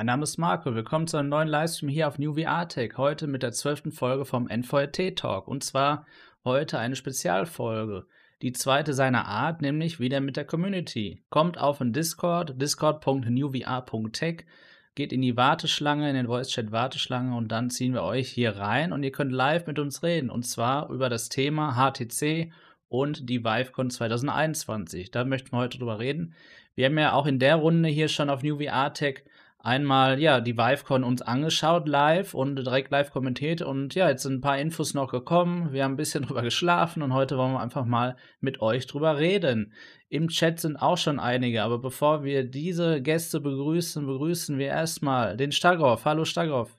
Mein Name ist Marco. Willkommen zu einem neuen Livestream hier auf New VR Tech. Heute mit der zwölften Folge vom NVRT Talk. Und zwar heute eine Spezialfolge. Die zweite seiner Art, nämlich wieder mit der Community. Kommt auf den Discord, discord.newvr.tech, geht in die Warteschlange, in den Voice Chat Warteschlange und dann ziehen wir euch hier rein und ihr könnt live mit uns reden. Und zwar über das Thema HTC und die ViveCon 2021. Da möchten wir heute drüber reden. Wir haben ja auch in der Runde hier schon auf New VR Tech einmal ja die ViveCon uns angeschaut live und direkt live kommentiert und ja, jetzt sind ein paar Infos noch gekommen. Wir haben ein bisschen drüber geschlafen und heute wollen wir einfach mal mit euch drüber reden. Im Chat sind auch schon einige, aber bevor wir diese Gäste begrüßen, begrüßen wir erstmal den Stagroff. Hallo Stagroff.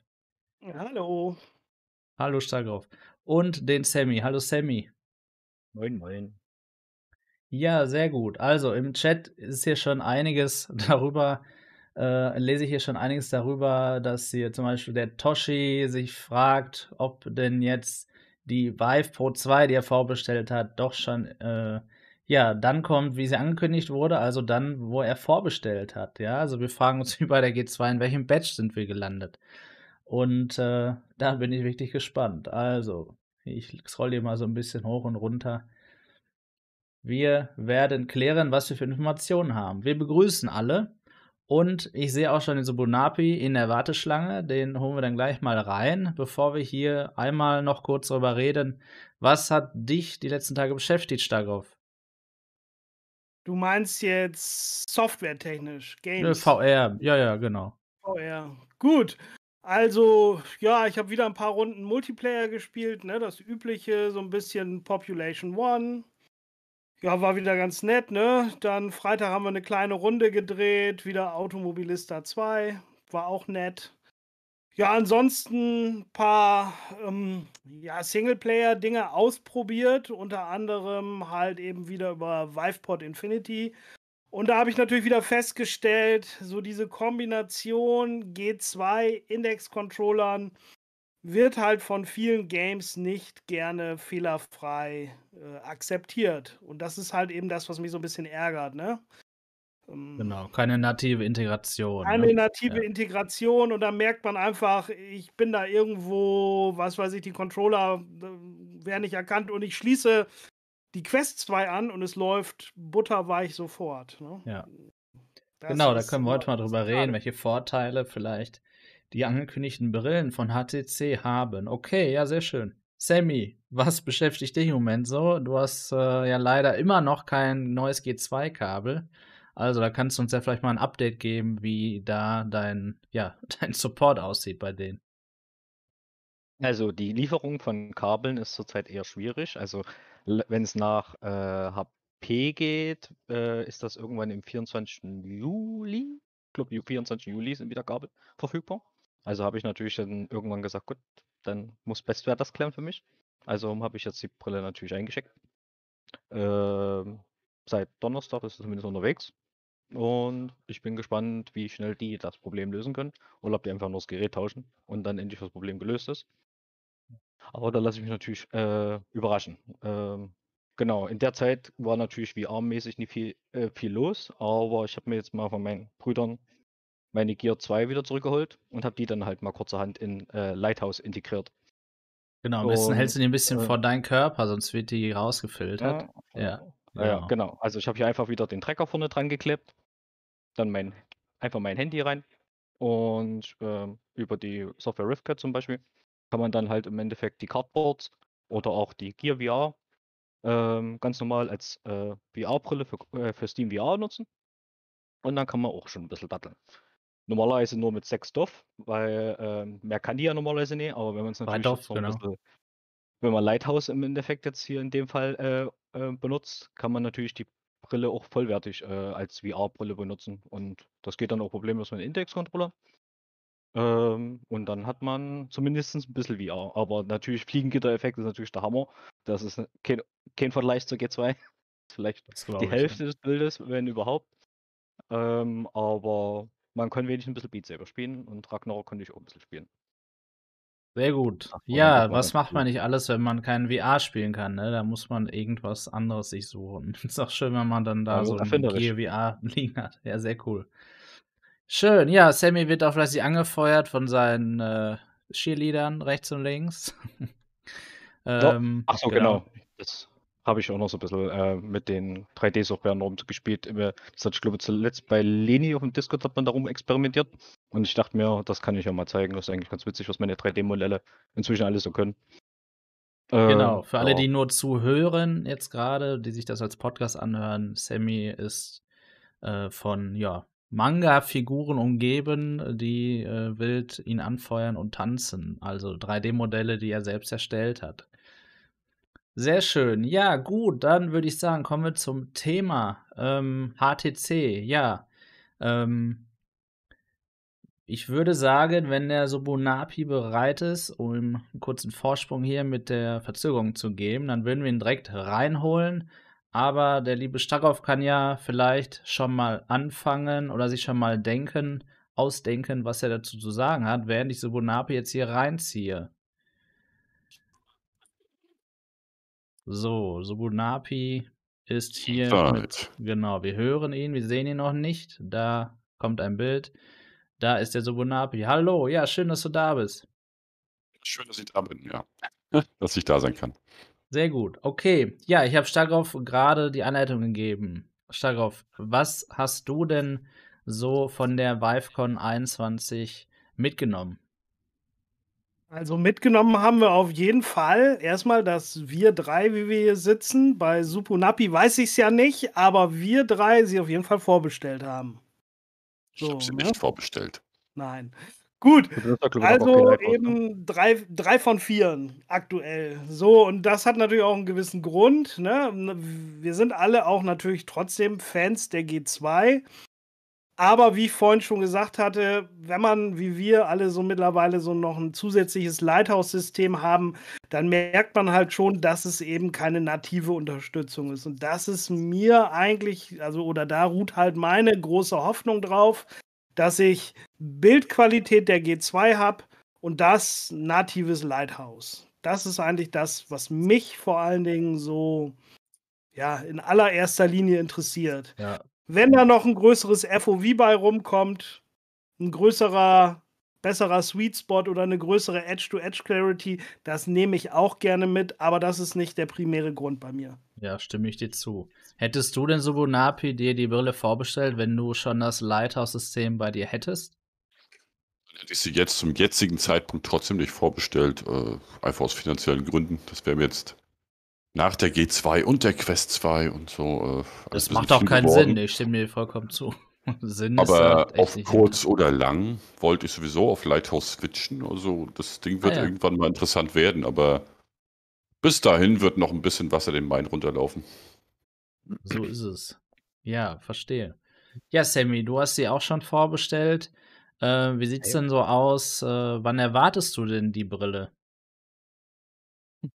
Hallo. Hallo Stagroff. Und den Sammy. Hallo Sammy. Moin, moin. Ja, sehr gut. Also im Chat ist hier schon einiges darüber äh, lese ich hier schon einiges darüber, dass hier zum Beispiel der Toshi sich fragt, ob denn jetzt die Vive Pro 2, die er vorbestellt hat, doch schon äh, ja, dann kommt, wie sie angekündigt wurde, also dann, wo er vorbestellt hat. Ja, also wir fragen uns wie bei der G2, in welchem Batch sind wir gelandet? Und äh, da bin ich wirklich gespannt. Also, ich scroll hier mal so ein bisschen hoch und runter. Wir werden klären, was wir für Informationen haben. Wir begrüßen alle. Und ich sehe auch schon den Subunapi in der Warteschlange. Den holen wir dann gleich mal rein, bevor wir hier einmal noch kurz darüber reden. Was hat dich die letzten Tage beschäftigt, Stagoff? Du meinst jetzt softwaretechnisch, Games? VR, ja, ja, genau. VR. Gut. Also, ja, ich habe wieder ein paar Runden Multiplayer gespielt, ne? Das übliche, so ein bisschen Population One, ja, war wieder ganz nett, ne? Dann Freitag haben wir eine kleine Runde gedreht, wieder Automobilista 2, war auch nett. Ja, ansonsten ein paar ähm, ja, Singleplayer-Dinge ausprobiert, unter anderem halt eben wieder über Vivepod Infinity. Und da habe ich natürlich wieder festgestellt, so diese Kombination G2 Index-Controllern wird halt von vielen Games nicht gerne fehlerfrei äh, akzeptiert. Und das ist halt eben das, was mich so ein bisschen ärgert, ne? Ähm, genau, keine native Integration. Keine ne? native ja. Integration und da merkt man einfach, ich bin da irgendwo, was weiß ich, die Controller äh, werden nicht erkannt und ich schließe die Quest 2 an und es läuft butterweich sofort. Ne? Ja. Das genau, da können wir heute mal drüber reden, welche Vorteile vielleicht die angekündigten Brillen von HTC haben. Okay, ja, sehr schön. Sammy, was beschäftigt dich im Moment so? Du hast äh, ja leider immer noch kein neues G2-Kabel. Also da kannst du uns ja vielleicht mal ein Update geben, wie da dein, ja, dein Support aussieht bei denen. Also die Lieferung von Kabeln ist zurzeit eher schwierig. Also wenn es nach äh, HP geht, äh, ist das irgendwann im 24. Juli. Ich glaube, 24. Juli sind wieder Kabel verfügbar. Also habe ich natürlich dann irgendwann gesagt, gut, dann muss Bestwert das klären für mich. Also habe ich jetzt die Brille natürlich eingeschickt. Ähm, seit Donnerstag ist es zumindest unterwegs. Und ich bin gespannt, wie schnell die das Problem lösen können. Oder ob die einfach nur das Gerät tauschen und dann endlich das Problem gelöst ist. Aber da lasse ich mich natürlich äh, überraschen. Ähm, genau, in der Zeit war natürlich VR-mäßig nicht viel, äh, viel los, aber ich habe mir jetzt mal von meinen Brüdern meine Gear 2 wieder zurückgeholt und habe die dann halt mal kurzerhand in äh, Lighthouse integriert. Genau, am besten hältst du die ein bisschen äh, vor deinen Körper, sonst wird die rausgefiltert. Ja, ja, genau. ja genau. Also ich habe hier einfach wieder den Trecker vorne dran geklebt, dann mein, einfach mein Handy rein und äh, über die Software Riftcat zum Beispiel kann man dann halt im Endeffekt die Cardboards oder auch die Gear VR ähm, ganz normal als äh, VR-Brille für, äh, für Steam VR nutzen. Und dann kann man auch schon ein bisschen datteln. Normalerweise nur mit sechs Doff, weil ähm, mehr kann die ja normalerweise nicht, aber wenn man es natürlich Doff, so genau. bisschen, wenn man Lighthouse im Endeffekt jetzt hier in dem Fall äh, äh, benutzt, kann man natürlich die Brille auch vollwertig äh, als VR-Brille benutzen. Und das geht dann auch problemlos mit dem Index-Controller. Ähm, und dann hat man zumindest ein bisschen VR. Aber natürlich Fliegengitter-Effekt ist natürlich der Hammer. Das ist kein, kein Vergleich zur G2. Vielleicht die Hälfte ich, des Bildes, wenn überhaupt. Ähm, aber man kann wenigstens ein bisschen Beat Saber spielen und Ragnarok konnte ich auch ein bisschen spielen. Sehr gut. Ach, ja, was macht man nicht alles, wenn man kein VR spielen kann? Ne? Da muss man irgendwas anderes sich suchen. Ist auch schön, wenn man dann da ja, so ein Gear VR liegen hat. Ja, sehr cool. Schön, ja, Sammy wird auch fleißig angefeuert von seinen äh, Cheerleadern rechts und links. ähm, Ach so, genau. genau. Das habe ich auch noch so ein bisschen äh, mit den 3D-Softwaren rumgespielt. Das hat ich glaube zuletzt bei Leni auf dem Discord hat man darum experimentiert. Und ich dachte mir, das kann ich ja mal zeigen. Das ist eigentlich ganz witzig, was meine 3D-Modelle inzwischen alles so können. Genau, äh, für alle, ja. die nur zuhören jetzt gerade, die sich das als Podcast anhören, Sammy ist äh, von ja, Manga-Figuren umgeben, die äh, wild ihn anfeuern und tanzen. Also 3D-Modelle, die er selbst erstellt hat. Sehr schön. Ja, gut, dann würde ich sagen, kommen wir zum Thema ähm, HTC. Ja, ähm, ich würde sagen, wenn der Subunapi bereit ist, um einen kurzen Vorsprung hier mit der Verzögerung zu geben, dann würden wir ihn direkt reinholen. Aber der liebe Starkov kann ja vielleicht schon mal anfangen oder sich schon mal denken, ausdenken, was er dazu zu sagen hat, während ich Subunapi jetzt hier reinziehe. So, Subunapi ist hier. Mit, genau, wir hören ihn, wir sehen ihn noch nicht. Da kommt ein Bild. Da ist der Subunapi. Hallo, ja, schön, dass du da bist. Schön, dass ich da bin, ja. dass ich da sein kann. Sehr gut. Okay. Ja, ich habe Starkov gerade die Anleitung gegeben. Starkov, was hast du denn so von der ViveCon 21 mitgenommen? Also mitgenommen haben wir auf jeden Fall erstmal, dass wir drei, wie wir hier sitzen, bei Supunapi weiß ich es ja nicht, aber wir drei sie auf jeden Fall vorbestellt haben. So, ich habe sie ne? nicht vorbestellt. Nein. Gut, also eben drei, drei von vier aktuell. So, und das hat natürlich auch einen gewissen Grund. Ne? Wir sind alle auch natürlich trotzdem Fans der G2. Aber wie ich vorhin schon gesagt hatte, wenn man wie wir alle so mittlerweile so noch ein zusätzliches Lighthouse-System haben, dann merkt man halt schon, dass es eben keine native Unterstützung ist. Und das ist mir eigentlich, also oder da ruht halt meine große Hoffnung drauf, dass ich Bildqualität der G2 habe und das natives Lighthouse. Das ist eigentlich das, was mich vor allen Dingen so ja, in allererster Linie interessiert. Ja. Wenn da noch ein größeres FOV bei rumkommt, ein größerer, besserer Sweet Spot oder eine größere Edge-to-Edge-Clarity, das nehme ich auch gerne mit, aber das ist nicht der primäre Grund bei mir. Ja, stimme ich dir zu. Hättest du denn so dir die Brille vorbestellt, wenn du schon das Lighthouse-System bei dir hättest? Dann hätte ich sie jetzt zum jetzigen Zeitpunkt trotzdem nicht vorbestellt, äh, einfach aus finanziellen Gründen. Das wäre mir jetzt nach der G2 und der Quest 2 und so. Äh, das macht auch keinen geworden. Sinn, ich stimme dir vollkommen zu. Sinn Aber halt auf kurz oder lang wollte ich sowieso auf Lighthouse switchen. Also das Ding wird ah, ja. irgendwann mal interessant werden, aber bis dahin wird noch ein bisschen Wasser den Main runterlaufen. So ist es. Ja, verstehe. Ja, Sammy, du hast sie auch schon vorbestellt. Äh, wie sieht es denn so aus? Äh, wann erwartest du denn die Brille?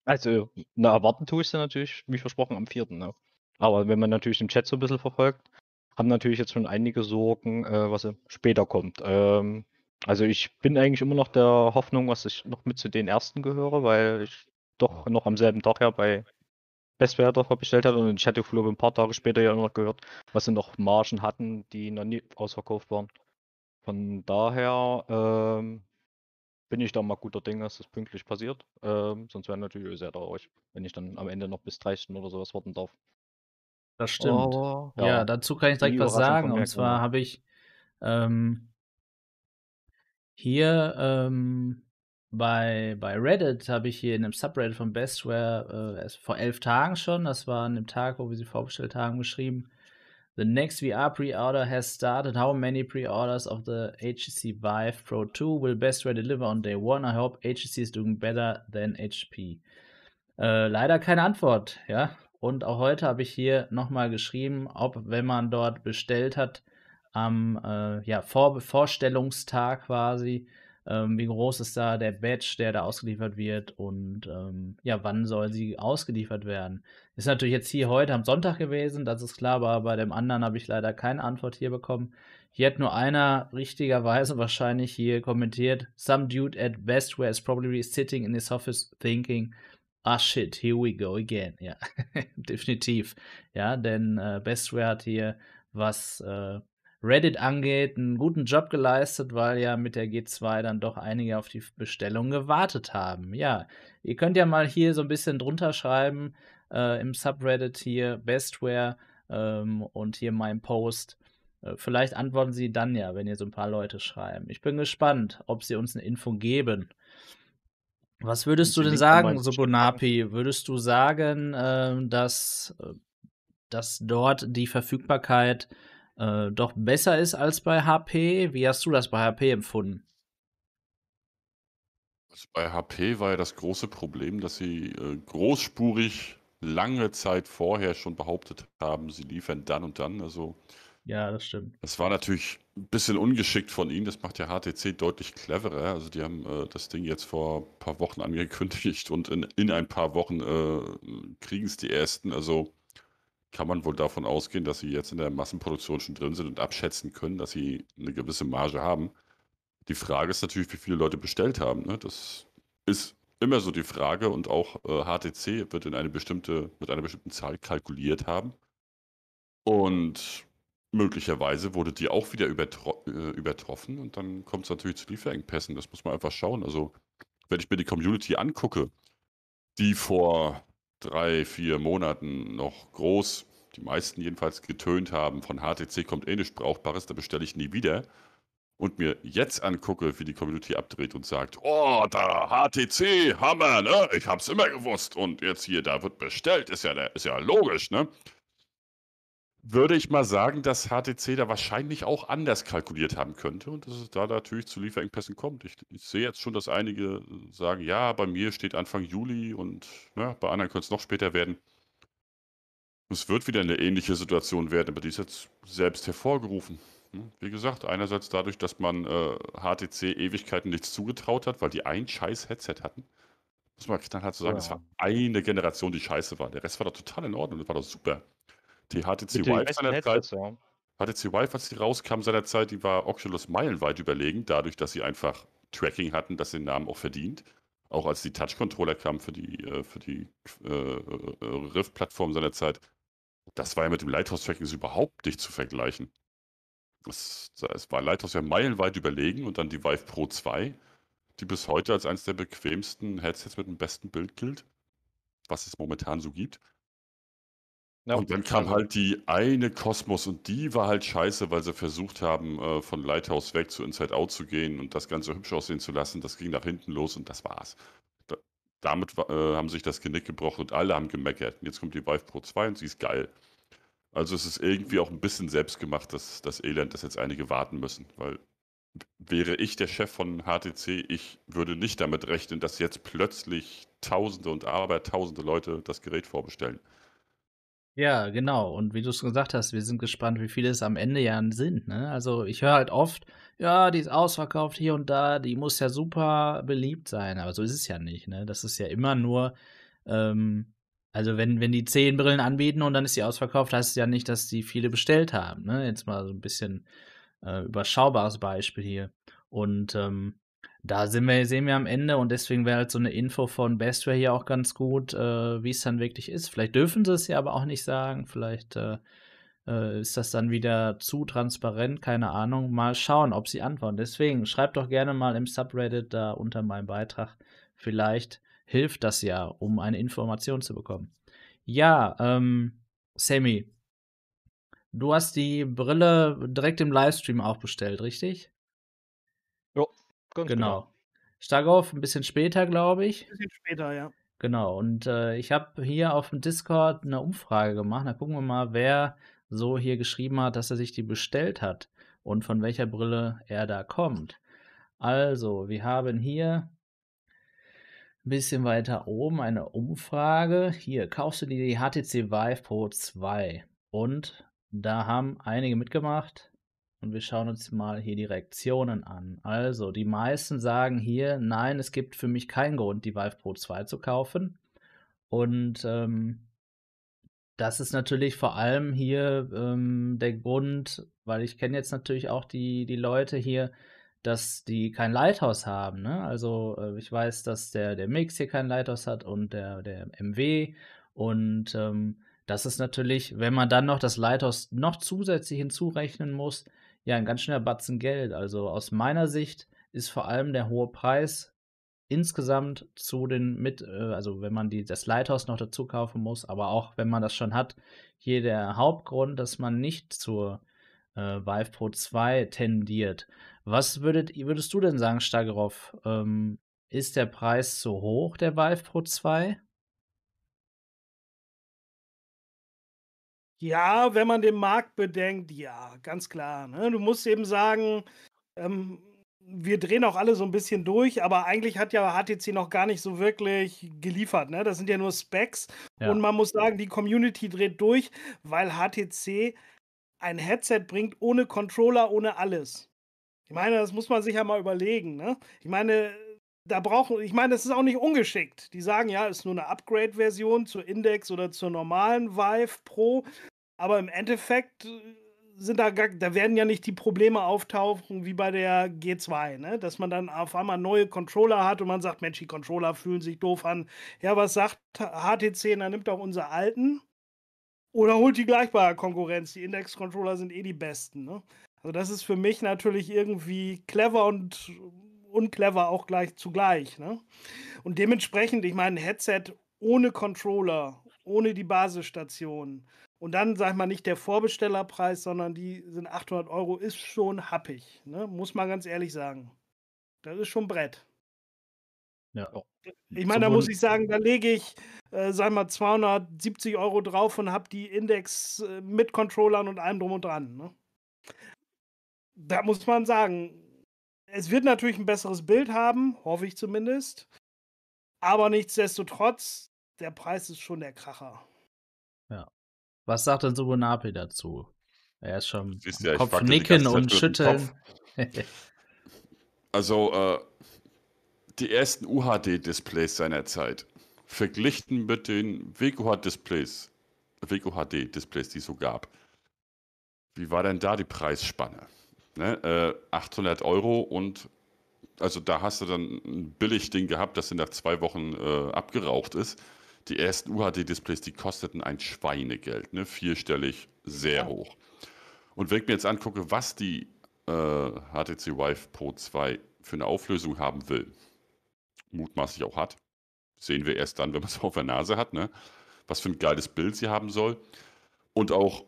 Also, na, erwarten tue ich sie natürlich, wie versprochen, am 4. Ne? Aber wenn man natürlich den Chat so ein bisschen verfolgt, haben natürlich jetzt schon einige Sorgen, äh, was später kommt. Ähm, also ich bin eigentlich immer noch der Hoffnung, was ich noch mit zu den ersten gehöre, weil ich doch noch am selben Tag ja bei Bestwerter bestellt hatte und ich hatte glaube ein paar Tage später ja noch gehört, was sie noch Margen hatten, die noch nie ausverkauft waren. Von daher ähm, bin ich da mal guter Ding, dass das pünktlich passiert. Ähm, sonst wäre natürlich sehr traurig, wenn ich dann am Ende noch bis drei Stunden oder sowas warten darf. Das stimmt. Aber, ja, ja, dazu kann ich direkt was sagen. Und zwar habe ich ähm, hier ähm, bei, bei Reddit habe ich hier in einem Subreddit von Bestware äh, vor elf Tagen schon, das war an dem Tag, wo wir sie vorbestellt haben, geschrieben. The next VR pre-order has started. How many pre-orders of the HTC Vive Pro 2 will Bestware deliver on day one? I hope HTC is doing better than HP. Äh, leider keine Antwort, ja. Und auch heute habe ich hier nochmal geschrieben, ob, wenn man dort bestellt hat, am äh, ja, Vor Vorstellungstag quasi, ähm, wie groß ist da der Badge, der da ausgeliefert wird und ähm, ja, wann soll sie ausgeliefert werden. Ist natürlich jetzt hier heute am Sonntag gewesen, das ist klar, aber bei dem anderen habe ich leider keine Antwort hier bekommen. Hier hat nur einer richtigerweise wahrscheinlich hier kommentiert, some dude at Bestware is probably sitting in his office thinking, ah shit, here we go again. Ja, definitiv. Ja, denn äh, Bestware hat hier, was äh, Reddit angeht, einen guten Job geleistet, weil ja mit der G2 dann doch einige auf die Bestellung gewartet haben. Ja, ihr könnt ja mal hier so ein bisschen drunter schreiben äh, im Subreddit hier Bestware ähm, und hier mein Post. Äh, vielleicht antworten sie dann ja, wenn ihr so ein paar Leute schreiben. Ich bin gespannt, ob sie uns eine Info geben. Was würdest du denn sagen, Sobonapi? Würdest du sagen, äh, dass, dass dort die Verfügbarkeit äh, doch besser ist als bei HP. Wie hast du das bei HP empfunden? Also bei HP war ja das große Problem, dass sie äh, großspurig lange Zeit vorher schon behauptet haben, sie liefern dann und dann. Also ja, das stimmt. Das war natürlich ein bisschen ungeschickt von ihnen. Das macht ja HTC deutlich cleverer. Also die haben äh, das Ding jetzt vor ein paar Wochen angekündigt und in, in ein paar Wochen äh, kriegen es die ersten. Also kann man wohl davon ausgehen, dass sie jetzt in der Massenproduktion schon drin sind und abschätzen können, dass sie eine gewisse Marge haben. Die Frage ist natürlich, wie viele Leute bestellt haben. Ne? Das ist immer so die Frage und auch äh, HTC wird in eine bestimmte, mit einer bestimmten Zahl kalkuliert haben. Und möglicherweise wurde die auch wieder übertro äh, übertroffen und dann kommt es natürlich zu Lieferengpässen. Das muss man einfach schauen. Also, wenn ich mir die Community angucke, die vor drei, vier Monaten noch groß, die meisten jedenfalls getönt haben, von HTC kommt eh nichts Brauchbares, da bestelle ich nie wieder. Und mir jetzt angucke, wie die Community abdreht und sagt, oh, da HTC, Hammer, ne? Ich hab's immer gewusst. Und jetzt hier, da wird bestellt, ist ja, ist ja logisch, ne? würde ich mal sagen, dass HTC da wahrscheinlich auch anders kalkuliert haben könnte und dass es da natürlich zu Lieferengpässen kommt. Ich, ich sehe jetzt schon, dass einige sagen, ja, bei mir steht Anfang Juli und ne, bei anderen könnte es noch später werden. Es wird wieder eine ähnliche Situation werden, aber die ist jetzt selbst hervorgerufen. Hm, wie gesagt, einerseits dadurch, dass man äh, HTC Ewigkeiten nichts zugetraut hat, weil die ein scheiß Headset hatten. Muss man knallhart so sagen, es war eine Generation, die scheiße war. Der Rest war doch total in Ordnung, das war doch super. Die HTC Vive seinerzeit, ja. HTC Vive, als die rauskam seinerzeit, die war Oculus meilenweit überlegen, dadurch, dass sie einfach Tracking hatten, das den Namen auch verdient. Auch als die Touch-Controller kamen für die, äh, für die äh, äh, Rift-Plattform seinerzeit, das war ja mit dem Lighthouse-Tracking überhaupt nicht zu vergleichen. Es, es war Lighthouse ja meilenweit überlegen und dann die Vive Pro 2, die bis heute als eines der bequemsten Headsets mit dem besten Bild gilt, was es momentan so gibt. Ja, und dann kam halt die eine Kosmos und die war halt scheiße, weil sie versucht haben, äh, von Lighthouse weg zu Inside Out zu gehen und das Ganze hübsch aussehen zu lassen. Das ging nach hinten los und das war's. Da, damit äh, haben sich das Genick gebrochen und alle haben gemeckert. Und jetzt kommt die Vive Pro 2 und sie ist geil. Also es ist irgendwie auch ein bisschen selbstgemacht, dass das Elend, dass jetzt einige warten müssen. Weil wäre ich der Chef von HTC, ich würde nicht damit rechnen, dass jetzt plötzlich Tausende und Abertausende Leute das Gerät vorbestellen. Ja, genau. Und wie du es gesagt hast, wir sind gespannt, wie viele es am Ende ja sind. Ne? Also ich höre halt oft, ja, die ist ausverkauft hier und da, die muss ja super beliebt sein. Aber so ist es ja nicht. Ne? Das ist ja immer nur, ähm, also wenn, wenn die zehn Brillen anbieten und dann ist sie ausverkauft, heißt es ja nicht, dass die viele bestellt haben. Ne? Jetzt mal so ein bisschen äh, überschaubares Beispiel hier. Und ähm, da sind wir, sehen wir am Ende und deswegen wäre halt so eine Info von Bestware hier auch ganz gut, äh, wie es dann wirklich ist. Vielleicht dürfen sie es ja aber auch nicht sagen. Vielleicht äh, äh, ist das dann wieder zu transparent, keine Ahnung. Mal schauen, ob sie antworten. Deswegen schreibt doch gerne mal im Subreddit da unter meinem Beitrag. Vielleicht hilft das ja, um eine Information zu bekommen. Ja, ähm, Sammy, du hast die Brille direkt im Livestream auch bestellt, richtig? Ja. Ganz genau. genau. Starkov ein bisschen später, glaube ich. Ein bisschen später, ja. Genau, und äh, ich habe hier auf dem Discord eine Umfrage gemacht. Da gucken wir mal, wer so hier geschrieben hat, dass er sich die bestellt hat und von welcher Brille er da kommt. Also, wir haben hier ein bisschen weiter oben eine Umfrage. Hier, kaufst du dir die HTC Vive Pro 2? Und da haben einige mitgemacht. Und wir schauen uns mal hier die Reaktionen an. Also, die meisten sagen hier, nein, es gibt für mich keinen Grund, die Vive Pro 2 zu kaufen. Und ähm, das ist natürlich vor allem hier ähm, der Grund, weil ich kenne jetzt natürlich auch die, die Leute hier, dass die kein Lighthouse haben. Ne? Also äh, ich weiß, dass der, der Mix hier kein Lighthouse hat und der, der MW. Und ähm, das ist natürlich, wenn man dann noch das Lighthouse noch zusätzlich hinzurechnen muss, ja ein ganz schöner Batzen Geld. Also aus meiner Sicht ist vor allem der hohe Preis insgesamt zu den mit, äh, also wenn man die, das Lighthouse noch dazu kaufen muss, aber auch wenn man das schon hat, hier der Hauptgrund, dass man nicht zur äh, Vive Pro 2 tendiert. Was würdet, würdest du denn sagen, Stagerov? Ähm, ist der Preis zu hoch, der Vive Pro 2? Ja, wenn man den Markt bedenkt, ja, ganz klar. Ne? Du musst eben sagen, ähm, wir drehen auch alle so ein bisschen durch, aber eigentlich hat ja HTC noch gar nicht so wirklich geliefert. Ne? Das sind ja nur Specs. Ja. Und man muss sagen, die Community dreht durch, weil HTC ein Headset bringt ohne Controller, ohne alles. Ich meine, das muss man sich ja mal überlegen. Ne? Ich meine, da brauchen, ich meine, das ist auch nicht ungeschickt. Die sagen ja, ist nur eine Upgrade-Version zur Index oder zur normalen Vive Pro. Aber im Endeffekt äh, sind da, gar, da werden ja nicht die Probleme auftauchen wie bei der G2, ne? Dass man dann auf einmal neue Controller hat und man sagt, Mensch, die Controller fühlen sich doof an. Ja, was sagt HTC? Dann nimmt auch unsere alten oder holt die gleichbare Konkurrenz. Die Index-Controller sind eh die besten, ne? Also das ist für mich natürlich irgendwie clever und unclever auch gleich zugleich, ne? Und dementsprechend, ich meine, ein Headset ohne Controller, ohne die Basisstation, und dann, sag ich mal, nicht der Vorbestellerpreis, sondern die sind 800 Euro, ist schon happig. Ne? Muss man ganz ehrlich sagen. Das ist schon Brett. Ja. Ich meine, da muss ich sagen, da lege ich, äh, sag mal, 270 Euro drauf und habe die Index äh, mit Controllern und allem drum und dran. Ne? Da muss man sagen, es wird natürlich ein besseres Bild haben, hoffe ich zumindest. Aber nichtsdestotrotz, der Preis ist schon der Kracher. Was sagt denn Subunapi dazu? Er ist schon ja, Kopf nicken und schütteln. also, äh, die ersten UHD-Displays seiner Zeit, verglichen mit den WQH-Displays, WQHD-Displays, die es so gab. Wie war denn da die Preisspanne? Ne? Äh, 800 Euro und also da hast du dann ein Billigding gehabt, das nach zwei Wochen äh, abgeraucht ist die ersten UHD-Displays, die kosteten ein Schweinegeld, ne? vierstellig, sehr hoch. Und wenn ich mir jetzt angucke, was die äh, HTC Vive Pro 2 für eine Auflösung haben will, mutmaßlich auch hat, sehen wir erst dann, wenn man es auf der Nase hat, ne? was für ein geiles Bild sie haben soll. Und auch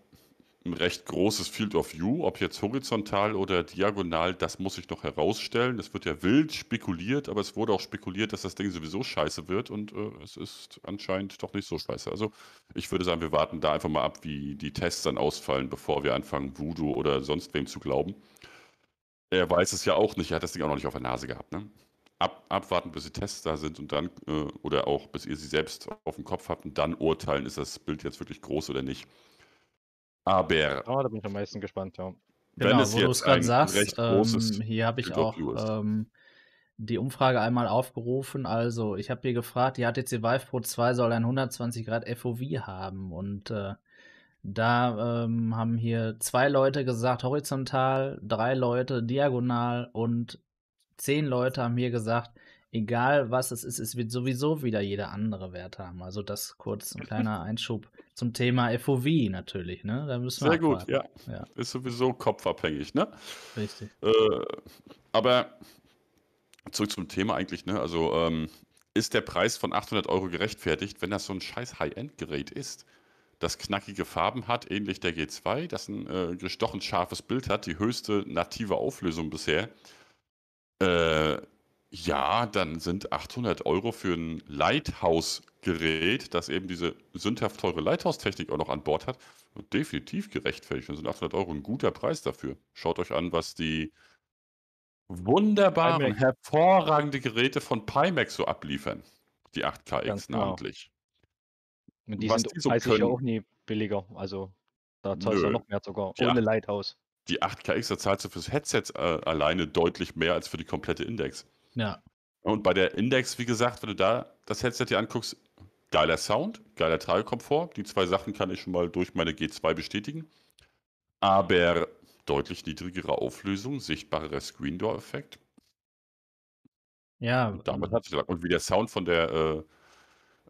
ein recht großes Field of View, ob jetzt horizontal oder diagonal, das muss ich noch herausstellen. Es wird ja wild spekuliert, aber es wurde auch spekuliert, dass das Ding sowieso scheiße wird und äh, es ist anscheinend doch nicht so scheiße. Also ich würde sagen, wir warten da einfach mal ab, wie die Tests dann ausfallen, bevor wir anfangen, Voodoo oder sonst wem zu glauben. Er weiß es ja auch nicht, er hat das Ding auch noch nicht auf der Nase gehabt. Ne? Ab, abwarten, bis die Tests da sind und dann, äh, oder auch bis ihr sie selbst auf dem Kopf habt und dann urteilen, ist das Bild jetzt wirklich groß oder nicht. Aber. Oh, da bin ich am meisten gespannt, ja. Wenn genau, es wo du es gerade sagst, ähm, hier habe ich auch ähm, die Umfrage einmal aufgerufen. Also, ich habe hier gefragt, die HTC Vive Pro 2 soll ein 120 Grad FOV haben. Und äh, da ähm, haben hier zwei Leute gesagt horizontal, drei Leute diagonal und zehn Leute haben hier gesagt, egal was es ist, es wird sowieso wieder jeder andere Wert haben. Also das kurz ein kleiner Einschub zum Thema FOV natürlich, ne? Da müssen wir Sehr gut, ja. ja. Ist sowieso kopfabhängig, ne? Richtig. Äh, aber zurück zum Thema eigentlich, ne? Also ähm, ist der Preis von 800 Euro gerechtfertigt, wenn das so ein scheiß High-End-Gerät ist? das knackige Farben hat, ähnlich der G2, das ein äh, gestochen scharfes Bild hat, die höchste native Auflösung bisher. Äh, ja, dann sind 800 Euro für ein Lighthouse-Gerät, das eben diese sündhaft teure Lighthouse-Technik auch noch an Bord hat, definitiv gerechtfertigt. Dann sind 800 Euro ein guter Preis dafür. Schaut euch an, was die wunderbaren, Pimax. hervorragende Geräte von Pimax so abliefern. Die 8KX genau. namentlich. Und die was sind die so preislich auch nie billiger. Also da zahlst du noch mehr sogar, ohne ja. Lighthouse. Die 8KX, da zahlst du fürs Headset äh, alleine deutlich mehr als für die komplette Index. Ja. Und bei der Index, wie gesagt, wenn du da das Headset dir anguckst, geiler Sound, geiler Tragekomfort. Die zwei Sachen kann ich schon mal durch meine G2 bestätigen. Aber deutlich niedrigere Auflösung, sichtbarer Screen Door Effekt. Ja. Und damit hat sich Und wie der Sound von der, äh,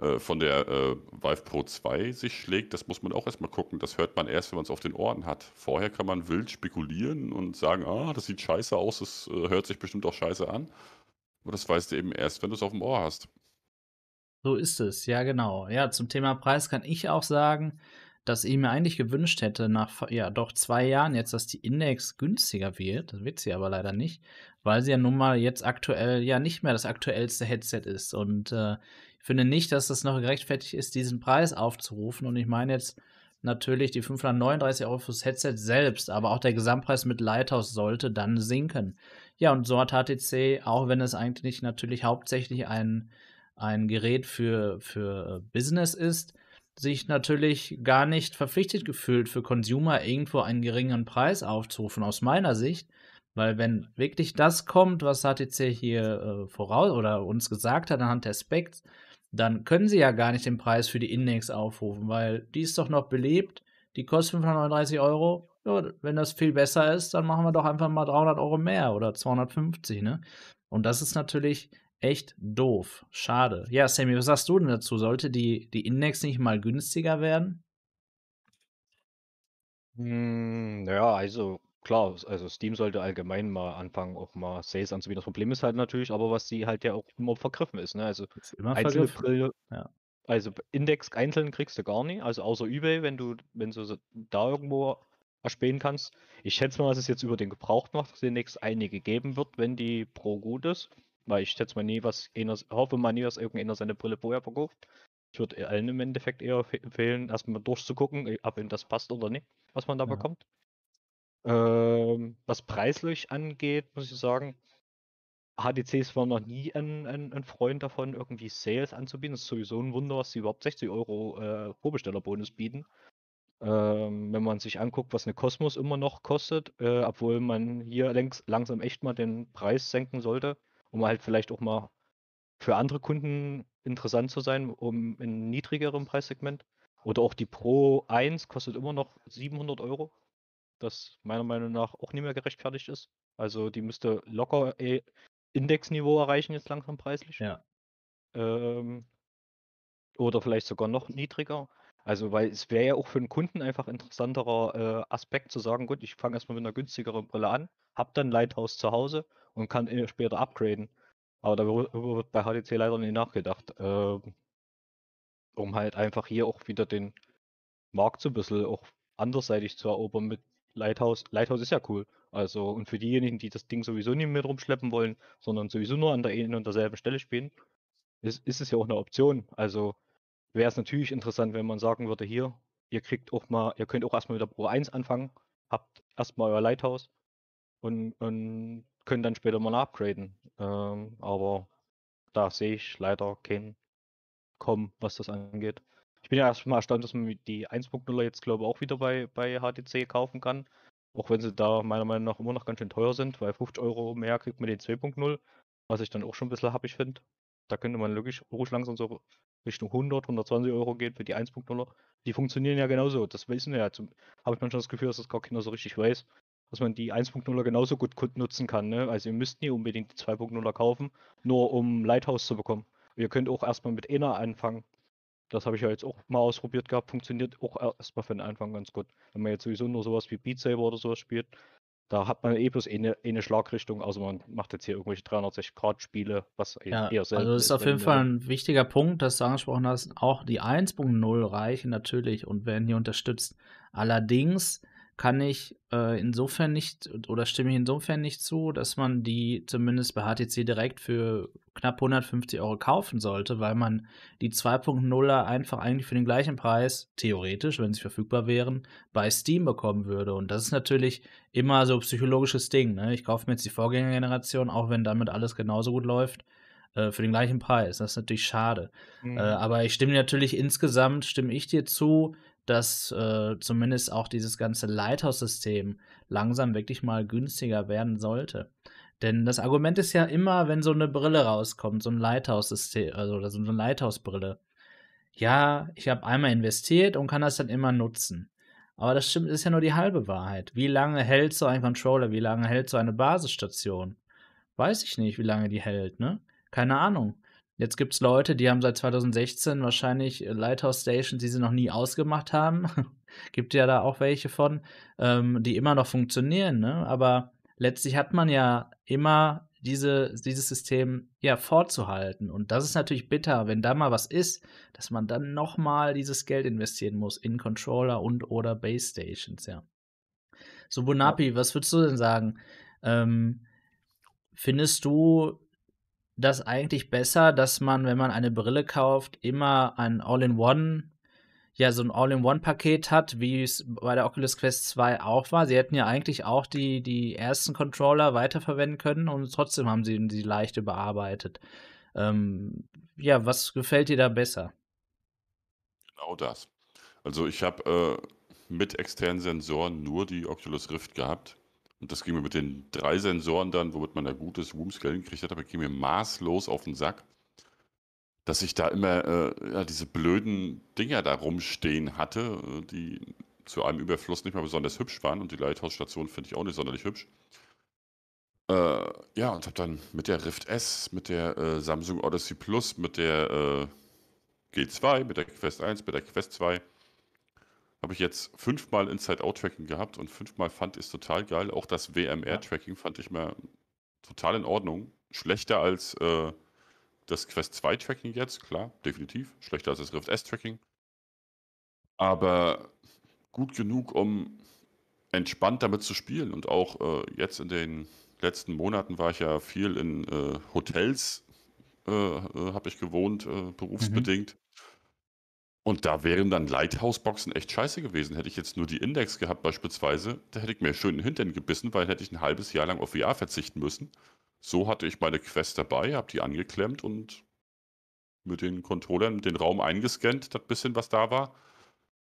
äh, von der äh, Vive Pro 2 sich schlägt, das muss man auch erstmal gucken. Das hört man erst, wenn man es auf den Ohren hat. Vorher kann man wild spekulieren und sagen, ah, das sieht scheiße aus, das äh, hört sich bestimmt auch scheiße an. Aber das weißt du eben erst, wenn du es auf dem Ohr hast. So ist es, ja genau. Ja, zum Thema Preis kann ich auch sagen, dass ich mir eigentlich gewünscht hätte, nach ja doch zwei Jahren jetzt, dass die Index günstiger wird. Das wird sie aber leider nicht, weil sie ja nun mal jetzt aktuell ja nicht mehr das aktuellste Headset ist. Und äh, finde nicht, dass das noch gerechtfertigt ist, diesen Preis aufzurufen. Und ich meine jetzt natürlich die 539 Euro fürs Headset selbst, aber auch der Gesamtpreis mit Lighthouse sollte dann sinken. Ja, und so hat HTC, auch wenn es eigentlich natürlich hauptsächlich ein, ein Gerät für, für Business ist, sich natürlich gar nicht verpflichtet gefühlt, für Consumer irgendwo einen geringeren Preis aufzurufen, aus meiner Sicht. Weil wenn wirklich das kommt, was HTC hier äh, voraus oder uns gesagt hat anhand der Specs, dann können sie ja gar nicht den Preis für die Index aufrufen, weil die ist doch noch belebt, die kostet 539 Euro. Ja, wenn das viel besser ist, dann machen wir doch einfach mal 300 Euro mehr oder 250, ne? Und das ist natürlich echt doof. Schade. Ja, Sammy, was sagst du denn dazu? Sollte die, die Index nicht mal günstiger werden? Hm, ja, also klar, also Steam sollte allgemein mal anfangen, auch mal Sales anzubieten. Das Problem ist halt natürlich, aber was sie halt ja auch immer vergriffen ist, ne? Also Ist immer einzelne. Brille, Ja. also Index einzeln kriegst du gar nicht, also außer eBay, wenn du, wenn du da irgendwo erspähen kannst. Ich schätze mal, dass es jetzt über den Gebrauchtmarkt demnächst einige geben wird, wenn die Pro gut ist. Weil ich schätze mal nie, was einer, hoffe mal nie, dass irgendeiner seine Brille vorher verkauft. Ich würde allen im Endeffekt eher empfehlen, erstmal durchzugucken, eh, ob ihm das passt oder nicht, was man da Ja. bekommt. Ähm, was preislich angeht, muss ich sagen, HTCs waren noch nie ein, ein, ein Freund davon, irgendwie Sales anzubieten. Das ist sowieso ein Wunder, dass sie überhaupt 60 Euro äh, Vorbestellerbonus bieten. Ähm, wenn man sich anguckt, was eine Cosmos immer noch kostet, äh, obwohl man hier längs, langsam echt mal den Preis senken sollte, um halt vielleicht auch mal für andere Kunden interessant zu sein, um in niedrigerem Preissegment. Oder auch die Pro 1 kostet immer noch 700 Euro, das meiner Meinung nach auch nicht mehr gerechtfertigt ist. Also die müsste locker eh Indexniveau erreichen jetzt langsam preislich. Ja. Ähm, oder vielleicht sogar noch niedriger. Also, weil es wäre ja auch für den Kunden einfach interessanterer äh, Aspekt zu sagen, gut, ich fange erstmal mit einer günstigeren Brille an, habe dann Lighthouse zu Hause und kann äh, später upgraden. Aber da wird, wird bei HTC leider nicht nachgedacht. Ähm, um halt einfach hier auch wieder den Markt so ein bisschen auch anderseitig zu erobern mit Lighthouse. Lighthouse ist ja cool. Also, und für diejenigen, die das Ding sowieso nicht mit rumschleppen wollen, sondern sowieso nur an der einen und derselben Stelle spielen, ist, ist es ja auch eine Option. Also wäre es natürlich interessant, wenn man sagen würde, hier, ihr kriegt auch mal, ihr könnt auch erstmal mit der Pro 1 anfangen, habt erstmal euer Lighthouse und, und könnt dann später mal upgraden. Ähm, aber da sehe ich leider kein Kommen, was das angeht. Ich bin ja erstmal erstaunt, dass man die 1.0 jetzt, glaube ich, auch wieder bei, bei HTC kaufen kann. Auch wenn sie da meiner Meinung nach immer noch ganz schön teuer sind, weil 50 Euro mehr kriegt man den 2.0, was ich dann auch schon ein bisschen happig finde. Da könnte man wirklich ruhig langsam so Richtung 100, 120 Euro gehen für die 1.0. Die funktionieren ja genauso. Das wissen wir ja. Habe ich manchmal das Gefühl, dass das gar keiner so richtig weiß, dass man die 1.0 genauso gut nutzen kann. Ne? Also ihr müsst nie unbedingt die 2.0 kaufen, nur um Lighthouse zu bekommen. Ihr könnt auch erstmal mit einer anfangen. Das habe ich ja jetzt auch mal ausprobiert gehabt. Funktioniert auch erstmal für den Anfang ganz gut. Wenn man jetzt sowieso nur sowas wie Beat Saber oder sowas spielt, da hat man eh bloß eine, eine Schlagrichtung, also man macht jetzt hier irgendwelche 360-Grad-Spiele, was e-, ja, eher selten also das ist. auf jeden Fall ein wichtiger Punkt, dass du angesprochen hast. Auch die 1.0 reichen natürlich und werden hier unterstützt. Allerdings kann ich äh, insofern nicht oder stimme ich insofern nicht zu, dass man die zumindest bei HTC direkt für knapp 150 Euro kaufen sollte, weil man die 2.0er einfach eigentlich für den gleichen Preis, theoretisch, wenn sie verfügbar wären, bei Steam bekommen würde. Und das ist natürlich immer so ein psychologisches Ding. Ne? Ich kaufe mir jetzt die Vorgängergeneration, auch wenn damit alles genauso gut läuft, äh, für den gleichen Preis. Das ist natürlich schade. Mhm. Äh, aber ich stimme natürlich insgesamt, stimme ich dir zu, dass äh, zumindest auch dieses ganze Lighthouse-System langsam wirklich mal günstiger werden sollte. Denn das Argument ist ja immer, wenn so eine Brille rauskommt, so ein Lighthouse-System, also so eine Lighthouse-Brille. Ja, ich habe einmal investiert und kann das dann immer nutzen. Aber das stimmt, ist ja nur die halbe Wahrheit. Wie lange hält so ein Controller? Wie lange hält so eine Basisstation? Weiß ich nicht, wie lange die hält, ne? Keine Ahnung. Jetzt gibt es Leute, die haben seit 2016 wahrscheinlich äh, Lighthouse Stations, die sie noch nie ausgemacht haben. gibt ja da auch welche von, ähm, die immer noch funktionieren, ne? Aber letztlich hat man ja immer diese, dieses System ja vorzuhalten. Und das ist natürlich bitter, wenn da mal was ist, dass man dann nochmal dieses Geld investieren muss in Controller und oder Base Stations, ja. So, Bonapi, was würdest du denn sagen? Ähm, findest du das eigentlich besser, dass man, wenn man eine Brille kauft, immer ein All-in-One ja so ein All-in-One-Paket hat, wie es bei der Oculus Quest 2 auch war. Sie hätten ja eigentlich auch die, die ersten Controller weiterverwenden können und trotzdem haben sie sie leicht überarbeitet. Ähm, ja, was gefällt dir da besser? Genau das. Also ich habe äh, mit externen Sensoren nur die Oculus Rift gehabt. Und das ging mir mit den drei Sensoren dann, womit man ein gutes Room-Scaling gekriegt hat, aber ging mir maßlos auf den Sack dass ich da immer äh, ja, diese blöden Dinger da rumstehen hatte, äh, die zu einem Überfluss nicht mal besonders hübsch waren. Und die Lighthouse-Station finde ich auch nicht sonderlich hübsch. Äh, ja, und habe dann mit der Rift S, mit der äh, Samsung Odyssey Plus, mit der äh, G2, mit der Quest 1, mit der Quest 2, habe ich jetzt fünfmal Inside-Out-Tracking gehabt und fünfmal fand ich es total geil. Auch das WMR-Tracking fand ich mal total in Ordnung. Schlechter als äh, das Quest 2 Tracking jetzt, klar, definitiv. Schlechter als das Rift S Tracking. Aber gut genug, um entspannt damit zu spielen. Und auch äh, jetzt in den letzten Monaten war ich ja viel in äh, Hotels, äh, äh habe ich gewohnt, äh, berufsbedingt. Und da wären dann Lighthouse-Boxen echt scheiße gewesen. Hätte ich jetzt nur die Index gehabt beispielsweise, da hätte ich mir schön den Hintern gebissen, weil hätte ich ein halbes Jahr lang auf VR verzichten müssen. So hatte ich meine Quest dabei, habe die angeklemmt und mit den Controllern den Raum eingescannt, das bisschen, was da war,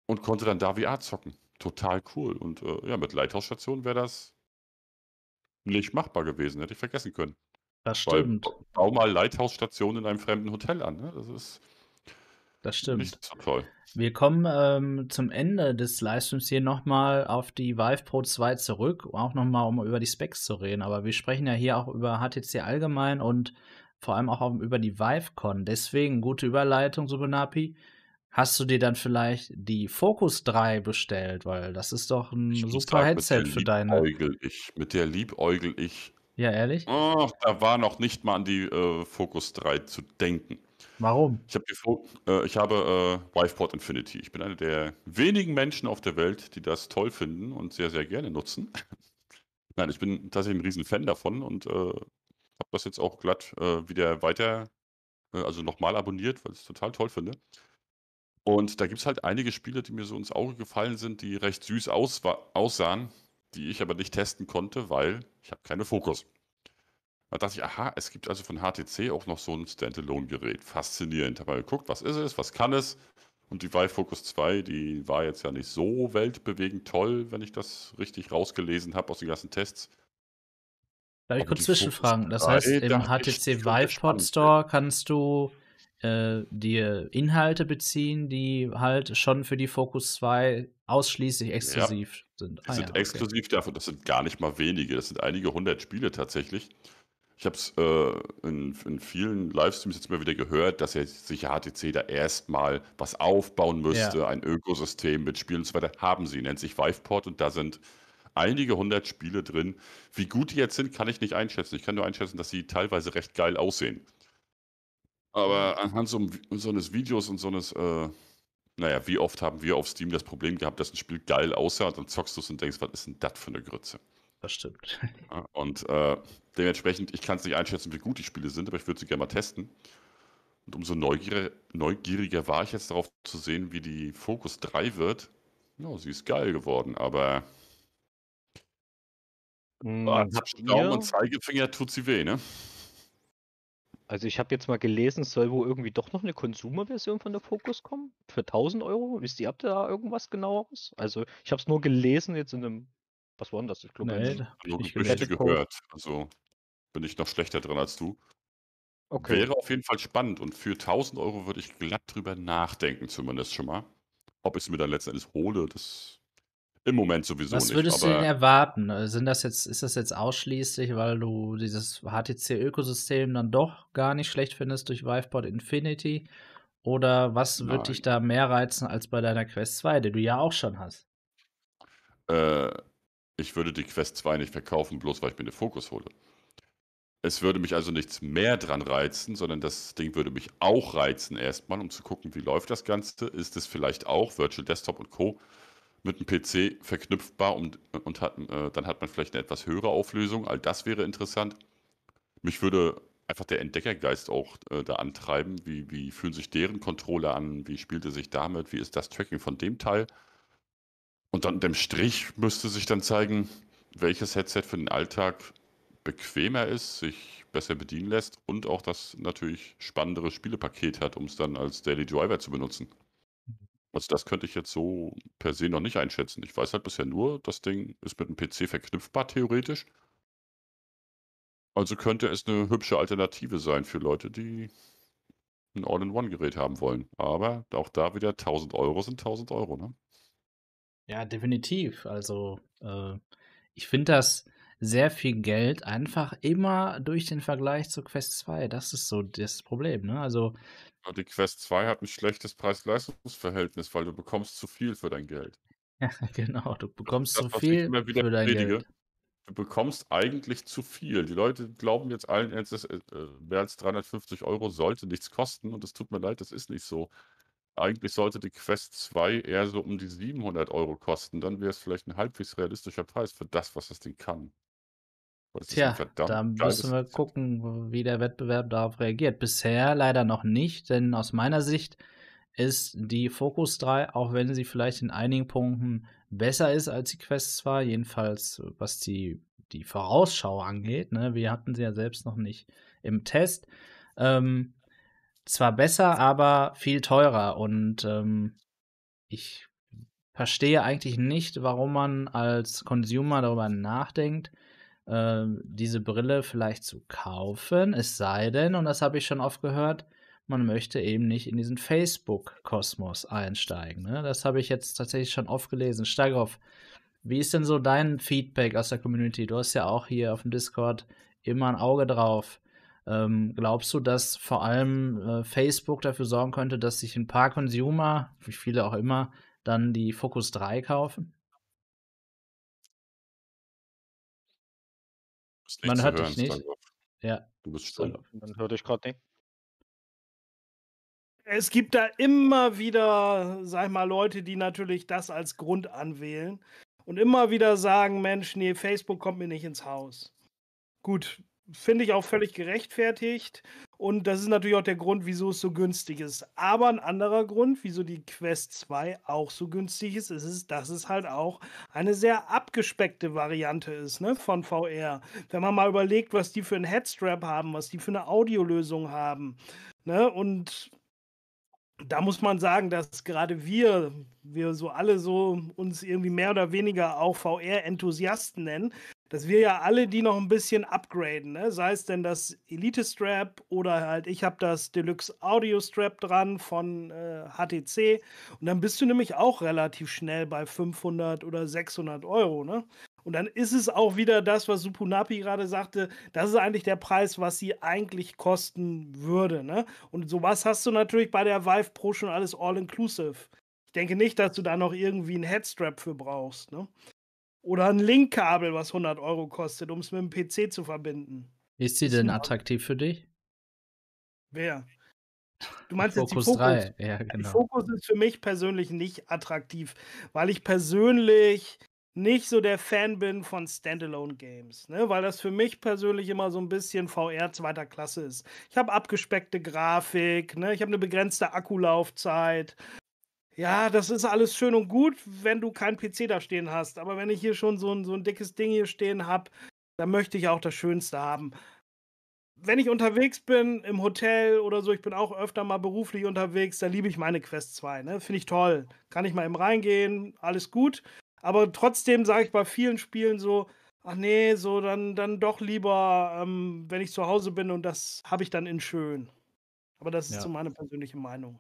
und konnte dann da VR zocken. Total cool. Und äh, ja, mit Lighthouse-Station wäre das nicht machbar gewesen, hätte ich vergessen können. Das stimmt. Weil, bau mal Lighthouse-Station in einem fremden Hotel an. Ne? Das ist das stimmt. Toll. Wir kommen ähm, zum Ende des Livestreams hier nochmal auf die Vive Pro 2 zurück, auch nochmal, um über die Specs zu reden. Aber wir sprechen ja hier auch über HTC allgemein und vor allem auch über die ViveCon. Deswegen gute Überleitung, Subunapi. Hast du dir dann vielleicht die Focus 3 bestellt? Weil das ist doch ein ich super Headset für deine. Ich, mit der liebäugel ich. Ja, ehrlich? Oh, da war noch nicht mal an die äh, Focus 3 zu denken. Warum? Ich, hab äh, ich habe äh, Wiveport Infinity. Ich bin einer der wenigen Menschen auf der Welt, die das toll finden und sehr, sehr gerne nutzen. Nein, ich bin tatsächlich ein riesen Fan davon und äh, habe das jetzt auch glatt äh, wieder weiter, äh, also nochmal abonniert, weil ich es total toll finde. Und da gibt es halt einige Spiele, die mir so ins Auge gefallen sind, die recht süß aussahen, die ich aber nicht testen konnte, weil ich habe keine Fokus. Da dachte ich, aha, es gibt also von HTC auch noch so ein Standalone-Gerät. Faszinierend. Habe mal geguckt, was ist es, was kann es? Und die Vive Focus 2, die war jetzt ja nicht so weltbewegend toll, wenn ich das richtig rausgelesen habe aus den ganzen Tests. Darf ich kurz zwischenfragen? Das heißt, im HTC Vive Pod Store kannst du äh, dir Inhalte beziehen, die halt schon für die Focus 2 ausschließlich exklusiv ja, sind. Die ah, sind ja, exklusiv okay. dafür, das sind gar nicht mal wenige, das sind einige hundert Spiele tatsächlich. Ich habe es äh, in, in, vielen Livestreams jetzt mal wieder gehört, dass jetzt sich HTC da erstmal was aufbauen müsste, ja. ein Ökosystem mit Spielen und so weiter. Haben sie, nennt sich Viveport und da sind einige hundert Spiele drin. Wie gut die jetzt sind, kann ich nicht einschätzen. Ich kann nur einschätzen, dass sie teilweise recht geil aussehen. Aber anhand so, so eines Videos und so eines, äh, naja, wie oft haben wir auf Steam das Problem gehabt, dass ein Spiel geil aussah und dann zockst du es und denkst, was ist denn das für eine Grütze? Das stimmt. Und äh, dementsprechend, ich kann es nicht einschätzen, wie gut die Spiele sind, aber ich würde sie gerne mal testen. Und umso neugieriger, neugieriger war ich jetzt darauf zu sehen, wie die Focus 3 wird. Ja, sie ist geil geworden, aber an Daumen und Zeigefinger tut sie weh, ne? Also ich habe jetzt mal gelesen, es soll wohl irgendwie doch noch eine Consumer-Version von der Focus kommen. Für 1000 Euro. Wisst ihr, habt ihr da irgendwas genaueres? Also ich habe es nur gelesen jetzt in einem was war denn das? Ich glaube, nee, nur Gerüchte gehört. Also bin ich noch schlechter dran als du. Okay. Wäre auf jeden Fall spannend und für 1000 Euro würde ich glatt drüber nachdenken, zumindest schon mal. Ob ich es mir dann letztendlich hole, das Im Moment sowieso Was nicht. würdest du denn erwarten? Äh, sind das jetzt, ist das jetzt ausschließlich, weil du dieses HTC-Ökosystem dann doch gar nicht schlecht findest durch Viveport Infinity? Oder was wird dich da mehr reizen als bei deiner Quest 2, die du ja auch schon hast? Äh, ich würde die Quest 2 nicht verkaufen, bloß weil ich mir eine Fokus hole. Es würde mich also nichts mehr dran reizen, sondern das Ding würde mich auch reizen erstmal, um zu gucken, wie läuft das Ganze. Ist es vielleicht auch Virtual Desktop und Co. mit dem PC verknüpfbar und, und hat, äh, dann hat man vielleicht eine etwas höhere Auflösung. All das wäre interessant. Mich würde einfach der Entdeckergeist auch äh, da antreiben. Wie, wie fühlen sich deren Controller an? Wie spielt er sich damit? Wie ist das Tracking von dem Teil? Und dann dem Strich müsste sich dann zeigen, welches Headset für den Alltag bequemer ist, sich besser bedienen lässt und auch das natürlich spannendere Spielepaket hat, um es dann als Daily Driver zu benutzen. Also das könnte ich jetzt so per se noch nicht einschätzen. Ich weiß halt bisher nur, das Ding ist mit einem PC verknüpfbar theoretisch. Also könnte es eine hübsche Alternative sein für Leute, die ein All-in-One-Gerät haben wollen. Aber auch da wieder 1000 Euro sind 1000 Euro, ne? Ja, definitiv. Also, äh, ich finde das sehr viel Geld einfach immer durch den Vergleich zur Quest 2. Das ist so das Problem, ne? Also die Quest 2 hat ein schlechtes Preis-Leistungs-Verhältnis, weil du bekommst zu viel für dein Geld. Ja, genau, du bekommst zu viel für dein predige. Geld. Du bekommst eigentlich zu viel. Die Leute glauben jetzt allen Ernstes, äh, äh, mehr als 350 Euro sollte nichts kosten und es tut mir leid, das ist nicht so. Eigentlich sollte die Quest 2 eher so um die 700 Euro kosten, dann wäre es vielleicht ein halbwegs realistischer Preis für das, was das Ding kann. Tja, da müssen wir gucken, wie der Wettbewerb darauf reagiert. Bisher leider noch nicht, denn aus meiner Sicht ist die Focus 3, auch wenn sie vielleicht in einigen Punkten besser ist als die Quest 2, jedenfalls was die, die Vorausschau angeht. Ne? Wir hatten sie ja selbst noch nicht im Test. Ähm, zwar besser, aber viel teurer und ähm, ich verstehe eigentlich nicht, warum man als Consumer darüber nachdenkt, äh, diese Brille vielleicht zu kaufen, es sei denn, und das habe ich schon oft gehört, man möchte eben nicht in diesen Facebook-Kosmos einsteigen. Ne? Das habe ich jetzt tatsächlich schon oft gelesen. Steigroff, wie ist denn so dein Feedback aus der Community? Du hast ja auch hier auf dem Discord immer ein Auge drauf. Ähm, glaubst du, dass vor allem äh, Facebook dafür sorgen könnte, dass sich ein paar Consumer, wie viele auch immer, dann die Focus 3 kaufen? Man hört dich nicht. Ja. Du bist stumm. Man hört dich gerade nicht. Es gibt da immer wieder, sag ich mal, Leute, die natürlich das als Grund anwählen und immer wieder sagen: Mensch, nee, Facebook kommt mir nicht ins Haus. Gut, finde ich auch völlig gerechtfertigt. Und das ist natürlich auch der Grund, wieso es so günstig ist. Aber ein anderer Grund, wieso die Quest 2 auch so günstig ist, ist, dass es halt auch eine sehr abgespeckte Variante ist ne, von VR. Wenn man mal überlegt, was die für einen Headstrap haben, was die für eine Audiolösung haben. Ne, und da muss man sagen, dass gerade wir, wir so alle so uns irgendwie mehr oder weniger auch VR-Enthusiasten nennen, dass wir ja alle die noch ein bisschen upgraden, ne? sei es denn das Elite Strap oder halt ich habe das Deluxe Audio Strap dran von äh, HTC und dann bist du nämlich auch relativ schnell bei 500 oder 600 Euro, ne? Und dann ist es auch wieder das, was Supunapi gerade sagte, das ist eigentlich der Preis, was sie eigentlich kosten würde. Ne? Und sowas hast du natürlich bei der Vive Pro schon alles all-inclusive. Ich denke nicht, dass du da noch irgendwie einen Headstrap für brauchst. Ne? Oder ein Linkkabel, was 100 Euro kostet, um es mit dem PC zu verbinden. Ist sie denn attraktiv für dich? Wer? Du meinst Focus jetzt die Focus? 3, ja, genau. Die Focus ist für mich persönlich nicht attraktiv, weil ich persönlich nicht so der Fan bin von Standalone-Games, ne? weil das für mich persönlich immer so ein bisschen VR zweiter Klasse ist. Ich habe abgespeckte Grafik, ne? ich habe eine begrenzte Akkulaufzeit. Ja, das ist alles schön und gut, wenn du keinen PC da stehen hast. Aber wenn ich hier schon so ein, so ein dickes Ding hier stehen habe, dann möchte ich auch das Schönste haben. Wenn ich unterwegs bin, im Hotel oder so, ich bin auch öfter mal beruflich unterwegs, da liebe ich meine Quest 2. Ne? Finde ich toll. Kann ich mal eben reingehen, alles gut. Aber trotzdem sage ich bei vielen Spielen so, ach nee, so dann, dann doch lieber, ähm, wenn ich zu Hause bin und das habe ich dann in schön. Aber das ist ja. so meine persönliche Meinung.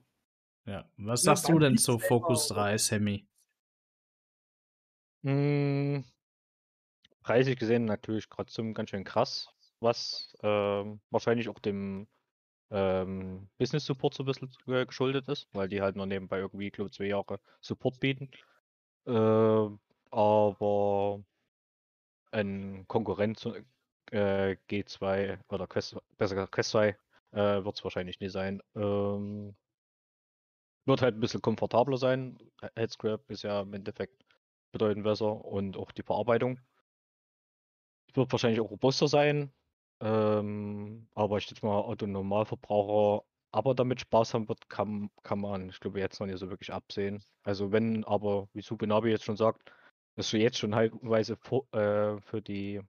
Ja, was sagst du denn zu Focus 3, Sammy? Hm. Preislich gesehen natürlich trotzdem ganz schön krass, was ähm, wahrscheinlich auch dem ähm, Business Support so ein bisschen äh, geschuldet ist, weil die halt nur nebenbei irgendwie, glaube zwei Jahre Support bieten. Äh, aber ein Konkurrent zu äh, G2 oder Quest, besser gesagt Quest 2 äh, wird es wahrscheinlich nie sein. Ähm, wird halt ein bisschen komfortabler sein. Headscrap ist ja im Endeffekt bedeutend besser und auch die Verarbeitung. Wird wahrscheinlich auch robuster sein. Ähm, aber ich denke mal, Autonormalverbraucher aber damit Spaß haben wird, kann, kann man, ich glaube, jetzt noch nicht so wirklich absehen. Also wenn aber, wie Subenabi jetzt schon sagt, dass du jetzt schon halbweise für, äh, für die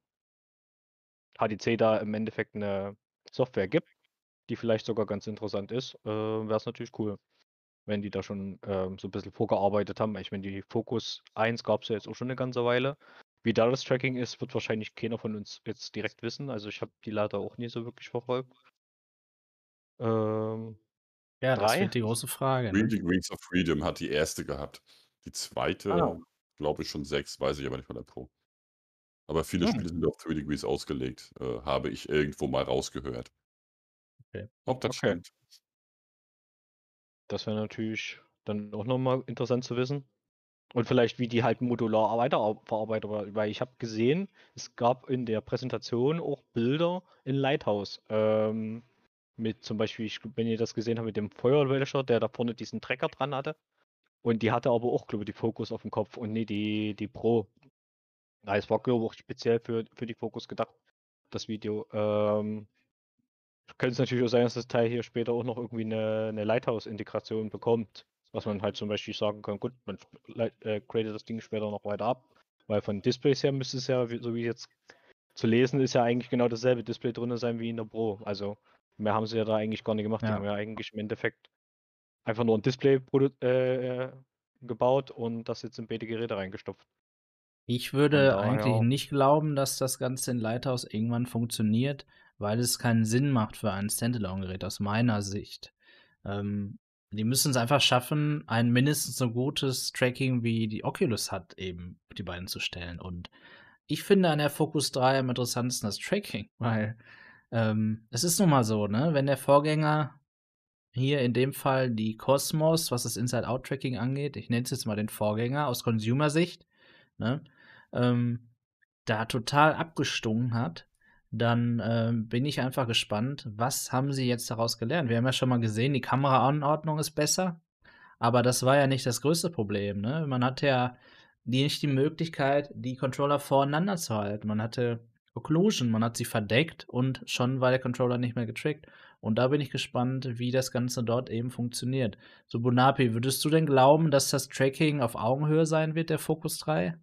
HDC da im Endeffekt eine Software gibt, die vielleicht sogar ganz interessant ist, äh, wäre es natürlich cool, wenn die da schon äh, so ein bisschen vorgearbeitet haben. Ich meine, die Focus 1 gab es ja jetzt auch schon eine ganze Weile. Wie da das Tracking ist, wird wahrscheinlich keiner von uns jetzt direkt wissen. Also ich habe die leider auch nie so wirklich verfolgt. Ähm, ja, das wird die große Frage. Ne? Degrees of Freedom hat die erste gehabt. Die zweite, ah. glaube ich, schon sechs, weiß ich aber nicht von der Pro. Aber viele hm. Spiele sind auf 3 Degrees ausgelegt, äh, habe ich irgendwo mal rausgehört. Okay. Ob das okay. stimmt. Das wäre natürlich dann auch nochmal interessant zu wissen. Und vielleicht, wie die halt modular weiterverarbeitet war. Weil ich habe gesehen, es gab in der Präsentation auch Bilder in Lighthouse. Ähm, mit zum Beispiel, wenn ihr das gesehen habt, mit dem Feuerwäscher, der da vorne diesen Trecker dran hatte. Und die hatte aber auch, glaube ich, die Fokus auf dem Kopf und nicht die, die Pro. Ja, es war, glaube ich, auch speziell für, für die Fokus gedacht, das Video. Ähm, könnte es natürlich auch sein, dass das Teil hier später auch noch irgendwie eine, eine Lighthouse-Integration bekommt. Was man halt zum Beispiel sagen kann, gut, man äh, gradet das Ding später noch weiter ab. Weil von Displays her müsste es ja, so wie jetzt zu lesen, ist ja eigentlich genau dasselbe Display drin sein wie in der Pro. Also mehr haben sie ja da eigentlich gar nicht gemacht. Ja. Die haben ja eigentlich im Endeffekt einfach nur ein Display äh, gebaut und das jetzt in beide Geräte reingestopft. Ich würde eigentlich nicht glauben, dass das Ganze in Lighthouse irgendwann funktioniert, weil es keinen Sinn macht für ein Standalone-Gerät aus meiner Sicht. Ähm, die müssen es einfach schaffen, ein mindestens so gutes Tracking wie die Oculus hat, eben die beiden zu stellen. Und ich finde an der Focus 3 am interessantesten das Tracking, weil ähm, es ist nun mal so, ne, wenn der Vorgänger hier in dem Fall die Cosmos, was das Inside-Out-Tracking angeht, ich nenne es jetzt mal den Vorgänger aus Consumer-Sicht, ne, ähm, da total abgestungen hat, dann ähm, bin ich einfach gespannt, was haben sie jetzt daraus gelernt? Wir haben ja schon mal gesehen, die Kameraanordnung ist besser, aber das war ja nicht das größte Problem. Ne? Man hatte ja nicht die Möglichkeit, die Controller voreinander zu halten. Man hatte Occlusion, man hat sie verdeckt und schon war der Controller nicht mehr getrackt. Und da bin ich gespannt, wie das Ganze dort eben funktioniert. So, Bunapi, würdest du denn glauben, dass das Tracking auf Augenhöhe sein wird, der Focus 3?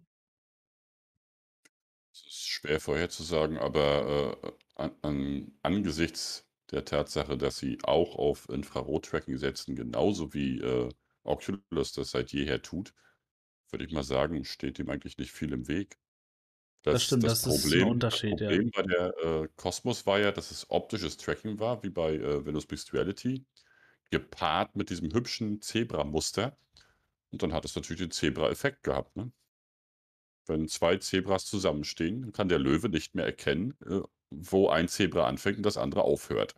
Das ist schwer vorherzusagen, aber äh, an, an, angesichts der Tatsache, dass sie auch auf Infrarot-Tracking setzen, genauso wie äh, Oculus das seit jeher tut, würde ich mal sagen, steht dem eigentlich nicht viel im Weg. Das, das stimmt, das, das ist ein Unterschied, das Problem ja. bei der äh, Cosmos war ja, dass es optisches Tracking war, wie bei äh, Windows Mixed Reality, gepaart mit diesem hübschen Zebra-Muster. Und dann hat es natürlich den Zebra-Effekt gehabt. Ne? Wenn zwei Zebras zusammenstehen, kann der Löwe nicht mehr erkennen, äh, wo ein Zebra anfängt und das andere aufhört.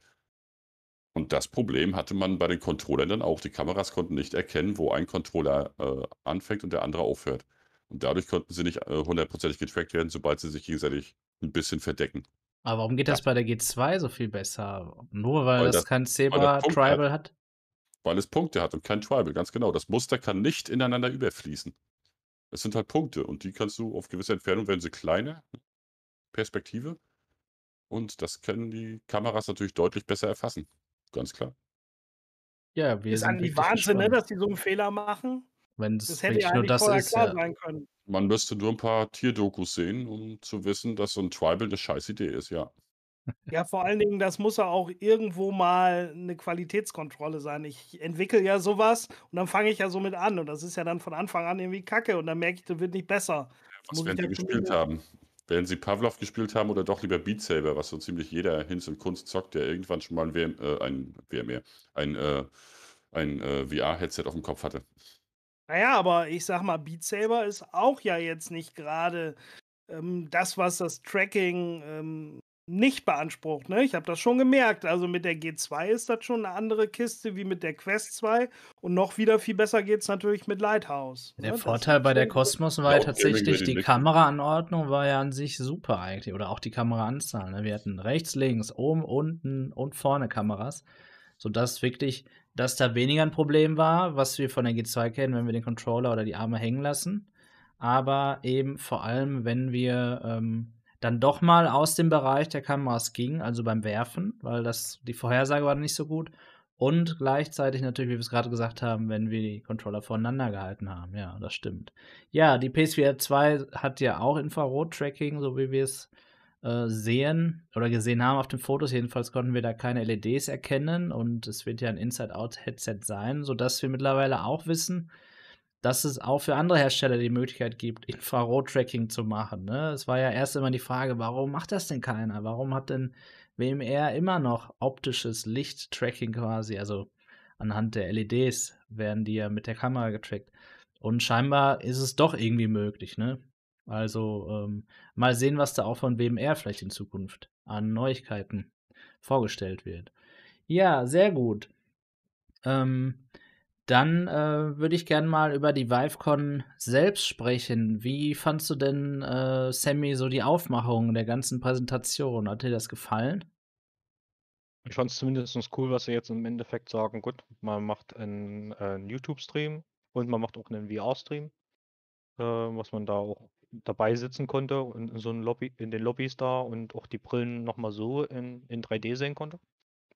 Und das Problem hatte man bei den Controllern dann auch. Die Kameras konnten nicht erkennen, wo ein Controller äh, anfängt und der andere aufhört. Und dadurch konnten sie nicht äh, hundertprozentig getrackt werden, sobald sie sich gegenseitig ein bisschen verdecken. Aber warum geht das bei der G2 so viel besser? Nur weil, weil das, das, kein Zebra-Tribal hat, hat? Weil es Punkte hat und kein Tribal, ganz genau. Das Muster kann nicht ineinander überfließen. Es sind halt Punkte und die kannst du auf gewisse Entfernung, werden sie kleiner, Perspektive. Und das können die Kameras natürlich deutlich besser erfassen. Ganz klar. Ja, wir ist sind eigentlich Wahnsinn, ne, dass die so einen Fehler machen. Wenn's, das hätte ja nur das ist, klar ja. sein können. Man müsste nur ein paar Tierdokus sehen, um zu wissen, dass so ein Tribal eine scheiß Idee ist, ja. Ja, vor allen Dingen, das muss ja auch irgendwo mal eine Qualitätskontrolle sein. Ich entwickle ja sowas und dann fange ich ja so mit an und das ist ja dann von Anfang an irgendwie Kacke und dann merke ich, das wird nicht besser. Was werden Sie gespielt haben? Werden Sie Pavlov gespielt haben oder doch lieber Beat Saber, was so ziemlich jeder Hinz und Kunst zockt, der irgendwann schon mal ein, WM, äh, ein, WMR, ein, äh, ein äh, VR-Headset auf dem Kopf hatte? Naja, aber ich sag mal, Beat Saber ist auch ja jetzt nicht gerade ähm, das, was das Tracking ähm, nicht beansprucht. Ne? Ich habe das schon gemerkt. Also mit der G2 ist das schon eine andere Kiste wie mit der Quest 2. Und noch wieder viel besser geht es natürlich mit Lighthouse. Der ne? Vorteil bei der Cosmos war ja tatsächlich, die Kameraanordnung war ja an sich super eigentlich. Oder auch die Kameraanzahl. Ne? Wir hatten rechts, links, oben, unten und vorne Kameras. Sodass wirklich, dass da weniger ein Problem war, was wir von der G2 kennen, wenn wir den Controller oder die Arme hängen lassen. Aber eben vor allem, wenn wir ähm, dann doch mal aus dem Bereich der Kameras ging, also beim Werfen, weil das die Vorhersage war nicht so gut. Und gleichzeitig natürlich, wie wir es gerade gesagt haben, wenn wir die Controller voneinander gehalten haben. Ja, das stimmt. Ja, die PSVR 2 hat ja auch Infrarot-Tracking, so wie wir es äh, sehen oder gesehen haben auf den Fotos. Jedenfalls konnten wir da keine LEDs erkennen und es wird ja ein Inside-Out-Headset sein, sodass wir mittlerweile auch wissen, dass es auch für andere Hersteller die Möglichkeit gibt, Infrarot-Tracking zu machen. Ne? Es war ja erst immer die Frage, warum macht das denn keiner? Warum hat denn WMR immer noch optisches Licht-Tracking quasi? Also anhand der LEDs werden die ja mit der Kamera getrackt. Und scheinbar ist es doch irgendwie möglich, ne? Also ähm, mal sehen, was da auch von WMR vielleicht in Zukunft an Neuigkeiten vorgestellt wird. Ja, sehr gut. Ähm, dann äh, würde ich gerne mal über die ViveCon selbst sprechen. Wie fandst du denn, äh, Sammy, so die Aufmachung der ganzen Präsentation? Hat dir das gefallen? Ich fand es zumindest cool, was sie jetzt im Endeffekt sagen. Gut, man macht einen, äh, einen YouTube-Stream und man macht auch einen VR-Stream, äh, was man da auch dabei sitzen konnte in, in so einem Lobby, in den Lobbys da und auch die Brillen nochmal so in, in 3D sehen konnte.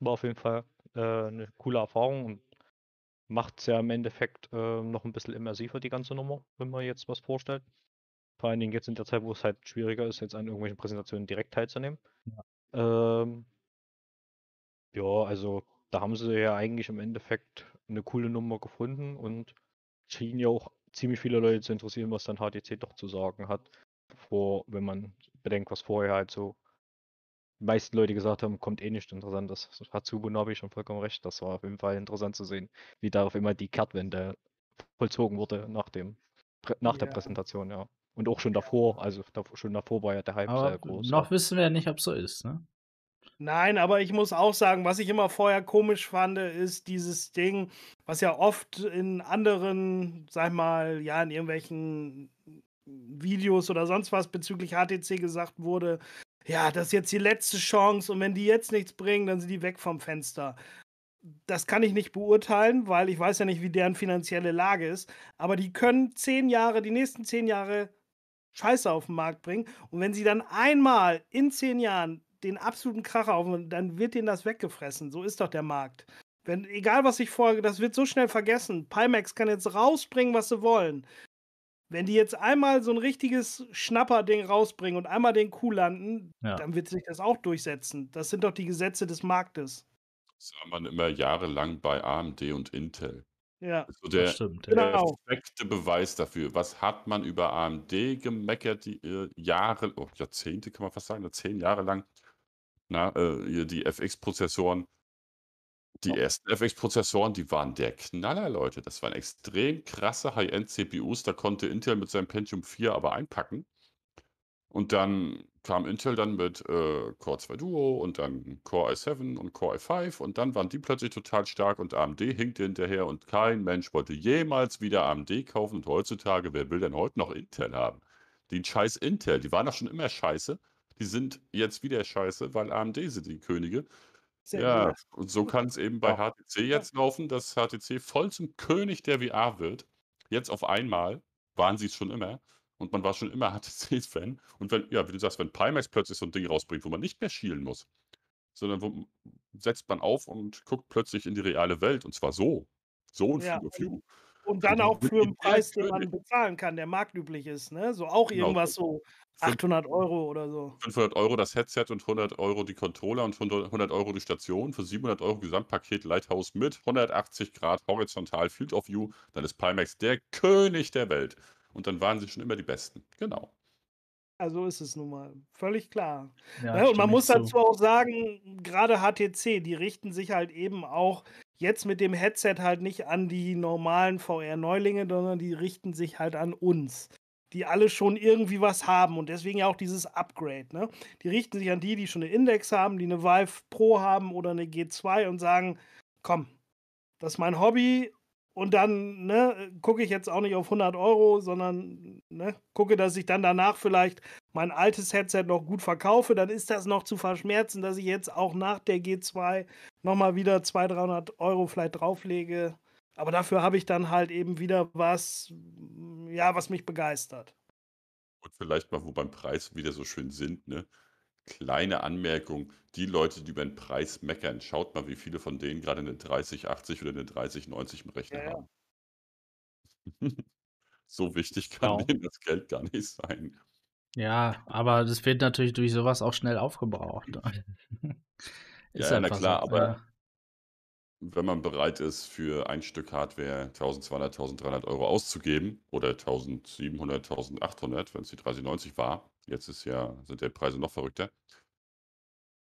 War auf jeden Fall äh, eine coole Erfahrung und macht es ja im Endeffekt äh, noch ein bisschen immersiver, die ganze Nummer, wenn man jetzt was vorstellt. Vor allen Dingen jetzt in der Zeit, wo es halt schwieriger ist, jetzt an irgendwelchen Präsentationen direkt teilzunehmen. Ja, ähm, ja also da haben sie ja eigentlich im Endeffekt eine coole Nummer gefunden und schien ja auch ziemlich viele Leute zu interessieren, was dann HTC doch zu sagen hat, vor, wenn man bedenkt, was vorher halt so die meisten Leute gesagt haben, kommt eh nicht interessant. Das hat Subunabi schon vollkommen recht. Das war auf jeden Fall interessant zu sehen, wie da auf immer die Kehrtwende vollzogen wurde nach dem nach ja. der Präsentation, ja. Und auch schon davor, also schon davor war ja der Hype aber sehr groß. Noch ja. wissen wir ja nicht, ob es so ist, ne? Nein, aber ich muss auch sagen, was ich immer vorher komisch fand, ist dieses Ding, was ja oft in anderen, sag mal, ja, in irgendwelchen Videos oder sonst was bezüglich HTC gesagt wurde, ja, das ist jetzt die letzte Chance und wenn die jetzt nichts bringen, dann sind die weg vom Fenster. Das kann ich nicht beurteilen, weil ich weiß ja nicht, wie deren finanzielle Lage ist. Aber die können zehn Jahre, die nächsten zehn Jahre Scheiße auf den Markt bringen. Und wenn sie dann einmal in zehn Jahren den absoluten Kracher aufnehmen, dann wird denen das weggefressen. So ist doch der Markt. Wenn, egal was ich vorge, das wird so schnell vergessen. Pimax kann jetzt rausbringen, was sie wollen. Wenn die jetzt einmal so ein richtiges Schnapperding rausbringen und einmal den Kuh landen, ja. dann wird sich das auch durchsetzen. Das sind doch die Gesetze des Marktes. Das sah man immer jahrelang bei AMD und Intel. Ja, also der, das stimmt. Der genau. perfekte Beweis dafür. Was hat man über AMD gemeckert, die äh, Jahre, oh, Jahrzehnte kann man fast sagen, zehn Jahre lang, na, äh, die FX-Prozessoren die ersten FX-Prozessoren, die waren der Knaller, Leute. Das waren extrem krasse High-End-CPUs. Da konnte Intel mit seinem Pentium 4 aber einpacken. Und dann kam Intel dann mit äh, Core 2 Duo und dann Core i7 und Core i5 und dann waren die plötzlich total stark und AMD hinkte hinterher und kein Mensch wollte jemals wieder AMD kaufen. Und heutzutage, wer will denn heute noch Intel haben? Die scheiß Intel, die waren doch schon immer scheiße. Die sind jetzt wieder scheiße, weil AMD sind die Könige. Sehr Ja, gut. und so kann es eben bei Ja. HTC jetzt laufen, dass HTC voll zum König der VR wird. Jetzt auf einmal, waren sie es schon immer und man war schon immer HTC-Fan. Und wenn ja, wie du sagst, wenn Pimax plötzlich so ein Ding rausbringt, wo man nicht mehr schielen muss, sondern wo setzt man auf und guckt plötzlich in die reale Welt und zwar so. So 'n Ja, View und dann auch für einen Preis, den man bezahlen kann, der marktüblich ist, ne? So auch Genau. irgendwas so 800 Euro oder so. 500 Euro das Headset und 100 Euro die Controller und 100 Euro die Station. Für 700 Euro Gesamtpaket Lighthouse mit 180 Grad horizontal Field of View. Dann ist Pimax der König der Welt. Und dann waren sie schon immer die Besten. Genau. Ja, so ist es nun mal. Völlig klar. Ja, Ja, und man muss dazu auch sagen, gerade HTC, die richten sich halt eben auch jetzt mit dem Headset halt nicht an die normalen VR-Neulinge, sondern die richten sich halt an uns, die alle schon irgendwie was haben und deswegen ja auch dieses Upgrade. Ne? Die richten sich an die, die schon eine Index haben, die eine Vive Pro haben oder eine G2 und sagen, komm, das ist mein Hobby und dann ne, gucke ich jetzt auch nicht auf 100 Euro, sondern ne, gucke, dass ich dann danach vielleicht mein altes Headset noch gut verkaufe. Dann ist das noch zu verschmerzen, dass ich jetzt auch nach der G2 nochmal wieder 200, 300 Euro vielleicht drauflege. Aber dafür habe ich dann halt eben wieder was, ja, was mich begeistert. Und vielleicht mal, wo beim Preis wieder so schön sind, ne? Kleine Anmerkung, die Leute, die über den Preis meckern, schaut mal, wie viele von denen gerade eine 3080 oder eine 3090 im Rechner Ja, haben. So wichtig kann Genau. denen das Geld gar nicht sein. Ja, aber das wird natürlich durch sowas auch schnell aufgebraucht. Ist Ja, na einfach so, klar, aber wenn man bereit ist, für ein Stück Hardware 1.200, 1.300 Euro auszugeben oder 1.700, 1.800, wenn es die 3090 war, jetzt ist ja sind ja Preise noch verrückter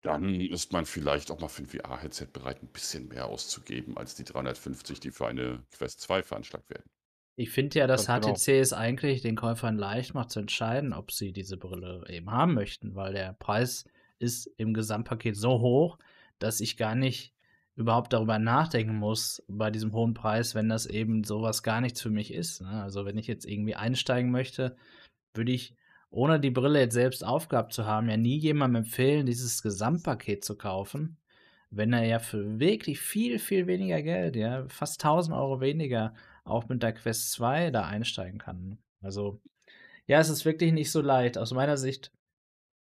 dann ist man vielleicht auch mal für ein VR-Headset bereit, ein bisschen mehr auszugeben als die 350, die für eine Quest 2 veranschlagt werden. Ich finde ja, dass genau. HTC es eigentlich den Käufern leicht macht zu entscheiden, ob sie diese Brille eben haben möchten, weil der Preis ist im Gesamtpaket so hoch, dass ich gar nicht überhaupt darüber nachdenken muss bei diesem hohen Preis, wenn das eben sowas gar nichts für mich ist. Ne? Also wenn ich jetzt irgendwie einsteigen möchte, würde ich ohne die Brille jetzt selbst aufgehabt zu haben, ja nie jemandem empfehlen, dieses Gesamtpaket zu kaufen, wenn er ja für wirklich viel, viel weniger Geld, ja, fast 1000 Euro weniger, auch mit der Quest 2 da einsteigen kann. Also, ja, es ist wirklich nicht so leicht. Aus meiner Sicht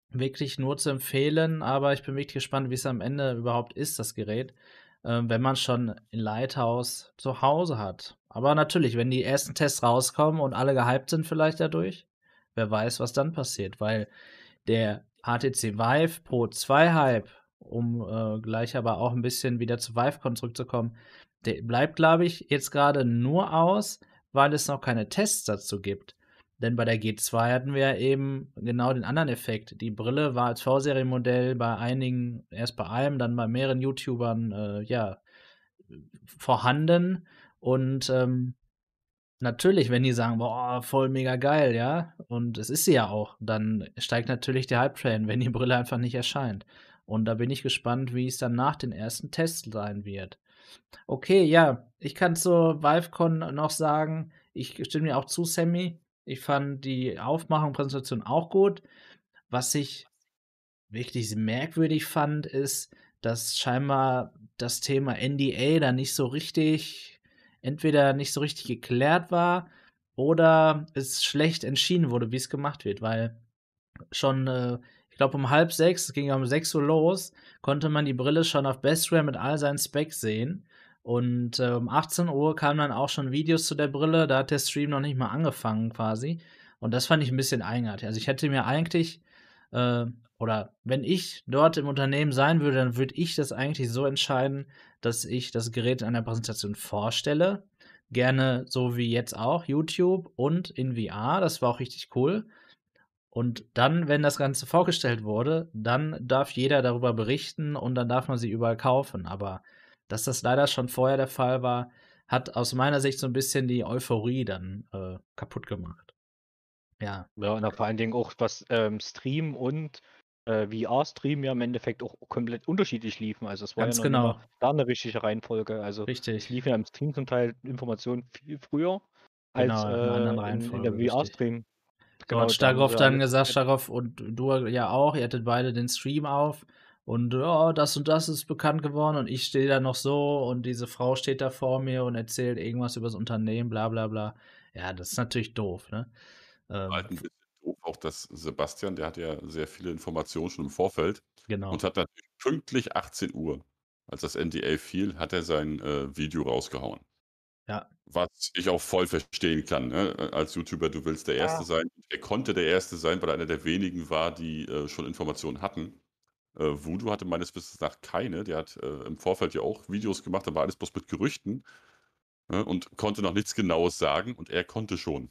wirklich nur zu empfehlen, aber ich bin wirklich gespannt, wie es am Ende überhaupt ist, das Gerät, äh, wenn man schon ein Lighthouse zu Hause hat. Aber natürlich, wenn die ersten Tests rauskommen und alle gehypt sind vielleicht dadurch, wer weiß, was dann passiert, weil der HTC Vive Pro 2 Hype, um äh, gleich aber auch ein bisschen wieder zu ViveCon zurückzukommen, der bleibt, glaube ich, jetzt gerade nur aus, weil es noch keine Tests dazu gibt. Denn bei der G2 hatten wir eben genau den anderen Effekt. Die Brille war als V-Serienmodell bei einigen, erst bei einem, dann bei mehreren YouTubern, äh, ja, vorhanden. Und ähm, natürlich, wenn die sagen, boah, voll mega geil, ja, und es ist sie ja auch, dann steigt natürlich der Hype-Train, wenn die Brille einfach nicht erscheint. Und da bin ich gespannt, wie es dann nach den ersten Tests sein wird. Okay, ja, ich kann zur ViveCon noch sagen, ich stimme mir auch zu, Sammy. Ich fand die Aufmachung, Präsentation auch gut. Was ich wirklich merkwürdig fand, ist, dass scheinbar das Thema NDA da nicht so richtig entweder nicht so richtig geklärt war oder es schlecht entschieden wurde, wie es gemacht wird, weil schon, äh, ich glaube, um halb sechs, es ging ja um sechs Uhr los, konnte man die Brille schon auf Bestrare mit all seinen Specs sehen. Und äh, um 18 Uhr kamen dann auch schon Videos zu der Brille, da hat der Stream noch nicht mal angefangen quasi. Und das fand ich ein bisschen eigenartig. Also ich hätte mir eigentlich, äh, oder wenn ich dort im Unternehmen sein würde, dann würde ich das eigentlich so entscheiden, dass ich das Gerät in einer Präsentation vorstelle. Gerne so wie jetzt auch, YouTube und in VR. Das war auch richtig cool. Und dann, wenn das Ganze vorgestellt wurde, dann darf jeder darüber berichten und dann darf man sie überall kaufen. Aber dass das leider schon vorher der Fall war, hat aus meiner Sicht so ein bisschen die Euphorie dann äh, kaputt gemacht. Ja. Ja, und vor allen Dingen auch was ähm, Stream und äh, VR-Stream ja im Endeffekt auch komplett unterschiedlich liefen. Also es war Ganz ja noch genau. da eine richtige Reihenfolge. Also richtig. es liefen ja im Stream zum Teil Informationen viel früher genau, als äh, in, in, der VR-Stream. Genau, hat Starkov dann gesagt, Starkov und du ja auch, ihr hattet beide den Stream auf und oh, das und das ist bekannt geworden und ich stehe da noch so und diese Frau steht da vor mir und erzählt irgendwas über das Unternehmen, bla bla bla. Ja, das ist natürlich doof, ne? Ähm, halt bisschen doof auch, dass Sebastian, der hat ja sehr viele Informationen schon im Vorfeld Genau. und hat natürlich pünktlich 18 Uhr, als das NDA fiel, hat er sein äh, Video rausgehauen. Ja. Was ich auch voll verstehen kann. Ne? Als YouTuber, du willst der Erste ja. sein. Er konnte der Erste sein, weil er einer der wenigen war, die äh, schon Informationen hatten. Äh, Voodoo hatte meines Wissens nach keine. Der hat äh, im Vorfeld ja auch Videos gemacht, aber alles bloß mit Gerüchten ne? und konnte noch nichts Genaues sagen und er konnte schon.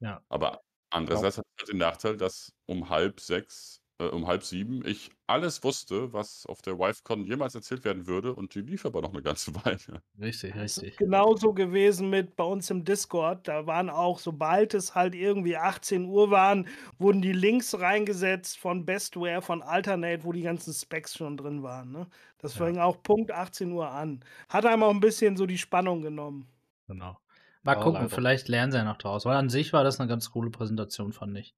Ja. Aber Andererseits hat es halt den Nachteil, dass um halb sechs äh, um halb sieben ich alles wusste, was auf der WiFCon jemals erzählt werden würde und die lief aber noch eine ganze Weile. Richtig, richtig. Genauso gewesen mit bei uns im Discord. Da waren auch, sobald es halt irgendwie 18 Uhr waren, wurden die Links reingesetzt von Bestware, von Alternate, wo die ganzen Specs schon drin waren. Ne? Das Ja. fing auch Punkt 18 Uhr an. Hat einem auch ein bisschen so die Spannung genommen. Genau. Mal gucken, leider. vielleicht lernen sie ja noch draus. Weil an sich war das eine ganz coole Präsentation, fand ich.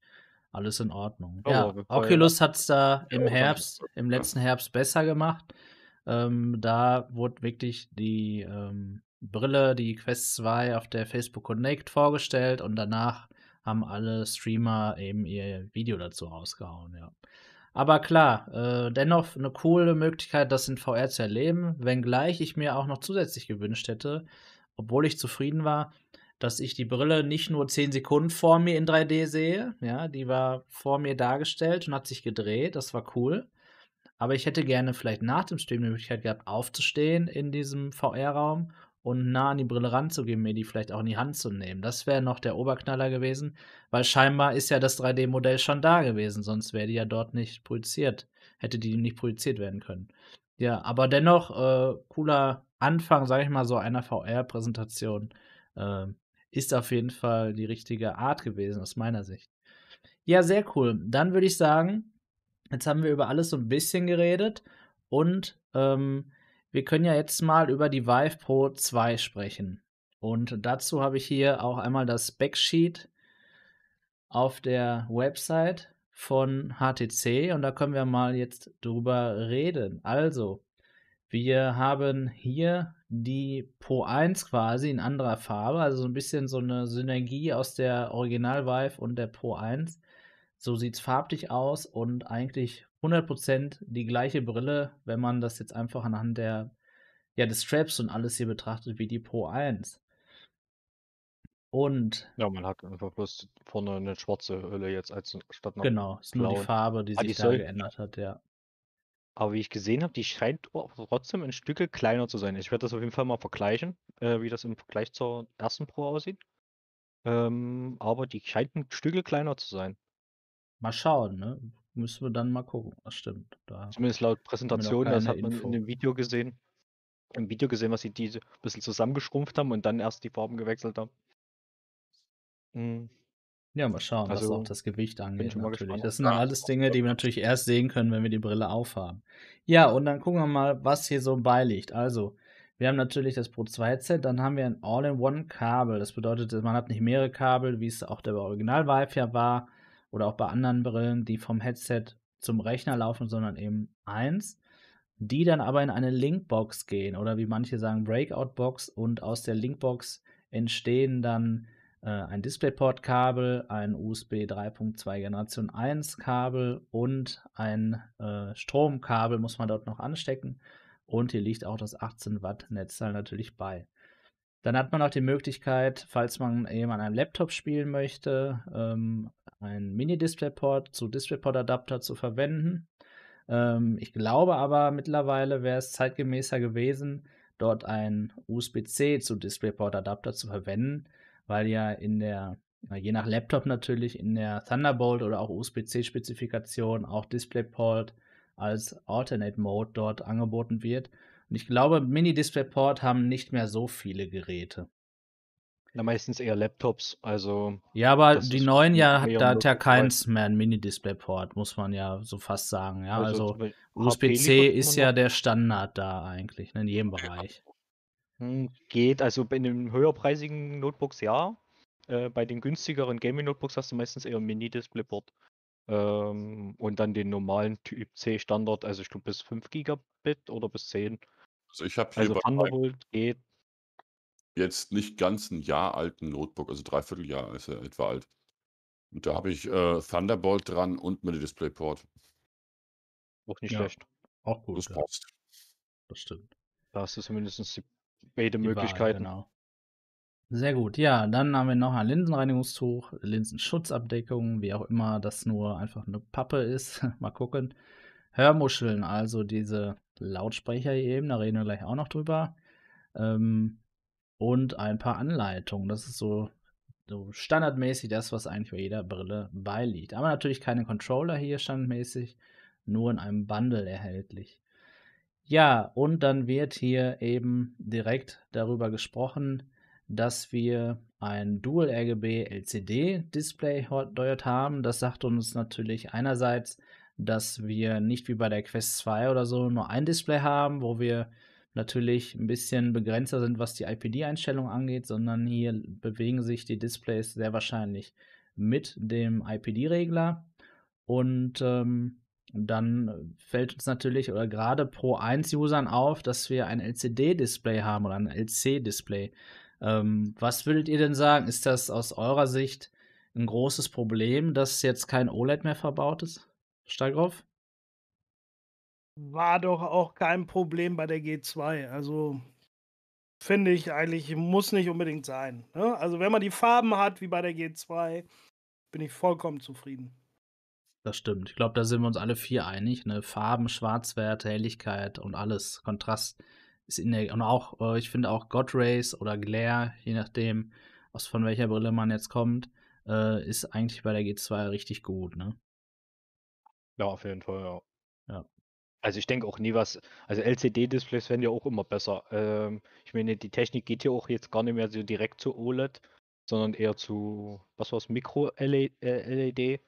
Alles in Ordnung. Ja, Ja, Oculus hat es da im Herbst, im letzten Herbst besser gemacht. Ähm, da wurde wirklich die ähm, Brille, die Quest 2 auf der Facebook Connect vorgestellt und danach haben alle Streamer eben ihr Video dazu rausgehauen, ja. Aber klar, äh, dennoch eine coole Möglichkeit, das in VR zu erleben, wenngleich ich mir auch noch zusätzlich gewünscht hätte, obwohl ich zufrieden war, dass ich die Brille nicht nur 10 Sekunden vor mir in 3D sehe, ja, die war vor mir dargestellt und hat sich gedreht, das war cool. Aber ich hätte gerne vielleicht nach dem Stream die Möglichkeit gehabt, aufzustehen in diesem VR-Raum und nah an die Brille ranzugehen, mir die vielleicht auch in die Hand zu nehmen. Das wäre noch der Oberknaller gewesen, weil scheinbar ist ja das 3D-Modell schon da gewesen, sonst wäre die ja dort nicht projiziert, hätte die nicht projiziert werden können. Ja, aber dennoch äh, cooler Anfang, sage ich mal, so einer VR-Präsentation. Äh, ist auf jeden Fall die richtige Art gewesen, aus meiner Sicht. Ja, sehr cool. Dann würde ich sagen, jetzt haben wir über alles so ein bisschen geredet und ähm, wir können ja jetzt mal über die Vive Pro 2 sprechen. Und dazu habe ich hier auch einmal das Specsheet auf der Website von HTC und da können wir mal jetzt drüber reden. Also, wir haben hier die Pro 1 quasi in anderer Farbe, also so ein bisschen so eine Synergie aus der Original Vive und der Pro 1. So sieht es farblich aus und eigentlich 100% die gleiche Brille, wenn man das jetzt einfach anhand der, ja, des Straps und alles hier betrachtet wie die Pro 1. Und Ja, man hat einfach bloß vorne eine schwarze Hülle jetzt als statt einer genau, ist nur die blauen. Farbe, die Ah, sich die da geändert hat, ja. Aber wie ich gesehen habe, die scheint trotzdem ein Stücke kleiner zu sein. Ich werde das auf jeden Fall mal vergleichen, äh, wie das im Vergleich zur ersten Pro aussieht. Ähm, aber die scheint ein Stücke kleiner zu sein. Mal schauen, ne? Müssen wir dann mal gucken. Das stimmt. Da Zumindest laut Präsentation, das hat man Info. in dem Video gesehen. Im Video gesehen, was sie diese ein bisschen zusammengeschrumpft haben und dann erst die Farben gewechselt haben. Hm, Ja, mal schauen, was Also, auch das Gewicht angeht, natürlich. Das sind alles Dinge, die wir natürlich erst sehen können, wenn wir die Brille aufhaben. Ja, und dann gucken wir mal, was hier so beiliegt. Also, wir haben natürlich das Pro 2 Headset, dann haben wir ein All-in-One-Kabel. Das bedeutet, man hat nicht mehrere Kabel, wie es auch der Original Vive ja war, oder auch bei anderen Brillen, die vom Headset zum Rechner laufen, sondern eben eins, die dann aber in eine Linkbox gehen, oder wie manche sagen, Breakout-Box, und aus der Linkbox entstehen dann ein DisplayPort-Kabel, ein USB 3.2 Generation 1 Kabel und ein äh, Stromkabel muss man dort noch anstecken. Und hier liegt auch das 18 Watt Netzteil natürlich bei. Dann hat man auch die Möglichkeit, falls man eben an einem Laptop spielen möchte, ähm, einen Mini-DisplayPort zu DisplayPort-Adapter zu verwenden. Ähm, ich glaube aber mittlerweile wäre es zeitgemäßer gewesen, dort einen USB-C zu DisplayPort-Adapter zu verwenden, weil ja in der, je nach Laptop natürlich, in der Thunderbolt oder auch USB-C-Spezifikation auch DisplayPort als Alternate Mode dort angeboten wird. Und ich glaube, Mini-DisplayPort haben nicht mehr so viele Geräte. na, meistens eher Laptops, also Ja, aber die neuen ja hat, da hat ja keins mehr ein Mini-DisplayPort, muss man ja so fast sagen. Ja, also, Beispiel USB-C ist ja der Standard da eigentlich, ne, in jedem Bereich. Hm, Geht, also bei den höherpreisigen Notebooks ja. Äh, bei den günstigeren Gaming-Notebooks hast du meistens eher ein Mini-Displayport. Ähm, und dann den normalen Typ C Standard, also ich glaube bis 5 Gigabit oder bis 10. Also ich habe hier Also Thunderbolt geht. jetzt nicht ganz ein Jahr alten Notebook, also dreiviertel Jahr ist er etwa alt. Und da habe ich äh, Thunderbolt dran und mit DisplayPort. Auch nicht Ja. schlecht. Auch gut, Das ja, passt. das stimmt. Da hast du zumindest die beide genau. Sehr gut. Ja, dann haben wir noch ein Linsenreinigungstuch, Linsenschutzabdeckung, wie auch immer das nur einfach eine Pappe ist. Mal gucken. Hörmuscheln, also diese Lautsprecher hier eben, da reden wir gleich auch noch drüber. Ähm, und ein paar Anleitungen. Das ist so so standardmäßig das, was eigentlich bei jeder Brille beiliegt. Aber natürlich keine Controller hier standardmäßig, nur in einem Bundle erhältlich. Ja, und dann wird hier eben direkt darüber gesprochen, dass wir ein Dual RGB LCD Display dort haben. Das sagt uns natürlich einerseits, dass wir nicht wie bei der Quest 2 oder so nur ein Display haben, wo wir natürlich ein bisschen begrenzter sind, was die IPD-Einstellung angeht, sondern hier bewegen sich die Displays sehr wahrscheinlich mit dem IPD-Regler. Und ähm, dann fällt uns natürlich oder gerade Pro 1-Usern auf, dass wir ein LCD-Display haben oder ein LC-Display. Ähm, was würdet ihr denn sagen? Ist das aus eurer Sicht ein großes Problem, dass jetzt kein OLED mehr verbaut ist? Steigroff? War doch auch kein Problem bei der G2. Also finde ich eigentlich, muss nicht unbedingt sein. Ne? Also wenn man die Farben hat wie bei der G2, bin ich vollkommen zufrieden. Das stimmt. Ich glaube, da sind wir uns alle vier einig. Ne? Farben, Schwarzwerte, Helligkeit und alles. Kontrast ist in der. Und auch, äh, ich finde auch God Rays oder Glare, je nachdem, aus von welcher Brille man jetzt kommt, äh, ist eigentlich bei der G2 richtig gut. Ne? Ja, auf jeden Fall, ja. Ja. Also ich denke auch nie was, also LCD-Displays werden ja auch immer besser. Ähm, ich meine, die Technik geht ja auch jetzt gar nicht mehr so direkt zu OLED, sondern eher zu, was war es, Micro-LED.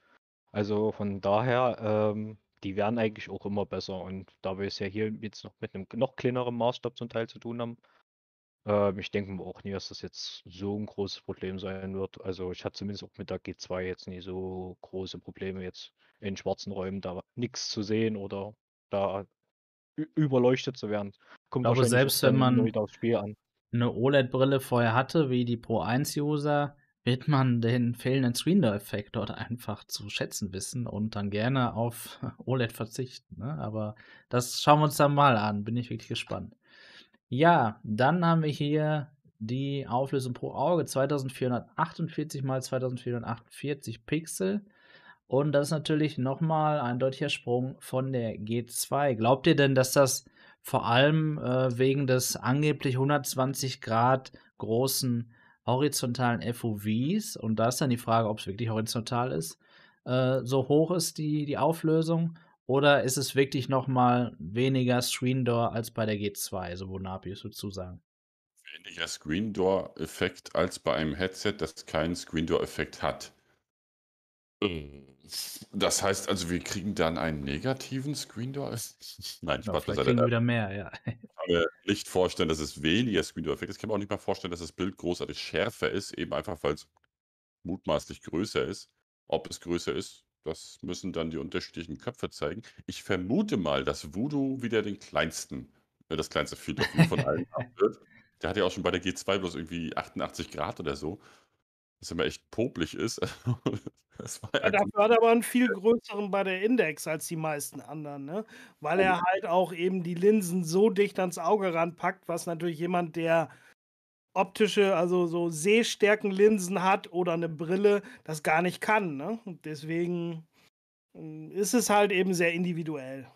Also von daher, ähm, die werden eigentlich auch immer besser. Und da wir es ja hier jetzt noch mit einem noch kleineren Maßstab zum Teil zu tun haben, ähm, ich denke auch nie, dass das jetzt so ein großes Problem sein wird. Also ich hatte zumindest auch mit der G2 jetzt nie so große Probleme jetzt in schwarzen Räumen da nichts zu sehen oder da überleuchtet zu werden. Kommt aber selbst wenn man eine OLED-Brille vorher hatte, wie die Pro 1-User, wird man den fehlenden Screen-Door-Effekt dort einfach zu schätzen wissen und dann gerne auf OLED verzichten. Ne? Aber das schauen wir uns dann mal an. Bin ich wirklich gespannt. Ja, dann haben wir hier die Auflösung pro Auge 2448 x 2448 Pixel. Und das ist natürlich nochmal ein deutlicher Sprung von der G2. Glaubt ihr denn, dass das vor allem äh, wegen des angeblich 120 Grad großen horizontalen FOVs, und da ist dann die Frage, ob es wirklich horizontal ist, äh, so hoch ist die, die Auflösung? Oder ist es wirklich nochmal weniger Screen Door als bei der G2, also wo Napius dazu sagen? Weniger Screen Door Effekt als bei einem Headset, das keinen Screen Door Effekt hat. Äh, das heißt also, wir kriegen dann einen negativen Screen Door? Nein, Ja, Spaß vielleicht kriegen wieder mehr, ja. Ich kann mir nicht vorstellen, dass es weniger Screen Door Effekt ist. Ich kann mir auch nicht mal vorstellen, dass das Bild großartig schärfer ist, eben einfach, weil es mutmaßlich größer ist. Ob es größer ist, das müssen dann die unterschiedlichen Köpfe zeigen. Ich vermute mal, dass Voodoo wieder den kleinsten, äh, das kleinste Field of View von allen haben wird. Der hat ja auch schon bei der G2 bloß irgendwie 88 Grad oder so was immer echt popelig ist. Das war ja dafür hat er aber einen viel größeren bei der Index als die meisten anderen, ne? Weil er halt auch eben die Linsen so dicht ans Auge ranpackt, was natürlich jemand, der optische, also so Sehstärkenlinsen hat oder eine Brille, das gar nicht kann, ne? Und deswegen hm, ist es halt eben sehr individuell.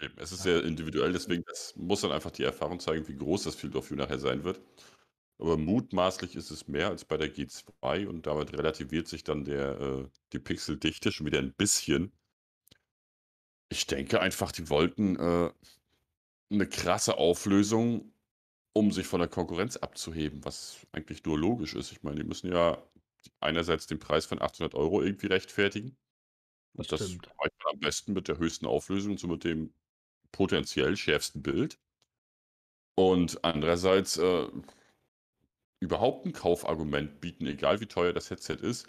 Eben, es ist sehr individuell, deswegen muss dann einfach die Erfahrung zeigen, wie groß das Field of View nachher sein wird. Aber mutmaßlich ist es mehr als bei der G2 und damit relativiert sich dann der, äh, die Pixeldichte schon wieder ein bisschen. Ich denke einfach, die wollten äh, eine krasse Auflösung, um sich von der Konkurrenz abzuheben, was eigentlich nur logisch ist. Ich meine, die müssen ja einerseits den Preis von 800 Euro irgendwie rechtfertigen. Und das stimmt. man am besten mit der höchsten Auflösung und so mit dem potenziell schärfsten Bild. Und andererseits äh, überhaupt ein Kaufargument bieten, egal wie teuer das Headset ist.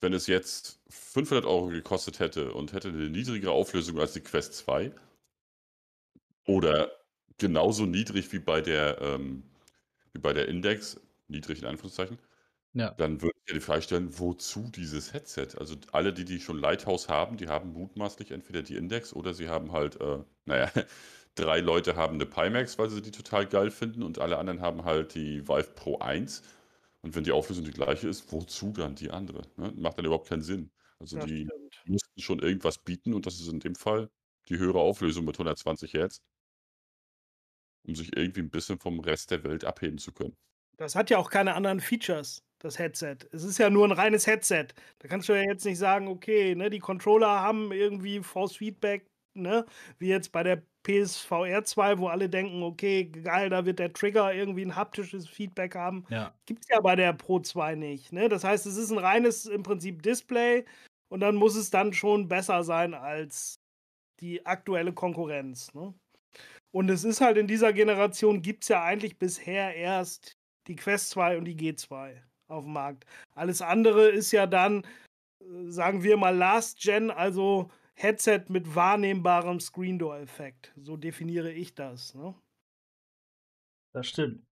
Wenn es jetzt 500 Euro gekostet hätte und hätte eine niedrigere Auflösung als die Quest 2 oder genauso niedrig wie bei der, ähm, wie bei der Index, niedrig in Anführungszeichen, ja. dann würde ich ja die Frage stellen, wozu dieses Headset? Also alle, die, die schon Lighthouse haben, die haben mutmaßlich entweder die Index oder sie haben halt, äh, naja, drei Leute haben eine Pimax, weil sie die total geil finden und alle anderen haben halt die Vive Pro 1. Und wenn die Auflösung die gleiche ist, wozu dann die andere? Ne? Macht dann überhaupt keinen Sinn. Also das die stimmt. mussten schon irgendwas bieten und das ist in dem Fall die höhere Auflösung mit 120 Hertz, um sich irgendwie ein bisschen vom Rest der Welt abheben zu können. Das hat ja auch keine anderen Features. das Headset. Es ist ja nur ein reines Headset. Da kannst du ja jetzt nicht sagen, okay, ne, die Controller haben irgendwie Force Feedback, ne, wie jetzt bei der PSVR 2, wo alle denken, okay, geil, da wird der Trigger irgendwie ein haptisches Feedback haben. Ja. Gibt es ja bei der Pro 2 nicht. Ne? Das heißt, es ist ein reines im Prinzip Display und dann muss es dann schon besser sein als die aktuelle Konkurrenz. Ne? Und es ist halt in dieser Generation, gibt es ja eigentlich bisher erst die Quest 2 und die G2 auf dem Markt. Alles andere ist ja dann, äh, sagen wir mal, Last Gen, also Headset mit wahrnehmbarem Screen Door Effekt. So definiere ich das. Ne? Das stimmt.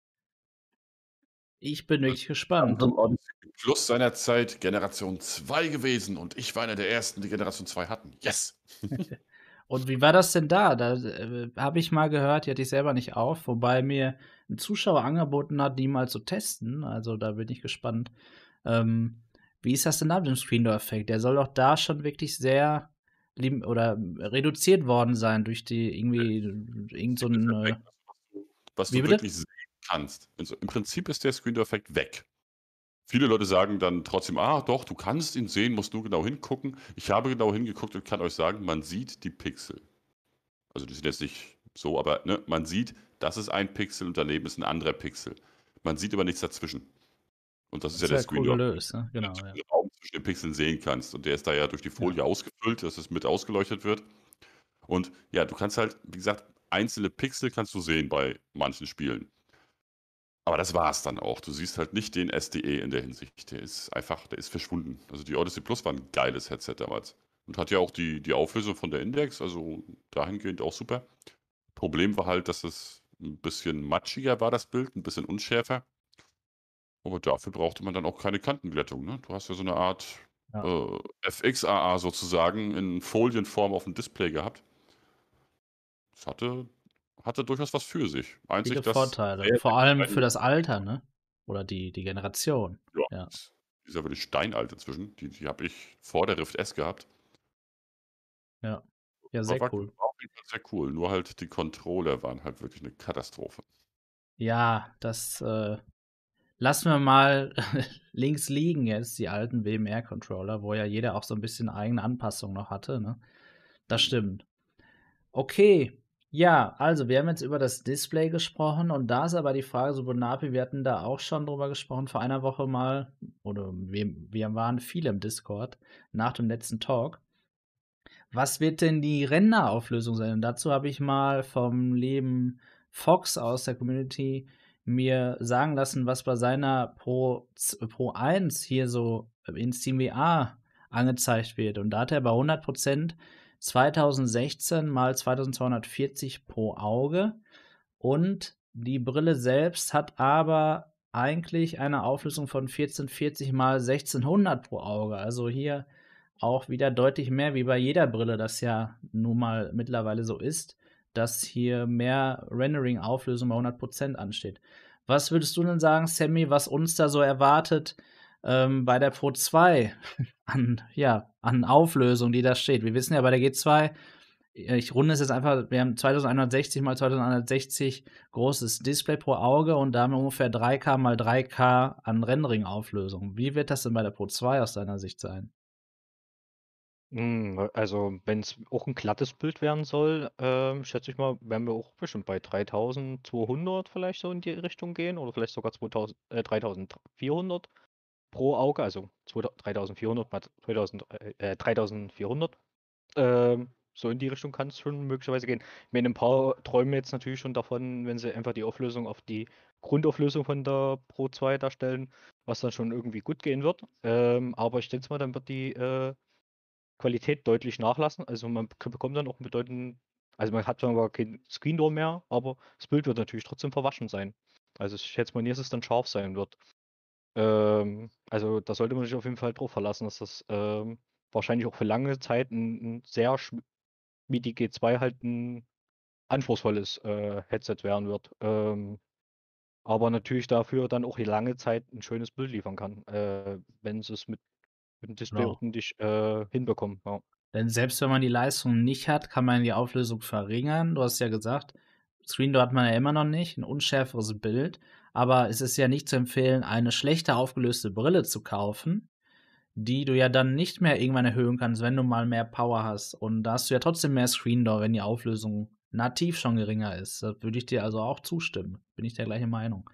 Ich bin wirklich gespannt. Plus seinerzeit Generation 2 gewesen und ich war einer der ersten, die Generation 2 hatten. Yes! und wie war das denn da? Da äh, habe ich mal gehört, die hatte ich selber nicht auf, wobei mir ein Zuschauer angeboten hat, die mal zu testen. Also da bin ich gespannt. Ähm, wie ist das denn da mit dem Screen Door Effekt? Der soll doch da schon wirklich sehr oder reduziert worden sein durch die irgendwie irgend so ein. Äh, was du wirklich sehen kannst. Also Im Prinzip ist der Screen-Effekt weg. Viele Leute sagen dann trotzdem, ah doch, du kannst ihn sehen, musst du genau hingucken. Ich habe genau hingeguckt und kann euch sagen, man sieht die Pixel. Also die sind jetzt nicht so, aber ne, man sieht, das ist ein Pixel und daneben ist ein anderer Pixel. Man sieht aber nichts dazwischen. Und das, das ist ja der Screen, cool gelöst, ne? genau, ja. Zwischen den Pixeln sehen kannst. Und der ist da ja durch die Folie ja. ausgefüllt, dass es mit ausgeleuchtet wird. Und ja, du kannst halt, wie gesagt, einzelne Pixel kannst du sehen bei manchen Spielen. Aber das war es dann auch. Du siehst halt nicht den SDE in der Hinsicht. Der ist einfach, der ist verschwunden. Also die Odyssey Plus war ein geiles Headset damals. Und hat ja auch die, die Auflösung von der Index, also dahingehend auch super. Problem war halt, dass es ein bisschen matschiger war, das Bild, ein bisschen unschärfer. Aber dafür brauchte man dann auch keine Kantenglättung, ne? Du hast ja so eine Art, Ja. äh, FXAA sozusagen in Folienform auf dem Display gehabt. Das hatte hatte durchaus was für sich. Einzig Viele Vorteile, vor allem für das Alter, ne? Oder die die Generation. Ja, Ja. die ist ja wirklich steinalt inzwischen. Die die habe ich vor der Rift S gehabt. Ja. Ja, sehr war cool. war sehr cool. Nur halt die Controller waren halt wirklich eine Katastrophe. Ja, das, äh lassen wir mal links liegen jetzt, die alten WMR-Controller, wo ja jeder auch so ein bisschen eigene Anpassungen noch hatte. Ne? Das stimmt. Okay, ja, also wir haben jetzt über das Display gesprochen und da ist aber die Frage, so Bonapi, wir hatten da auch schon drüber gesprochen vor einer Woche mal, oder wir, wir waren viele im Discord nach dem letzten Talk. Was wird denn die Renderauflösung sein? Und dazu habe ich mal vom lieben Fox aus der Community mir sagen lassen, was bei seiner Pro, Pro 1 hier so in SteamVR angezeigt wird. Und da hat er bei 100% 2016 mal 2240 pro Auge. Und die Brille selbst hat aber eigentlich eine Auflösung von 1440 mal 1600 pro Auge. Also hier auch wieder deutlich mehr wie bei jeder Brille, das ja nun mal mittlerweile so ist dass hier mehr Rendering-Auflösung bei 100% ansteht. Was würdest du denn sagen, Sammy, was uns da so erwartet ähm, bei der Pro 2 an, ja, an Auflösung, die da steht? Wir wissen ja bei der G2, äh, ich runde es jetzt einfach, wir haben 2160 mal 2160 großes Display pro Auge und da haben wir ungefähr 3K mal 3K an Rendering-Auflösung. Wie wird das denn bei der Pro 2 aus deiner Sicht sein? Hm, also, wenn es auch ein glattes Bild werden soll, ähm, schätze ich mal, werden wir auch bestimmt bei 3200 vielleicht so in die Richtung gehen oder vielleicht sogar 2000 äh, 3400 pro Auge, also 3400 mal 2000 äh, 3400. Ähm, so in die Richtung kann es schon möglicherweise gehen. Ich meine, ein paar träumen jetzt natürlich schon davon, wenn sie einfach die Auflösung auf die Grundauflösung von der Pro 2 darstellen, was dann schon irgendwie gut gehen wird. Ähm, aber ich denke mal, dann wird die äh Qualität deutlich nachlassen. Also man bekommt dann auch bedeutend, also man hat zwar kein Screen Door mehr, aber das Bild wird natürlich trotzdem verwaschen sein. Also ich schätze mal nie, dass es dann scharf sein wird. Ähm, also da sollte man sich auf jeden Fall drauf verlassen, dass das ähm, wahrscheinlich auch für lange Zeit ein, ein sehr, wie die G2 halt ein anspruchsvolles äh, Headset werden wird. Ähm, aber natürlich dafür dann auch die lange Zeit ein schönes Bild liefern kann, äh, wenn es mit dem Display Genau. ordentlich äh, hinbekommen. Ja. Denn selbst wenn man die Leistung nicht hat, kann man die Auflösung verringern. Du hast ja gesagt, Screen Door hat man ja immer noch nicht, ein unschärferes Bild, aber es ist ja nicht zu empfehlen, eine schlechter aufgelöste Brille zu kaufen, die du ja dann nicht mehr irgendwann erhöhen kannst, wenn du mal mehr Power hast. Und da hast du ja trotzdem mehr Screen Door, wenn die Auflösung nativ schon geringer ist. Da würde ich dir also auch zustimmen. Bin ich der gleichen Meinung.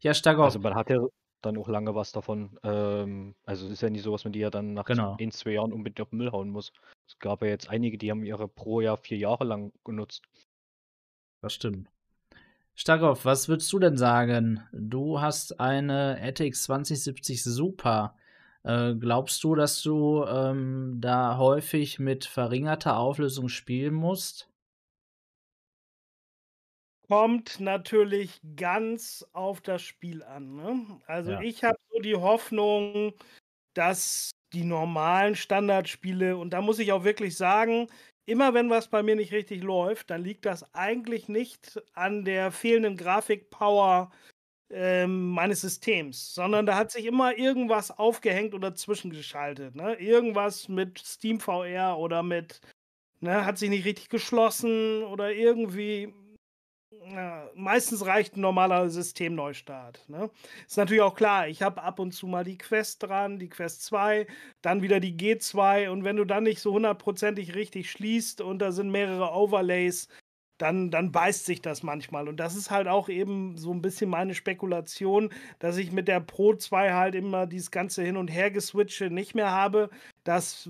Ja, Stagov. Also man hat ja dann auch lange was davon. Ähm, also es ist ja nicht so, was man die ja dann nach genau. ein, zwei Jahren unbedingt auf den Müll hauen muss. Es gab ja jetzt einige, die haben ihre Pro ja vier Jahre lang genutzt. Das stimmt. Starkov, was würdest du denn sagen? Du hast eine RTX 2070 Super. Äh, glaubst du, dass du ähm, da häufig mit verringerter Auflösung spielen musst? Kommt natürlich ganz auf das Spiel an. Ne? Also ja. ich habe so die Hoffnung, dass die normalen Standardspiele, und da muss ich auch wirklich sagen, immer wenn was bei mir nicht richtig läuft, dann liegt das eigentlich nicht an der fehlenden Grafikpower ähm, meines Systems, sondern da hat sich immer irgendwas aufgehängt oder zwischengeschaltet. Ne? Irgendwas mit Steam VR oder mit, ne, hat sich nicht richtig geschlossen oder irgendwie meistens reicht ein normaler Systemneustart. Ne? Ist natürlich auch klar, ich habe ab und zu mal die Quest dran, die Quest 2, dann wieder die G2 und wenn du dann nicht so hundertprozentig richtig schließt und da sind mehrere Overlays, dann, dann beißt sich das manchmal. Und das ist halt auch eben so ein bisschen meine Spekulation, dass ich mit der Pro 2 halt immer dieses ganze Hin- und Her-Geswitche nicht mehr habe, dass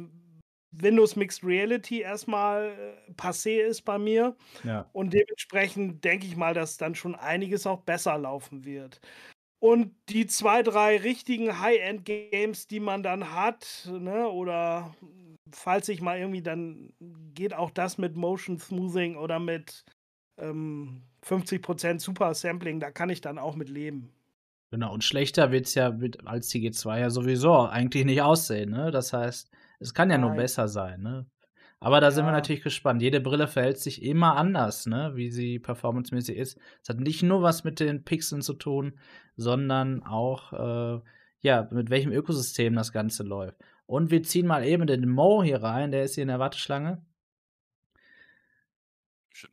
Windows Mixed Reality erstmal äh, passé ist bei mir. Ja. Und dementsprechend denke ich mal, dass dann schon einiges auch besser laufen wird. Und die zwei, drei richtigen High-End-Games, die man dann hat, ne, oder falls ich mal irgendwie, dann geht auch das mit Motion Smoothing oder mit ähm, 50% Super Sampling, da kann ich dann auch mit leben. Genau, und schlechter wird es ja mit, als die G2 ja sowieso eigentlich nicht aussehen, ne? Das heißt, es kann ja Nein. nur besser sein, ne? Aber da ja. sind wir natürlich gespannt. Jede Brille verhält sich immer anders, ne? Wie sie performancemäßig ist. Es hat nicht nur was mit den Pixeln zu tun, sondern auch, äh, ja, mit welchem Ökosystem das Ganze läuft. Und wir ziehen mal eben den Mo hier rein, der ist hier in der Warteschlange.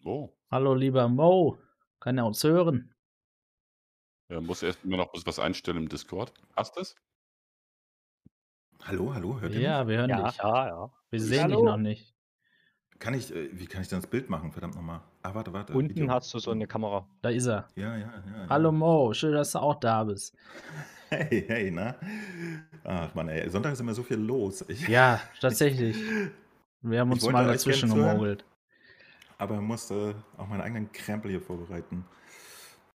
Mo. Hallo, lieber Mo. Kann er uns hören? Er muss erst immer noch was einstellen im Discord. Hast du es? Hallo, hallo, hört ihr Ja, mich? wir hören Ja, dich. ja, ja. Wir sehen dich noch nicht. Kann ich, äh, wie kann ich denn das Bild machen? Verdammt nochmal. Ah, warte, warte. Unten Video. hast du so eine Kamera. Da ist er. Ja, ja, ja. Hallo Mo, schön, dass du auch da bist. Hey, hey, na? Ach Mann, ey, Sonntag ist immer so viel los. Ich, Ja, tatsächlich. Wir haben uns mal dazwischen gemogelt. aber musste auch meinen eigenen Krempel hier vorbereiten.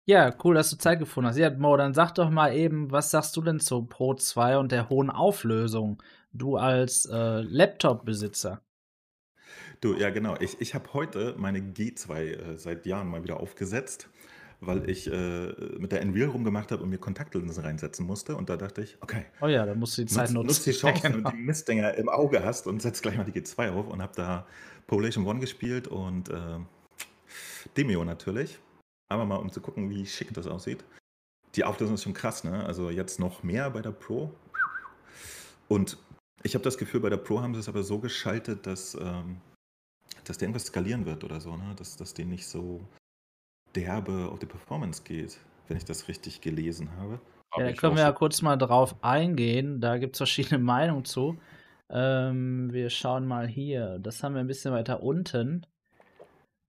Ja, cool, dass du Zeit gefunden hast. Ja, Mo, dann sag doch mal eben, was sagst du denn zur Pro 2 und der hohen Auflösung? Du als äh, Laptop-Besitzer. Du, ja, genau. Ich, ich habe heute meine G2 äh, seit Jahren mal wieder aufgesetzt, weil ich äh, mit der Nreal rumgemacht habe und mir Kontaktlinsen reinsetzen musste. Und da dachte ich, okay. Oh ja, da musst du die Zeit nutzen. Nutz die Chance, wenn du die Mistdinger im Auge hast und setz gleich mal die G2 auf und habe da Population One gespielt und äh, Demio natürlich. Aber mal, um zu gucken, wie schick das aussieht. Die Auflösung ist schon krass, ne? Also jetzt noch mehr bei der Pro. Und ich habe das Gefühl, bei der Pro haben sie es aber so geschaltet, dass, ähm, dass der irgendwas skalieren wird oder so, ne? Dass, dass die nicht so derbe auf die Performance geht, wenn ich das richtig gelesen habe. Ja, da können wir ja kurz mal drauf eingehen. Da gibt es verschiedene Meinungen zu. Ähm, wir schauen mal hier. Das haben wir ein bisschen weiter unten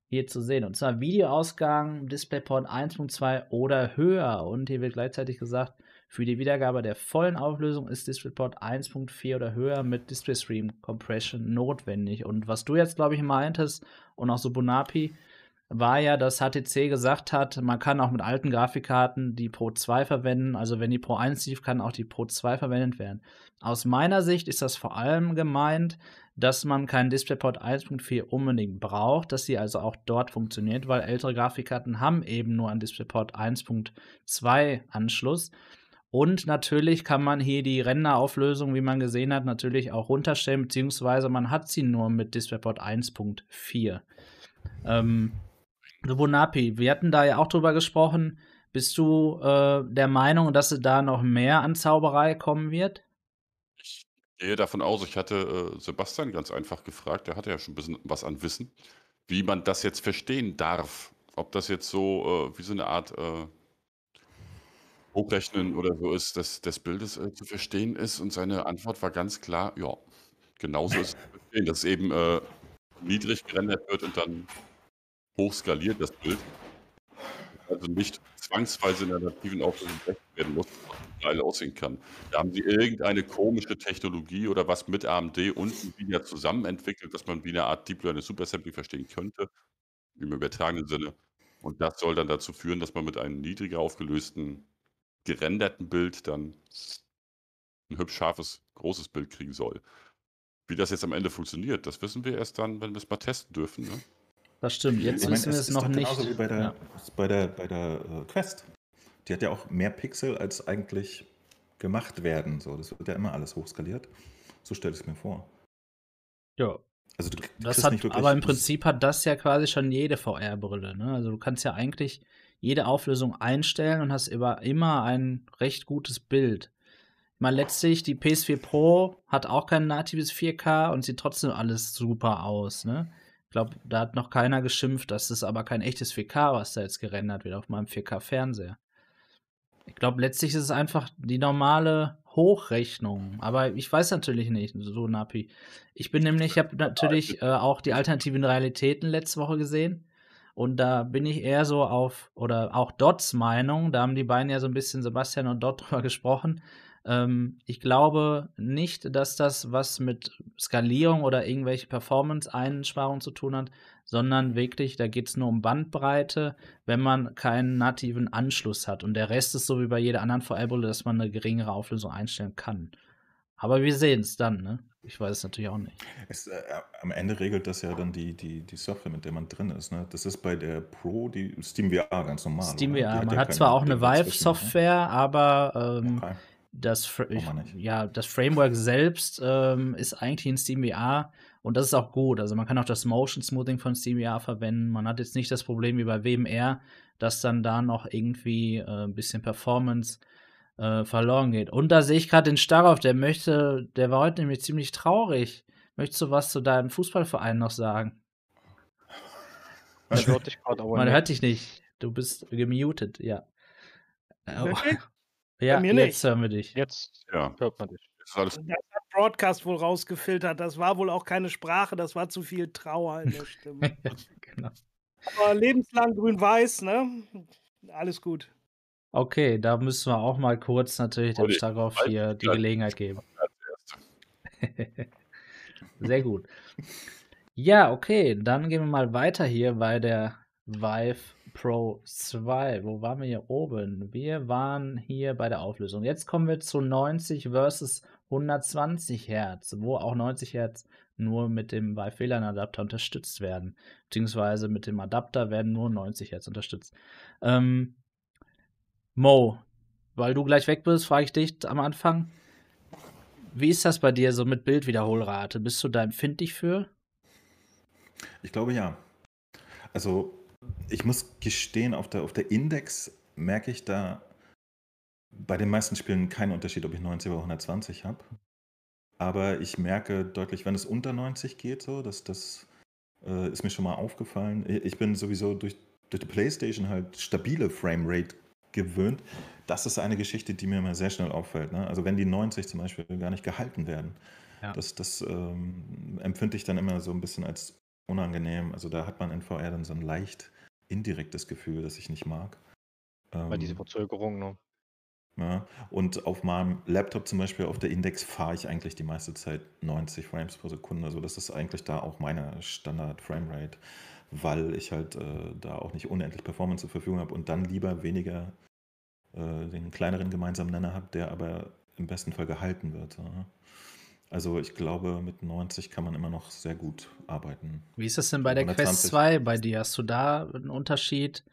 hier zu sehen. Und zwar Videoausgang, DisplayPort 1.2 oder höher. Und hier wird gleichzeitig gesagt, für die Wiedergabe der vollen Auflösung ist DisplayPort 1.4 oder höher mit DisplayStream Compression notwendig. Und was du jetzt, glaube ich, meintest und auch so Bonapi, war ja, dass HTC gesagt hat, man kann auch mit alten Grafikkarten die Pro 2 verwenden. Also wenn die Pro 1 lief, kann auch die Pro 2 verwendet werden. Aus meiner Sicht ist das vor allem gemeint, dass man keinen DisplayPort 1.4 unbedingt braucht, dass sie also auch dort funktioniert, weil ältere Grafikkarten haben eben nur einen DisplayPort 1.2 Anschluss. Und natürlich kann man hier die Renderauflösung, wie man gesehen hat, natürlich auch runterstellen, beziehungsweise man hat sie nur mit DisplayPort 1.4. Ähm, Bonapi, wir hatten da ja auch drüber gesprochen. Bist du äh, der Meinung, dass da noch mehr an Zauberei kommen wird? gehe davon aus, ich hatte äh, Sebastian ganz einfach gefragt, der hatte ja schon ein bisschen was an Wissen, wie man das jetzt verstehen darf. ob das jetzt so äh, wie so eine Art äh, Hochrechnen oder so ist, des, des Bildes äh, zu verstehen ist. Und seine Antwort war ganz klar, ja, genauso ist es zu verstehen, dass eben äh, niedrig gerendert wird und dann hoch skaliert das Bild. Also nicht zwangsweise in der nativen Auflösung werden muss, geil aussehen kann. Da haben sie irgendeine komische Technologie oder was mit AMD und Nvidia zusammen entwickelt, dass man wie eine Art Deep Learning Supersampling verstehen könnte, im übertragenen Sinne. Und das soll dann dazu führen, dass man mit einem niedriger aufgelösten, gerenderten Bild dann ein hübsch scharfes, großes Bild kriegen soll. Wie das jetzt am Ende funktioniert, das wissen wir erst dann, wenn wir es mal testen dürfen. Ne? Das stimmt, jetzt ich wissen wir es noch nicht. Genauso wie bei der, ja. bei der, bei der äh, Quest. Die hat ja auch mehr Pixel, als eigentlich gemacht werden. So, das wird ja immer alles hochskaliert. So stelle ich es mir vor. Ja. Also du, du das hat, aber im Prinzip hat das ja quasi schon jede VR-Brille. Ne? Also du kannst ja eigentlich jede Auflösung einstellen und hast über, immer ein recht gutes Bild. Meine, letztlich, die PS4 Pro hat auch kein natives 4K und sieht trotzdem alles super aus. Ne? Ich glaube, da hat noch keiner geschimpft, dass es aber kein echtes 4K, was da jetzt gerendert wird auf meinem 4K-Fernseher. Ich glaube, letztlich ist es einfach die normale Hochrechnung. Aber ich weiß natürlich nicht, so Napi. Ich bin nämlich, ich habe natürlich äh, auch die alternativen Realitäten letzte Woche gesehen. Und da bin ich eher so auf, oder auch Dots Meinung, da haben die beiden ja so ein bisschen Sebastian und Dot drüber gesprochen, ähm, ich glaube nicht, dass das was mit Skalierung oder irgendwelche Performance-Einsparungen zu tun hat, sondern wirklich, da geht es nur um Bandbreite, wenn man keinen nativen Anschluss hat. Und der Rest ist so wie bei jeder anderen VR-Brille, dass man eine geringere Auflösung einstellen kann. Aber wir sehen es dann, ne? Ich weiß es natürlich auch nicht. Es, äh, am Ende regelt das ja dann die, die, die Software, mit der man drin ist. Ne? Das ist bei der Pro, die Steam VR ganz normal. Steam VR, man hat zwar auch eine Vive-Software, ne? aber ähm, okay das, ja, das Framework selbst ähm, ist eigentlich in SteamVR und das ist auch gut. Also man kann auch das Motion Smoothing von SteamVR verwenden. Man hat jetzt nicht das Problem wie bei WMR, dass dann da noch irgendwie äh, ein bisschen Performance äh, verloren geht. Und da sehe ich gerade den Starov, der möchte, der war heute nämlich ziemlich traurig. Möchtest du was zu deinem Fußballverein noch sagen? Man, hört dich, Man hört dich nicht. Du bist gemutet, ja. Okay. Ja, mir jetzt nicht. hören wir dich. Jetzt ja. hört man dich. Das, das hat Broadcast wohl rausgefiltert. Das war wohl auch keine Sprache, das war zu viel Trauer in der Stimme. genau. Aber lebenslang grün-weiß, ne? Alles gut. Okay, da müssen wir auch mal kurz natürlich dem Starov hier die Gelegenheit geben. Sehr gut. Ja, okay, dann gehen wir mal weiter hier bei der Vive Pro 2. Wo waren wir hier oben? Wir waren hier bei der Auflösung. Jetzt kommen wir zu 90 versus 120 Hertz, wo auch 90 Hertz nur mit dem WLAN-Adapter unterstützt werden. Beziehungsweise mit dem Adapter werden nur 90 Hertz unterstützt. Ähm, Mo, weil du gleich weg bist, frage ich dich am Anfang. Wie ist das bei dir so mit Bildwiederholrate? Bist du da empfindlich für? Ich glaube ja. Also ich muss gestehen, auf der, auf der Index merke ich da bei den meisten Spielen keinen Unterschied, ob ich 90 oder 120 habe. Aber ich merke deutlich, wenn es unter 90 geht, so, dass das äh, ist mir schon mal aufgefallen. Ich bin sowieso durch, durch die PlayStation halt stabile Framerate gewöhnt. Das ist eine Geschichte, die mir immer sehr schnell auffällt. Ne? Also wenn die 90 zum Beispiel gar nicht gehalten werden, ja. das, das ähm, empfinde ich dann immer so ein bisschen als unangenehm. Also da hat man in VR dann so ein leicht indirektes Gefühl, das ich nicht mag. Weil diese ähm, Verzögerung, ne? Ja, und auf meinem Laptop zum Beispiel auf der Index fahre ich eigentlich die meiste Zeit 90 Frames pro Sekunde. Also das ist eigentlich da auch meine Standard-Framerate, weil ich halt äh, da auch nicht unendlich Performance zur Verfügung habe und dann lieber weniger äh, den kleineren gemeinsamen Nenner habe, der aber im besten Fall gehalten wird. Ja. Also ich glaube, mit 90 kann man immer noch sehr gut arbeiten. Wie ist das denn bei der 120. Quest 2 bei dir? Hast du da einen Unterschied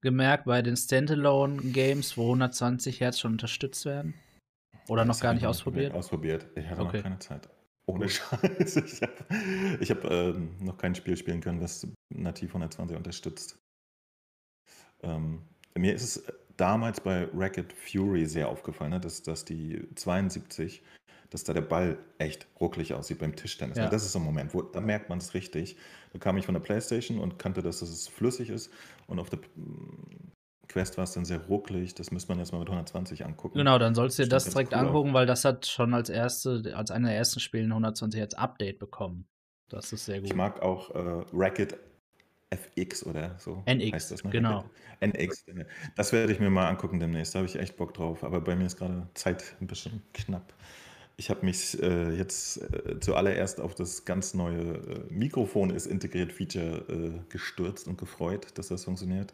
gemerkt bei den Standalone-Games, wo 120 Hertz schon unterstützt werden? Oder noch gar nicht ausprobiert? Ausprobiert. Ich hatte okay. noch keine Zeit. Ohne Scheiß. Ich habe hab, ähm, noch kein Spiel spielen können, das nativ 120 unterstützt. Ähm, mir ist es damals bei Racket Fury sehr aufgefallen, ne, dass, dass die 72 dass da der Ball echt ruckelig aussieht beim Tischtennis. Ja. Das ist so ein Moment, wo da merkt man es richtig. Da kam ich von der Playstation und kannte, dass es flüssig ist und auf der Quest war es dann sehr ruckelig. Das müsste man jetzt mal mit 120 angucken. Genau, dann sollst du dir das direkt cool angucken, auf. weil das hat schon als erste, als einer der ersten Spiele 120 Hertz Update bekommen. Das ist sehr gut. Ich mag auch äh, Racket FX oder so. NX, heißt das, ne? genau. NX. Das werde ich mir mal angucken demnächst. Da habe ich echt Bock drauf. Aber bei mir ist gerade Zeit ein bisschen knapp. Ich habe mich äh, jetzt äh, zuallererst auf das ganz neue äh, Mikrofon ist integriert Feature äh, gestürzt und gefreut, dass das funktioniert.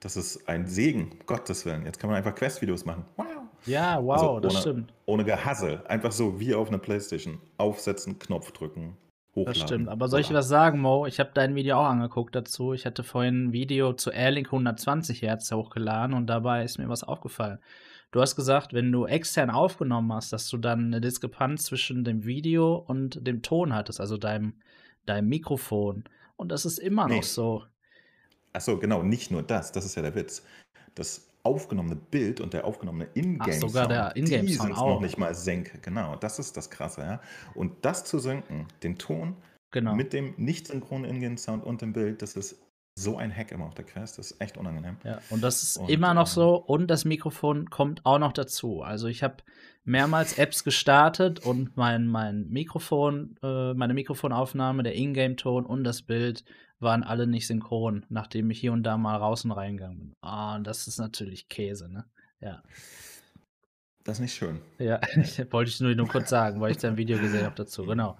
Das ist ein Segen, Gottes Willen. Jetzt kann man einfach Quest-Videos machen. Wow. Ja, wow, also ohne, das stimmt. Ohne Gehassel. Einfach so wie auf einer Playstation. Aufsetzen, Knopf drücken, hochladen. Das stimmt. Aber soll ich was sagen, Mo? Ich habe dein Video auch angeguckt dazu. Ich hatte vorhin ein Video zu Airlink 120 Hertz hochgeladen und dabei ist mir was aufgefallen. Du hast gesagt, wenn du extern aufgenommen hast, dass du dann eine Diskrepanz zwischen dem Video und dem Ton hattest, also deinem, deinem Mikrofon. Und das ist immer nee. noch so. Achso, genau, nicht nur das, das ist ja der Witz. Das aufgenommene Bild und der aufgenommene Ingame-Sound, sogar der Ingame die sind noch nicht mal senk. Genau, das ist das Krasse. Ja? Und das zu senken, den Ton genau. mit dem nicht synchronen Ingame-Sound und dem Bild, das ist so ein Hack immer auf der Quest, das ist echt unangenehm. Ja, und das ist und, immer noch äh, so und das Mikrofon kommt auch noch dazu. Also ich habe mehrmals Apps gestartet und mein, mein Mikrofon, äh, meine Mikrofonaufnahme, der Ingame-Ton und das Bild waren alle nicht synchron, nachdem ich hier und da mal raus und reingegangen bin. Ah, und das ist natürlich Käse, ne? Ja. Das ist nicht schön. Ja, wollte ich nur, nur kurz sagen, weil ich da ein Video gesehen habe dazu, genau.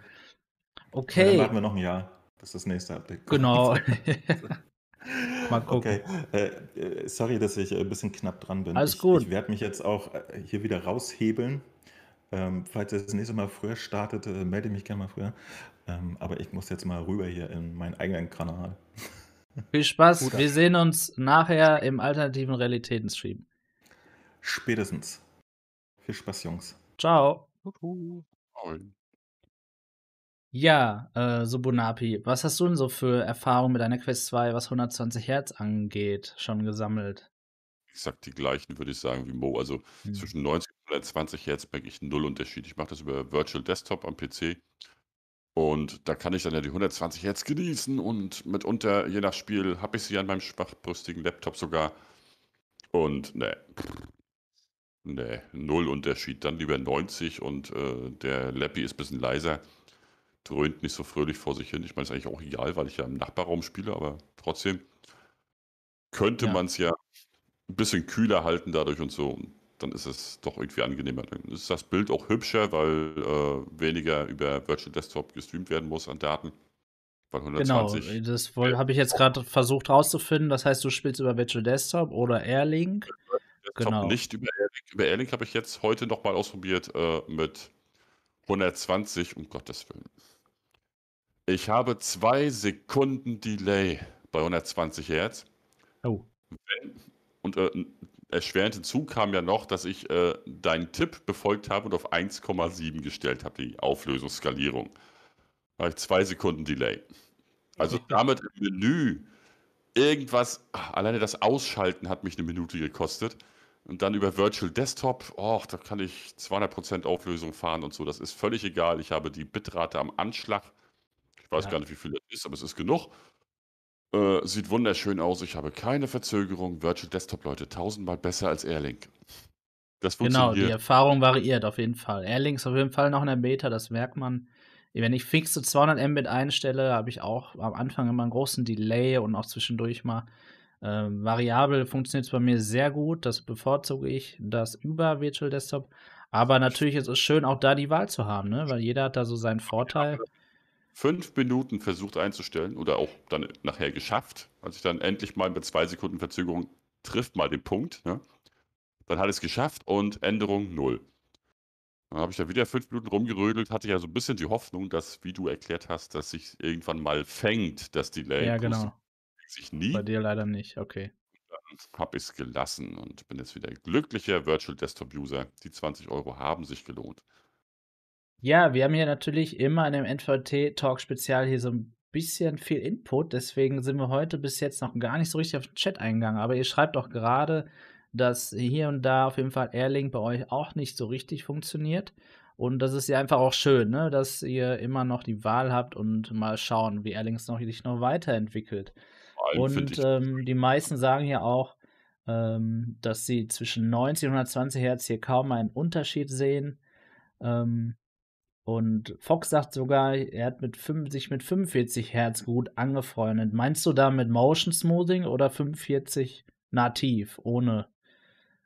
Okay. Ja, dann warten wir noch ein Jahr, bis das nächste Update kommt. Genau. Mal gucken. Okay, äh, äh, sorry, dass ich ein bisschen knapp dran bin. Alles ich, gut. Ich werde mich jetzt auch äh, hier wieder raushebeln. Ähm, falls ihr das nächste Mal früher startet, äh, melde mich gerne mal früher. Ähm, aber ich muss jetzt mal rüber hier in meinen eigenen Kanal. Viel Spaß. Gut, Wir sehen uns nachher im alternativen Realitäten-Stream. Spätestens. Viel Spaß, Jungs. Ciao. Ja, äh, Subunapi, was hast du denn so für Erfahrungen mit deiner Quest 2, was 120 Hertz angeht, schon gesammelt? Exakt die gleichen, würde ich sagen, wie Mo. Also hm. zwischen 90 und 120 Hertz merke ich null Unterschied. Ich mache das über Virtual Desktop am PC. Und da kann ich dann ja die 120 Hertz genießen und mitunter, je nach Spiel, habe ich sie an meinem schwachbrüstigen Laptop sogar. Und ne, ne, null Unterschied. Dann lieber 90 und äh, der Lappy ist ein bisschen leiser, dröhnt nicht so fröhlich vor sich hin. Ich meine, ist eigentlich auch egal, weil ich ja im Nachbarraum spiele, aber trotzdem könnte ja. man es ja ein bisschen kühler halten dadurch und so dann ist es doch irgendwie angenehmer. Dann ist das Bild auch hübscher, weil äh, weniger über Virtual Desktop gestreamt werden muss an Daten. Bei 120. Genau, das habe ich jetzt gerade versucht rauszufinden. Das heißt, du spielst über Virtual Desktop oder Airlink. Genau. Nicht über Airlink. Über Airlink habe ich jetzt heute nochmal ausprobiert äh, mit 120, um Gottes Willen. Ich habe zwei Sekunden Delay bei 120 Hertz. Oh. Und äh, erschwerend hinzu kam ja noch, dass ich äh, deinen Tipp befolgt habe und auf 1,7 gestellt habe, die Auflösungsskalierung. Da habe ich zwei Sekunden Delay. Also damit im Menü irgendwas, ach, alleine das Ausschalten hat mich eine Minute gekostet. Und dann über Virtual Desktop, oh, da kann ich 200% Auflösung fahren und so. Das ist völlig egal. Ich habe die Bitrate am Anschlag. Ich weiß ja. gar nicht, wie viel das ist, aber es ist genug. Äh, sieht wunderschön aus. Ich habe keine Verzögerung. Virtual Desktop, Leute, tausendmal besser als Airlink. Das Genau, die Erfahrung variiert auf jeden Fall. Airlink ist auf jeden Fall noch in der Beta, das merkt man. Wenn ich fixe 200 Mbit einstelle, habe ich auch am Anfang immer einen großen Delay und auch zwischendurch mal. Äh, variabel funktioniert es bei mir sehr gut, das bevorzuge ich, das über Virtual Desktop. Aber natürlich ist es schön, auch da die Wahl zu haben, ne? weil jeder hat da so seinen Vorteil. Fünf Minuten versucht einzustellen oder auch dann nachher geschafft, als ich dann endlich mal mit zwei Sekunden Verzögerung trifft mal den Punkt. Ne? Dann hat es geschafft und Änderung null. Dann habe ich da wieder fünf Minuten rumgerödelt, hatte ja so ein bisschen die Hoffnung, dass, wie du erklärt hast, dass sich irgendwann mal fängt, das Delay. Ja, genau. Sich nie. Bei dir leider nicht, okay. Dann habe ich es gelassen und bin jetzt wieder glücklicher Virtual Desktop User. Die 20 Euro haben sich gelohnt. Ja, wir haben hier natürlich immer in dem NVT-Talk-Spezial hier so ein bisschen viel Input. Deswegen sind wir heute bis jetzt noch gar nicht so richtig auf den Chat eingegangen. Aber ihr schreibt doch gerade, dass hier und da auf jeden Fall Airlink bei euch auch nicht so richtig funktioniert. Und das ist ja einfach auch schön, ne? dass ihr immer noch die Wahl habt und mal schauen, wie noch, sich noch weiterentwickelt. Und ähm, die meisten sagen ja auch, ähm, dass sie zwischen 90 und 120 Hertz hier kaum einen Unterschied sehen. Ähm, und Fox sagt sogar, er hat mit 5, sich mit 45 Hertz gut angefreundet. Meinst du da mit Motion Smoothing oder 45 nativ, ohne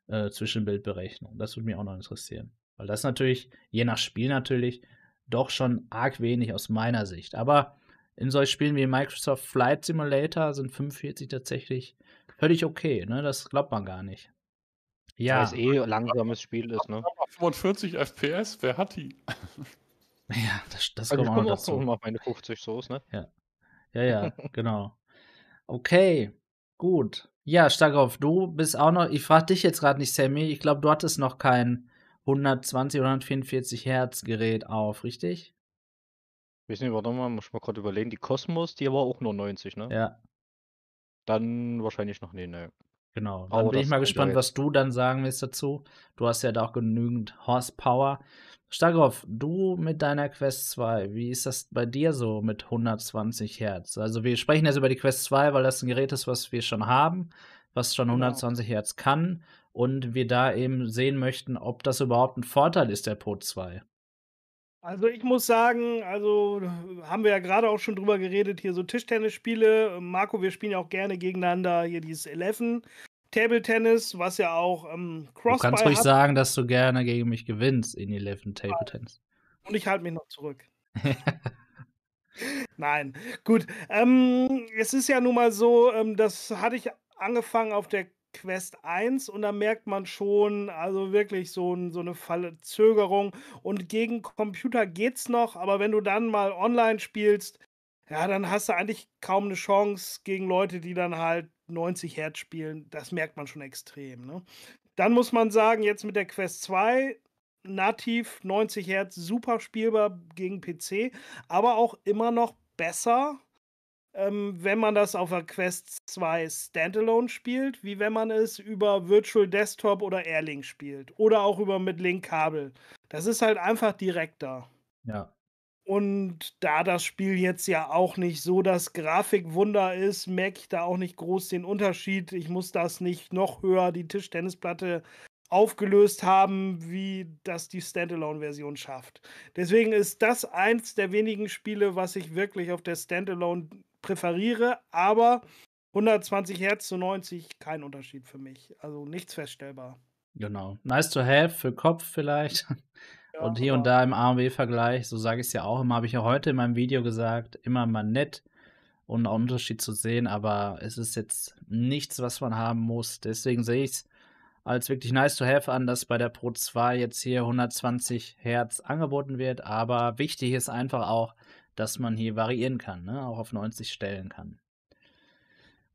äh, Zwischenbildberechnung? Das würde mich auch noch interessieren. Weil das natürlich, je nach Spiel natürlich, doch schon arg wenig aus meiner Sicht. Aber in solchen Spielen wie Microsoft Flight Simulator sind 45 tatsächlich völlig okay. Ne? Das glaubt man gar nicht. Ja. Weil es eh ein langsames Spiel ist. Ne? 45 FPS, wer hat die? Ja, das, das also kommt auch dazu. auch auf meine 50 Soße, ne? Ja, ja, ja genau. Okay, gut. Ja, Starkov, du bist auch noch, ich frage dich jetzt gerade nicht, Sammy, ich glaube, du hattest noch kein 120 oder 144 Hertz Gerät auf, richtig? Weiß nicht, warte mal, muss ich mal gerade überlegen. Die Cosmos, die war auch nur 90, ne? Ja. Dann wahrscheinlich noch nie, ne. Genau. Dann Aber bin ich mal gespannt, was du dann sagen willst dazu. Du hast ja da auch genügend Horsepower. Starkov, du mit deiner Quest 2, wie ist das bei dir so mit 120 Hertz? Also wir sprechen jetzt über die Quest 2, weil das ein Gerät ist, was wir schon haben, was schon 120 genau. Hertz kann und wir da eben sehen möchten, ob das überhaupt ein Vorteil ist, der Pro 2. Also ich muss sagen, also haben wir ja gerade auch schon drüber geredet, hier so Tischtennisspiele. Marco, wir spielen ja auch gerne gegeneinander hier dieses Eleven. Table Tennis, was ja auch ähm, Crossbar Du kannst ruhig hat. sagen, dass du gerne gegen mich gewinnst in Eleven Table Tennis. Und ich halte mich noch zurück. Nein, gut. Ähm, es ist ja nun mal so, ähm, das hatte ich angefangen auf der Quest 1 und da merkt man schon, also wirklich so, ein, so eine Verzögerung. Und gegen Computer geht's noch, aber wenn du dann mal online spielst, ja, dann hast du eigentlich kaum eine Chance gegen Leute, die dann halt 90 Hertz spielen. Das merkt man schon extrem. Ne? Dann muss man sagen, jetzt mit der Quest 2 nativ 90 Hertz super spielbar gegen PC, aber auch immer noch besser, ähm, wenn man das auf der Quest 2 Standalone spielt, wie wenn man es über Virtual Desktop oder Airlink spielt. Oder auch über mit Link-Kabel. Das ist halt einfach direkter. Ja. Und da das Spiel jetzt ja auch nicht so das Grafikwunder ist, merke ich da auch nicht groß den Unterschied. Ich muss das nicht noch höher, die Tischtennisplatte aufgelöst haben, wie das die Standalone-Version schafft. Deswegen ist das eins der wenigen Spiele, was ich wirklich auf der Standalone präferiere, aber 120 Hertz zu 90 kein Unterschied für mich. Also nichts feststellbar. Genau. Nice to have für Kopf vielleicht. Und hier und da im AMW-Vergleich, so sage ich es ja auch immer, habe ich ja heute in meinem Video gesagt, immer mal nett und einen Unterschied zu sehen, aber es ist jetzt nichts, was man haben muss. Deswegen sehe ich es als wirklich nice to have an, dass bei der Pro 2 jetzt hier 120 Hertz angeboten wird, aber wichtig ist einfach auch, dass man hier variieren kann, ne? auch auf 90 stellen kann.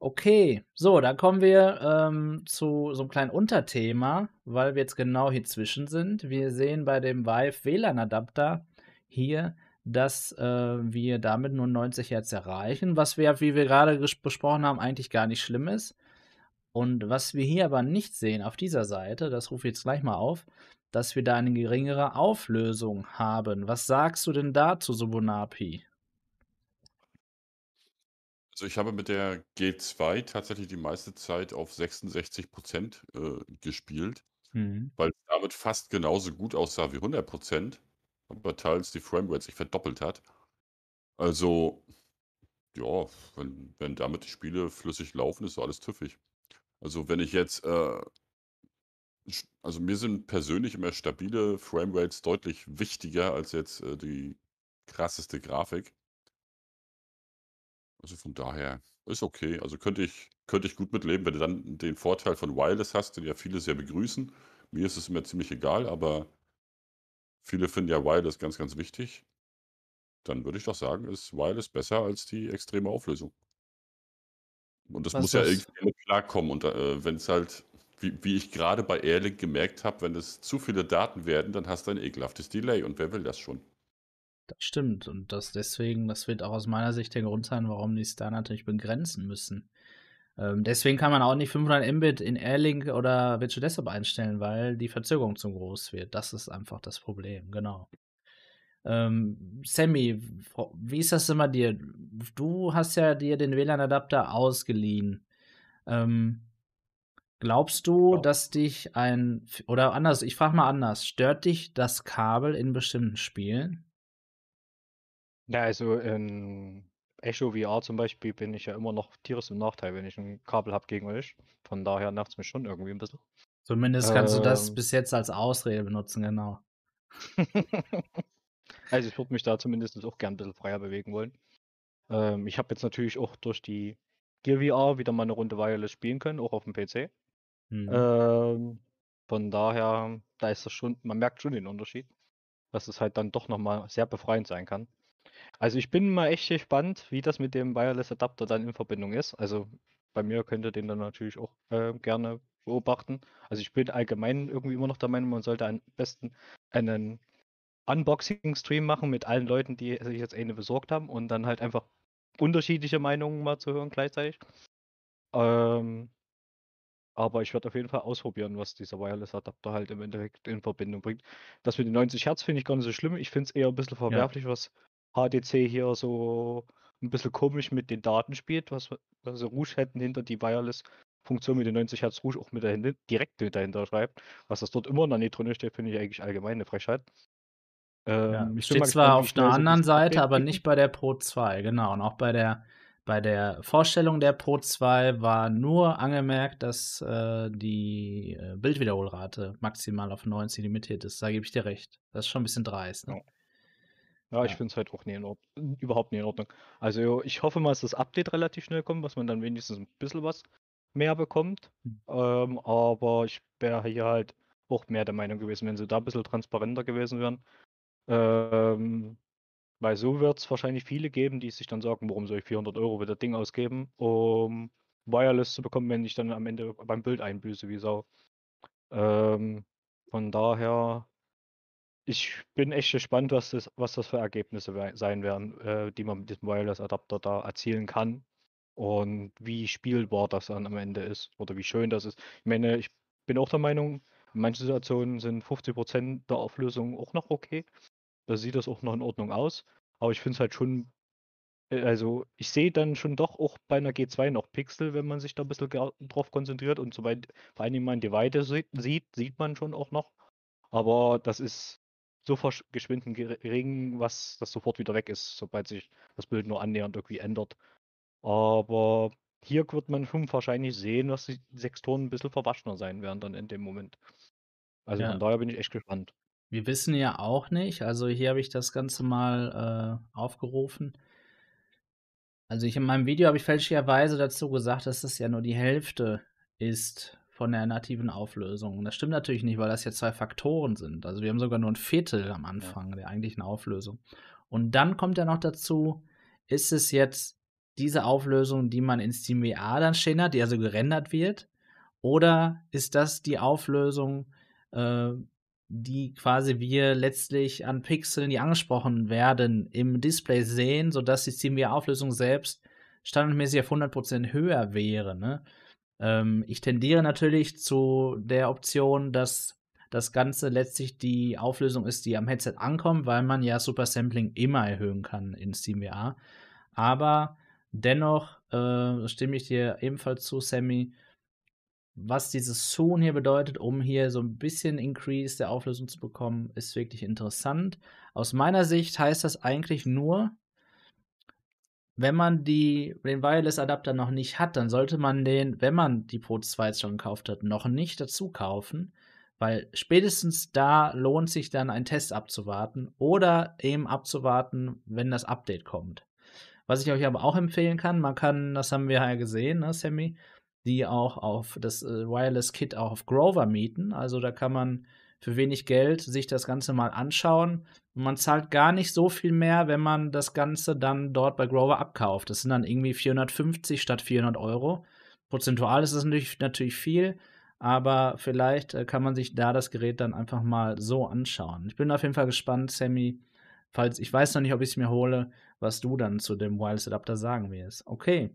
Okay, so, dann kommen wir ähm, zu so einem kleinen Unterthema, weil wir jetzt genau hier zwischen sind. Wir sehen bei dem Vive WLAN-Adapter hier, dass äh, wir damit nur 90 Hertz erreichen, was wir, wie wir gerade besprochen haben, eigentlich gar nicht schlimm ist. Und was wir hier aber nicht sehen auf dieser Seite, das rufe ich jetzt gleich mal auf, dass wir da eine geringere Auflösung haben. Was sagst du denn dazu, Subunapi? Also ich habe mit der G2 tatsächlich die meiste Zeit auf 66% äh, gespielt, Mhm. weil es damit fast genauso gut aussah wie 100% aber teils die Framerate sich verdoppelt hat. Also, ja, wenn wenn damit die Spiele flüssig laufen, ist so alles tüffig. Also, wenn ich jetzt, äh also mir sind persönlich immer stabile Framerates deutlich wichtiger als jetzt, äh, die krasseste Grafik. Also von daher ist okay. Also könnte ich könnte ich gut mitleben, wenn du dann den Vorteil von Wireless hast, den ja viele sehr begrüßen. Mir ist es immer ziemlich egal, aber viele finden ja Wireless ganz, ganz wichtig. Dann würde ich doch sagen, ist Wireless besser als die extreme Auflösung. Und das Was muss ja irgendwie mit klarkommen. Und äh, wenn es halt, wie, wie ich gerade bei Airlink gemerkt habe, wenn es zu viele Daten werden, dann hast du ein ekelhaftes Delay. Und wer will das schon? Das stimmt. Und das deswegen, das wird auch aus meiner Sicht der Grund sein, warum die es da natürlich begrenzen müssen. Ähm, deswegen kann man auch nicht 500 Mbit in Airlink oder Virtual Desktop einstellen, weil die Verzögerung zu groß wird. Das ist einfach das Problem, genau. Ähm, Sammy, wie ist das immer dir? Du hast ja dir den WLAN-Adapter ausgeliehen. Ähm, glaubst du, ja. dass dich ein, oder anders, ich frage mal anders, stört dich das Kabel in bestimmten Spielen? Ja, also in Echo VR zum Beispiel bin ich ja immer noch tierisch im Nachteil, wenn ich ein Kabel habe gegen euch. Von daher nervt es mich schon irgendwie ein bisschen. Zumindest kannst ähm, du das ähm. bis jetzt als Ausrede benutzen, genau. also ich würde mich da zumindest auch gern ein bisschen freier bewegen wollen. Ähm, ich habe jetzt natürlich auch durch die Gear VR wieder mal eine Runde Wireless spielen können, auch auf dem PC. Mhm. Ähm, von daher, da ist das schon, man merkt schon den Unterschied, dass es halt dann doch nochmal sehr befreiend sein kann. Also ich bin mal echt gespannt, wie das mit dem Wireless Adapter dann in Verbindung ist. Also bei mir könnt ihr den dann natürlich auch äh, gerne beobachten. Also ich bin allgemein irgendwie immer noch der Meinung, man sollte am besten einen Unboxing-Stream machen mit allen Leuten, die sich jetzt eine besorgt haben und dann halt einfach unterschiedliche Meinungen mal zu hören gleichzeitig. Ähm, aber ich werde auf jeden Fall ausprobieren, was dieser Wireless-Adapter halt im Endeffekt in Verbindung bringt. Das mit den 90 Hertz finde ich gar nicht so schlimm. Ich finde es eher ein bisschen verwerflich, ja. was HDC hier so ein bisschen komisch mit den Daten spielt, was also Rouge hätten hinter die Wireless-Funktion mit den 90 Hertz Rouge auch mit dahinter, direkt mit dahinter schreibt. Was das dort immer noch nicht drin steht, finde ich eigentlich allgemein eine Frechheit. Ähm, ja, steht zwar auf einer anderen Seite, aber nicht bei der Pro 2, genau. Und auch bei der, bei der Vorstellung der Pro 2 war nur angemerkt, dass äh, die äh, Bildwiederholrate maximal auf 90 limitiert ist. Da gebe ich dir recht. Das ist schon ein bisschen dreist. Ne? Ja. Ja, ich finde es halt auch nie in Ordnung, überhaupt nie in Ordnung. Also ich hoffe mal, dass das Update relativ schnell kommt, dass man dann wenigstens ein bisschen was mehr bekommt. Mhm. Ähm, aber ich wäre hier halt auch mehr der Meinung gewesen, wenn sie da ein bisschen transparenter gewesen wären. Ähm, weil so wird es wahrscheinlich viele geben, die sich dann sagen, warum soll ich 400 Euro für das Ding ausgeben, um Wireless zu bekommen, wenn ich dann am Ende beim Bild einbüße wie Sau. Ähm, von daher ich bin echt gespannt, was das, was das für Ergebnisse sein werden, äh, die man mit diesem Wireless-Adapter da erzielen kann und wie spielbar das dann am Ende ist oder wie schön das ist. Ich meine, ich bin auch der Meinung, in manchen Situationen sind 50% der Auflösung auch noch okay. Da sieht das auch noch in Ordnung aus. Aber ich finde es halt schon, äh, also ich sehe dann schon doch auch bei einer G2 noch Pixel, wenn man sich da ein bisschen drauf konzentriert und soweit vor allem man die Weite sieht, sieht man schon auch noch. Aber das ist so verschwinden gering, was das sofort wieder weg ist, sobald sich das Bild nur annähernd irgendwie ändert. Aber hier wird man schon wahrscheinlich sehen, dass die Sektoren ein bisschen verwaschener sein werden dann in dem Moment. Also ja. von daher bin ich echt gespannt. Wir wissen ja auch nicht, also hier habe ich das Ganze mal äh, aufgerufen. Also ich in meinem Video habe ich fälschlicherweise dazu gesagt, dass das ja nur die Hälfte ist von der nativen Auflösung. Das stimmt natürlich nicht, weil das ja zwei Faktoren sind. Also wir haben sogar nur ein Viertel am Anfang ja. der eigentlichen Auflösung. Und dann kommt ja noch dazu, ist es jetzt diese Auflösung, die man in SteamVR dann stehen hat, die also gerendert wird, oder ist das die Auflösung, äh, die quasi wir letztlich an Pixeln, die angesprochen werden, im Display sehen, sodass die SteamVR-Auflösung selbst standardmäßig auf 100% höher wäre. Ne? Ähm, ich tendiere natürlich zu der Option, dass das Ganze letztlich die Auflösung ist, die am Headset ankommt, weil man ja Super Sampling immer erhöhen kann in SteamVR. Aber dennoch äh, stimme ich dir ebenfalls zu, Sammy, was dieses Zoom hier bedeutet, um hier so ein bisschen Increase der Auflösung zu bekommen, ist wirklich interessant. Aus meiner Sicht heißt das eigentlich nur, wenn man die, den Wireless-Adapter noch nicht hat, dann sollte man den, wenn man die Pro 2 schon gekauft hat, noch nicht dazu kaufen, weil spätestens da lohnt sich dann ein Test abzuwarten oder eben abzuwarten, wenn das Update kommt. Was ich euch aber auch empfehlen kann, man kann, das haben wir ja gesehen, ne, Sammy, die auch auf das äh, Wireless Kit auch auf Grover mieten. Also da kann man für wenig Geld sich das Ganze mal anschauen. Und man zahlt gar nicht so viel mehr, wenn man das Ganze dann dort bei Grover abkauft. Das sind dann irgendwie 450 statt 400 Euro. Prozentual ist das natürlich, natürlich viel, aber vielleicht äh, kann man sich da das Gerät dann einfach mal so anschauen. Ich bin auf jeden Fall gespannt, Sammy. Falls ich weiß noch nicht, ob ich es mir hole, was du dann zu dem Wireless Adapter sagen wirst. Okay.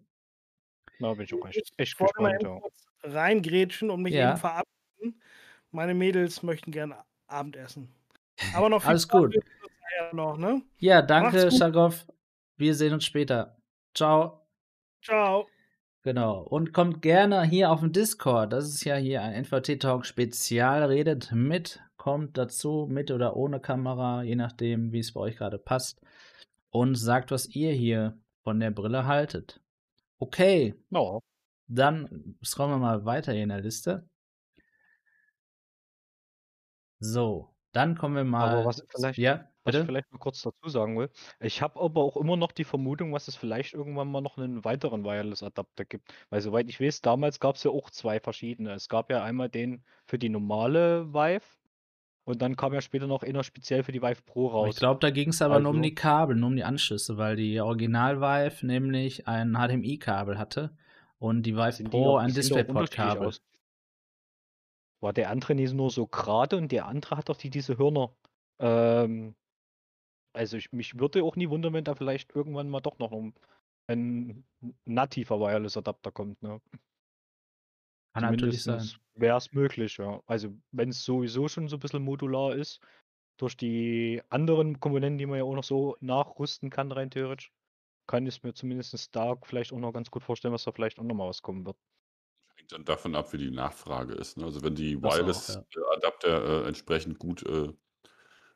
Da bin ich auch echt, echt gespannt. mal Ja. kurz reingrätschen und mich Ja. eben verabschieden. Meine Mädels möchten gerne Abendessen. Aber noch viel Alles Spaß gut. noch, ne? Ja, danke. Schagoff. Wir sehen uns später. Ciao. Ciao. Genau. Und kommt gerne hier auf den Discord. Das ist ja hier ein NVT-Talk Spezial. Redet mit, kommt dazu, mit oder ohne Kamera, je nachdem, wie es bei euch gerade passt. Und sagt, was ihr hier von der Brille haltet. Okay, Ja. dann scrollen wir mal weiter hier in der Liste. So, dann kommen wir mal. Aber was vielleicht, ja, was ich bitte? vielleicht mal kurz dazu sagen will, ich habe aber auch immer noch die Vermutung, dass es vielleicht irgendwann mal noch einen weiteren Wireless-Adapter gibt. Weil soweit ich weiß, damals gab es ja auch zwei verschiedene. Es gab ja einmal den für die normale Vive und dann kam ja später noch einer speziell für die Vive Pro raus. Ich glaube, da ging es aber nur um Also- die Kabel, nur um die Anschlüsse, weil die Original Vive nämlich ein HDMI-Kabel hatte und die Vive Sind die Pro auch- ein DisplayPort-Kabel. War der andere nicht nur so gerade und der andere hat doch die, diese Hörner. Ähm, also ich, mich würde auch nie wundern, wenn da vielleicht irgendwann mal doch noch ein, ein nativer Wireless-Adapter kommt. Ne? Kann natürlich sein. Wäre es möglich, ja. Also wenn es sowieso schon so ein bisschen modular ist, durch die anderen Komponenten, die man ja auch noch so nachrüsten kann, rein theoretisch, kann ich es mir zumindest da vielleicht auch noch ganz gut vorstellen, dass da vielleicht auch noch mal was kommen wird. Hängt dann davon ab, wie die Nachfrage ist. Ne? Also wenn die Das auch, Wireless-Adapter äh, entsprechend gut äh,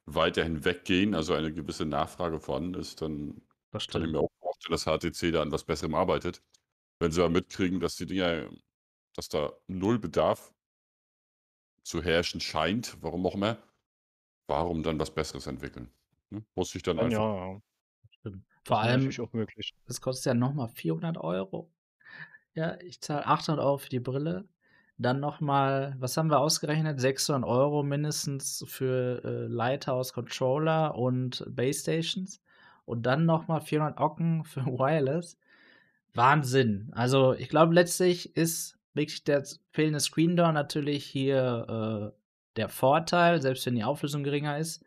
weiterhin weggehen, also eine gewisse Nachfrage vorhanden ist, dann Das kann ich stimmt. mir auch vorstellen, dass HTC da an was Besserem arbeitet. Wenn sie aber mitkriegen, dass die Dinger, dass da null Bedarf zu herrschen scheint, warum auch immer, warum dann was Besseres entwickeln? Ne? Muss ich dann Dann, einfach. ja, ja. stimmt. Das Vor allem, auch möglich. es kostet ja nochmal 400 Euro. Ja, ich zahle 800 Euro für die Brille. Dann nochmal, was haben wir ausgerechnet? 600 Euro mindestens für äh, Lighthouse Controller und Base Stations. Und dann nochmal 400 Ocken für Wireless. Wahnsinn. Also, ich glaube, letztlich ist wirklich der fehlende Screen Door natürlich hier äh, der Vorteil, selbst wenn die Auflösung geringer ist.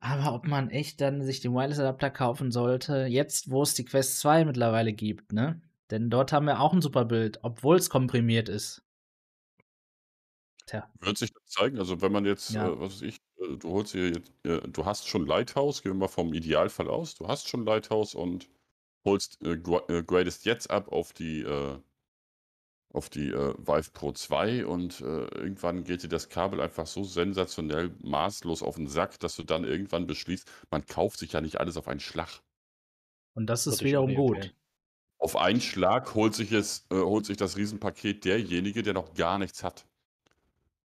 Aber ob man echt dann sich den Wireless-Adapter kaufen sollte, jetzt wo es die Quest 2 mittlerweile gibt, ne? Denn dort haben wir auch ein super Bild, obwohl es komprimiert ist. Tja, Wird sich das zeigen? Also wenn man jetzt, Ja. äh, was weiß ich, äh, du holst dir jetzt, äh, du hast schon Lighthouse, gehen wir mal vom Idealfall aus, du hast schon Lighthouse und holst, äh, gra- äh, gradest jetzt ab auf die, äh, auf die äh, Vive Pro 2 und äh, irgendwann geht dir das Kabel einfach so sensationell maßlos auf den Sack, dass du dann irgendwann beschließt, man kauft sich ja nicht alles auf einen Schlag. und das ist wiederum gut. Auf einen Schlag holt sich, es, äh, holt sich das Riesenpaket derjenige, der noch gar nichts hat.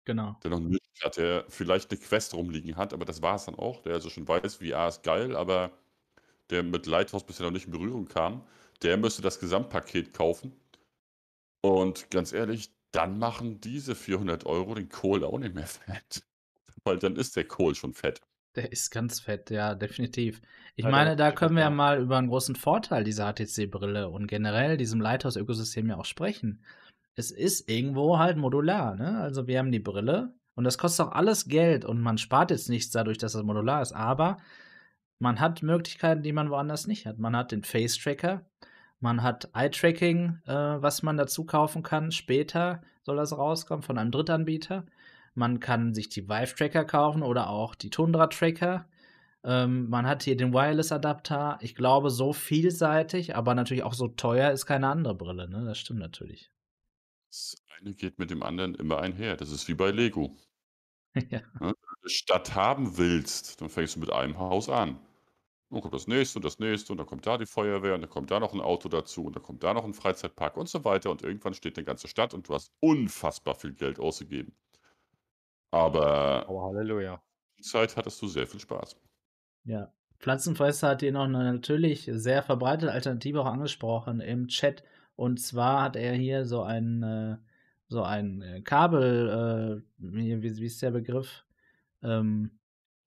Genau. der noch nichts hat, der vielleicht eine Quest rumliegen hat, aber das war es dann auch, der also schon weiß, VR ist geil, aber der mit Lighthouse bisher noch nicht in Berührung kam, der müsste das Gesamtpaket kaufen. Und ganz ehrlich, dann machen diese 400 Euro den Kohl auch nicht mehr fett. Weil dann ist der Kohl schon fett. Der ist ganz fett, ja, definitiv. Ich Ja, meine, da können wir ja mal über einen großen Vorteil dieser HTC-Brille und generell diesem Lighthouse-Ökosystem ja auch sprechen. Es ist irgendwo halt modular, ne? Also wir haben die Brille und das kostet auch alles Geld und man spart jetzt nichts dadurch, dass es modular ist, aber man hat Möglichkeiten, die man woanders nicht hat. Man hat den Face-Tracker, man hat Eye-Tracking, äh, was man dazu kaufen kann. Später soll das rauskommen von einem Drittanbieter. Man kann sich die Vive-Tracker kaufen oder auch die Tundra-Tracker. Ähm, man hat hier den Wireless-Adapter. Ich glaube, so vielseitig, aber natürlich auch so teuer ist keine andere Brille. Ne? Das stimmt natürlich. Das eine geht mit dem anderen immer einher. Das ist wie bei Lego. ja. Ne? Wenn du eine Stadt haben willst, dann fängst du mit einem Haus an. Dann kommt das nächste und das nächste und dann kommt da die Feuerwehr und dann kommt da noch ein Auto dazu und dann kommt da noch ein Freizeitpark und so weiter und irgendwann steht eine ganze Stadt und du hast unfassbar viel Geld ausgegeben. Aber Aber Halleluja. die Zeit hattest du sehr viel Spaß. Ja. Pflanzenfresser hat hier noch eine natürlich sehr verbreitete Alternative auch angesprochen im Chat. Und zwar hat er hier so ein, äh, so ein äh, Kabel, äh, wie, wie ist der Begriff? Ähm,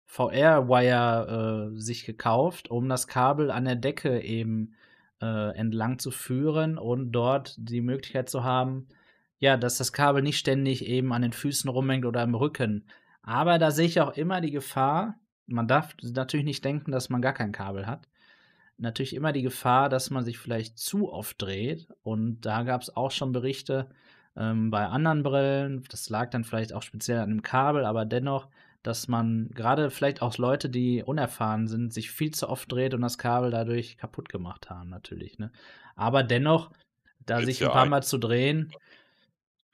VR-Wire äh, sich gekauft, um das Kabel an der Decke eben äh, entlang zu führen und dort die Möglichkeit zu haben, ja, dass das Kabel nicht ständig eben an den Füßen rumhängt oder im Rücken. Aber da sehe ich auch immer die Gefahr, man darf natürlich nicht denken, dass man gar kein Kabel hat. natürlich immer die Gefahr, dass man sich vielleicht zu oft dreht. Und da gab es auch schon Berichte ähm, bei anderen Brillen. Das lag dann vielleicht auch speziell an dem Kabel, aber dennoch, dass man gerade vielleicht auch Leute, die unerfahren sind, sich viel zu oft dreht und das Kabel dadurch kaputt gemacht haben, natürlich. Ne? Aber dennoch, da sich ein paar Mal zu drehen,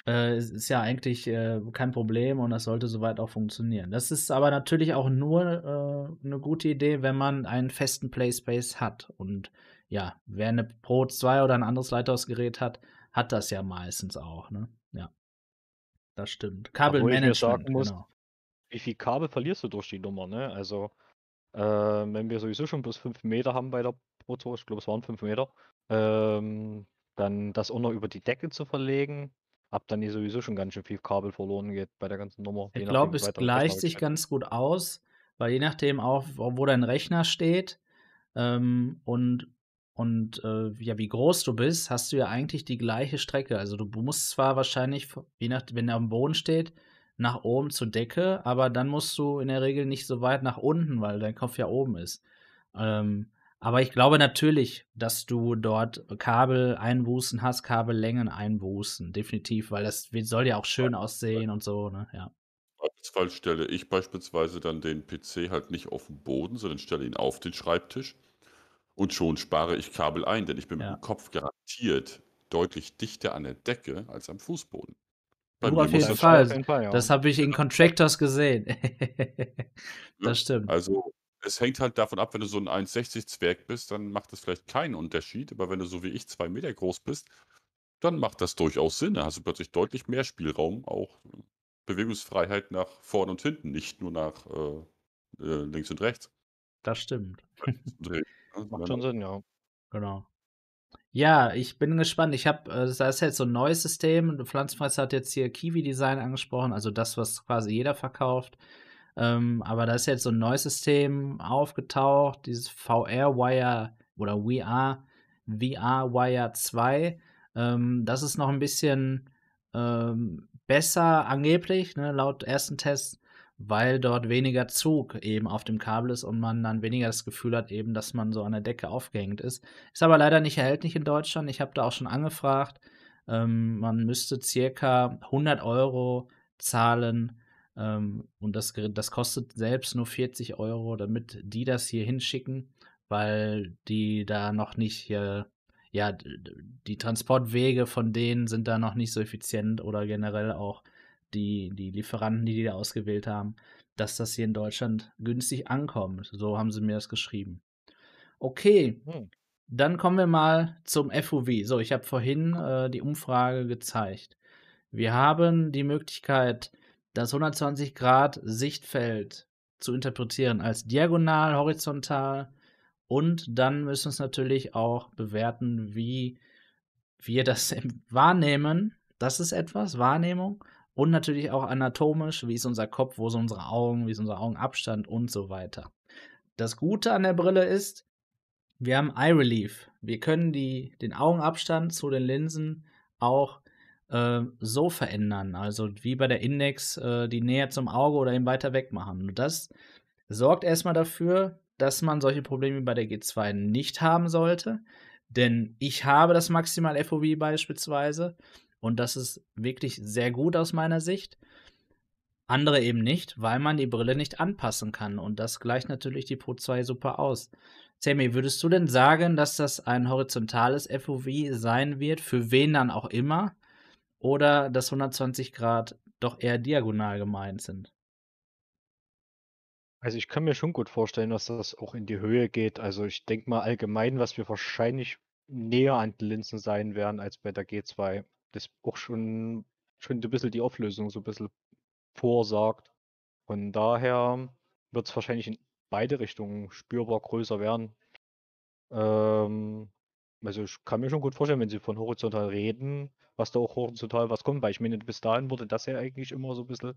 äh, ist ja eigentlich äh, kein Problem und das sollte soweit auch funktionieren. Das ist aber natürlich auch nur äh, eine gute Idee, wenn man einen festen Playspace hat. Und ja, wer eine Pro 2 oder ein anderes Lighthouse-Gerät hat, hat das ja meistens auch. Ne? Ja, das stimmt. Kabelmanagement, genau. Wie viel Kabel verlierst du durch die Nummer? Ne? Also, äh, wenn wir sowieso schon plus 5 Meter haben bei der Pro 2, ich glaube, es waren 5 Meter, ähm, dann das auch noch über die Decke zu verlegen, ab dann hier sowieso schon ganz schön viel Kabel verloren geht bei der ganzen Nummer. Ich glaube, es gleicht sich ganz gut aus, weil je nachdem auch, wo dein Rechner steht ähm, und, und äh, ja, wie groß du bist, hast du ja eigentlich die gleiche Strecke. Also du musst zwar wahrscheinlich, je nach, wenn er am Boden steht, nach oben zur Decke, aber dann musst du in der Regel nicht so weit nach unten, weil dein Kopf ja oben ist. Ähm, aber ich glaube natürlich, dass du dort Kabel-Einbußen hast, Kabellängen einbußen, definitiv, weil das soll ja auch schön aussehen und so, ne? Ja. Zweifelsfall stelle ich beispielsweise dann den PC halt nicht auf den Boden, sondern stelle ihn auf den Schreibtisch und schon spare ich Kabel ein, denn ich bin ja. mit dem Kopf garantiert deutlich dichter an der Decke als am Fußboden. Bei du auf jeden Fall. Fall ja. Das habe ich in Contractors gesehen. das stimmt. Also es hängt halt davon ab, wenn du so ein 1,60 Zwerg bist, dann macht das vielleicht keinen Unterschied. Aber wenn du so wie ich zwei Meter groß bist, dann macht das durchaus Sinn. Da hast du plötzlich deutlich mehr Spielraum, auch Bewegungsfreiheit nach vorn und hinten, nicht nur nach äh, äh, links und rechts. Das stimmt. Ne? Macht schon Sinn, ja. Genau. Ja, ich bin gespannt. Ich habe, äh, das ist jetzt so ein neues System. Pflanzenfresser hat jetzt hier Kiwi Design angesprochen, also das, was quasi jeder verkauft. Ähm, aber da ist jetzt so ein neues System aufgetaucht, dieses VR-Wire oder VR, VR-Wire 2. Ähm, das ist noch ein bisschen ähm, besser angeblich, ne, laut ersten Tests, weil dort weniger Zug eben auf dem Kabel ist und man dann weniger das Gefühl hat, eben, dass man so an der Decke aufgehängt ist. Ist aber leider nicht erhältlich in Deutschland. Ich habe da auch schon angefragt. Ähm, man müsste circa 100 Euro zahlen ähm, und das, das kostet selbst nur 40 Euro, damit die das hier hinschicken, weil die da noch nicht, äh, ja, die Transportwege von denen sind da noch nicht so effizient oder generell auch die, die Lieferanten, die die da ausgewählt haben, dass das hier in Deutschland günstig ankommt. So haben sie mir das geschrieben. Okay, hm. dann kommen wir mal zum FOV. So, ich habe vorhin äh, die Umfrage gezeigt. Wir haben die Möglichkeit, das 120 Grad Sichtfeld zu interpretieren als diagonal, horizontal und dann müssen wir es natürlich auch bewerten, wie wir das wahrnehmen. Das ist etwas, Wahrnehmung. Und natürlich auch anatomisch, wie ist unser Kopf, wo sind unsere Augen, wie ist unser Augenabstand und so weiter. Das Gute an der Brille ist, wir haben Eye Relief. Wir können die, den Augenabstand zu den Linsen auch äh, so verändern. Also wie bei der Index äh, die näher zum Auge oder eben weiter weg machen. Und das sorgt erstmal dafür, dass man solche Probleme bei der G2 nicht haben sollte. Denn ich habe das maximal FOV beispielsweise und das ist wirklich sehr gut aus meiner Sicht. Andere eben nicht, weil man die Brille nicht anpassen kann. Und das gleicht natürlich die Pro 2 super aus. Sammy, würdest du denn sagen, dass das ein horizontales FOV sein wird, für wen dann auch immer? Oder dass 120 Grad doch eher diagonal gemeint sind. Also ich kann mir schon gut vorstellen, dass das auch in die Höhe geht. Also ich denke mal allgemein, was wir wahrscheinlich näher an den Linsen sein werden als bei der G2. Das auch schon, schon ein bisschen die Auflösung so ein bisschen vorsagt. Von daher wird es wahrscheinlich in beide Richtungen spürbar größer werden. Ähm, also ich kann mir schon gut vorstellen, wenn sie von horizontal reden, was da auch horizontal was kommt, weil ich meine, bis dahin wurde das ja eigentlich immer so ein bisschen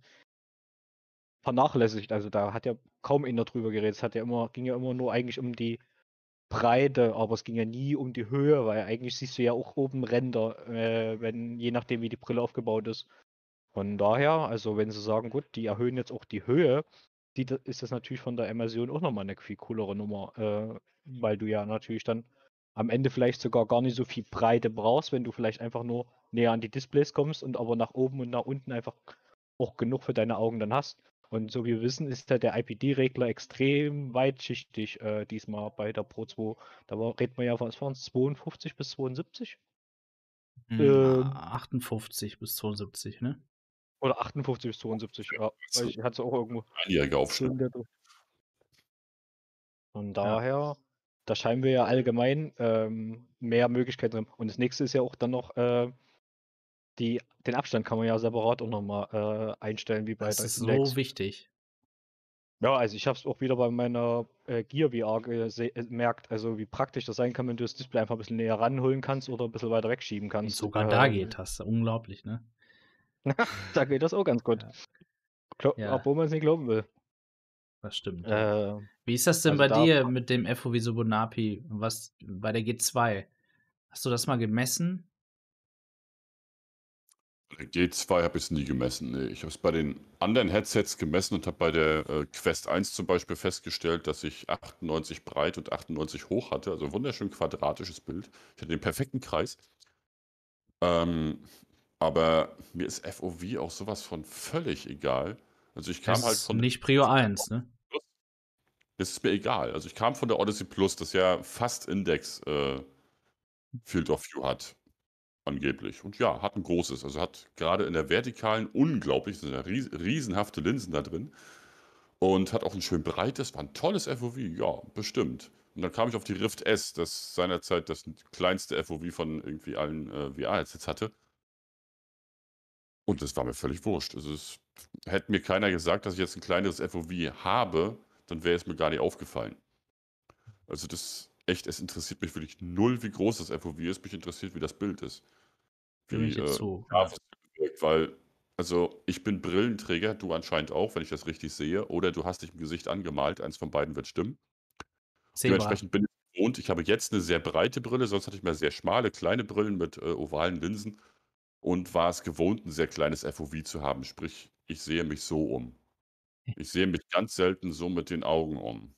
vernachlässigt. Also da hat ja kaum einer drüber geredet. Es hat ja immer, ging ja immer nur eigentlich um die Breite, aber es ging ja nie um die Höhe, weil eigentlich siehst du ja auch oben Ränder, äh, wenn, je nachdem wie die Brille aufgebaut ist. Von daher, also wenn sie sagen, gut, die erhöhen jetzt auch die Höhe, ist das natürlich von der Immersion auch nochmal eine viel coolere Nummer, äh, weil du ja natürlich dann am Ende vielleicht sogar gar nicht so viel Breite brauchst, wenn du vielleicht einfach nur näher an die Displays kommst und aber nach oben und nach unten einfach auch genug für deine Augen dann hast. Und so wie wir wissen, ist ja der IPD-Regler extrem weitschichtig äh, diesmal bei der Pro 2. Da war, redet man ja von 52 bis 72? Hm, ähm, 58 bis 72, ne? Oder 58 bis 72, ja. Weil ich hatte es auch irgendwo. Einjährige Aufschlag. Von daher, ja. Da scheinen wir ja allgemein ähm, mehr Möglichkeiten drin. Und das nächste ist ja auch dann noch, äh, die, den Abstand kann man ja separat auch nochmal äh, einstellen, wie bei Das ist so Index. wichtig. Ja, also ich habe es auch wieder bei meiner äh, Gear VR gemerkt, also wie praktisch das sein kann, wenn du das Display einfach ein bisschen näher ranholen kannst oder ein bisschen weiter wegschieben kannst. Und sogar äh, da geht das, unglaublich, ne? da geht das auch ganz gut. Ja. Ja. Obwohl man es nicht glauben will. Das stimmt. Äh, Wie ist das denn also bei dir mit dem FOV Subunapi? Was bei der G2? Hast du das mal gemessen? G2 habe ich es nie gemessen. Nee. Ich habe es bei den anderen Headsets gemessen und habe bei der äh, Quest 1 zum Beispiel festgestellt, dass ich 98 breit und 98 hoch hatte. Also wunderschön quadratisches Bild. Ich hatte den perfekten Kreis. Ähm, aber mir ist FOV auch sowas von völlig egal. Also ich kam das halt von. Nicht Prio 1, ne? Das ist mir egal. Also ich kam von der Odyssey Plus, das ja fast Index äh, Field of View hat. Angeblich. Und ja, hat ein großes. Also hat gerade in der vertikalen unglaublich, sind ja ries riesenhafte Linsen da drin. Und hat auch ein schön breites, war ein tolles FOV. Ja, bestimmt. Und dann kam ich auf die Rift S, das seinerzeit das kleinste FOV von irgendwie allen äh, VR-Headsets hatte. Und das war mir völlig wurscht. Also es hätte mir keiner gesagt, dass ich jetzt ein kleineres FOV habe, dann wäre es mir gar nicht aufgefallen. Also das echt, es interessiert mich wirklich null, wie groß das FOV ist. Mich interessiert, wie das Bild ist. Wie, äh, so. ja, weil, also ich bin Brillenträger, du anscheinend auch, wenn ich das richtig sehe. Oder du hast dich im Gesicht angemalt, eins von beiden wird stimmen. Sehbar. Dementsprechend bin ich gewohnt, ich habe jetzt eine sehr breite Brille, sonst hatte ich mehr sehr schmale, kleine Brillen mit äh, ovalen Linsen und war es gewohnt, ein sehr kleines FOV zu haben. Sprich, ich sehe mich so um. Ich sehe mich ganz selten so mit den Augen um.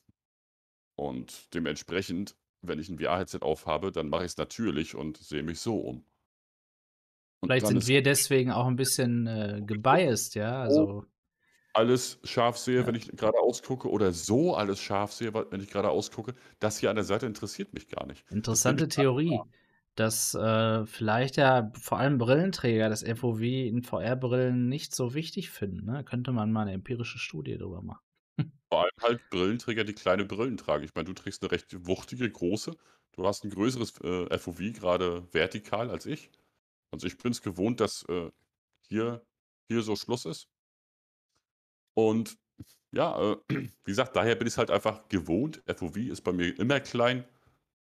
Und dementsprechend, wenn ich ein VR-Headset aufhabe, dann mache ich es natürlich und sehe mich so um. Und Vielleicht sind wir deswegen auch ein bisschen äh, gebiased, ja. Also alles scharf sehe, ja. wenn ich gerade ausgucke, oder so alles scharf sehe, wenn ich gerade ausgucke, das hier an der Seite interessiert mich gar nicht. Interessante Theorie dass äh, vielleicht ja vor allem Brillenträger das FOV in VR-Brillen nicht so wichtig finden. Ne? Könnte man mal eine empirische Studie darüber machen. Vor allem halt Brillenträger, die kleine Brillen tragen. Ich meine, du trägst eine recht wuchtige, große. Du hast ein größeres äh, FOV, gerade vertikal als ich. Also ich bin es gewohnt, dass äh, hier, hier so Schluss ist. Und ja, äh, wie gesagt, daher bin ich es halt einfach gewohnt. FOV ist bei mir immer klein.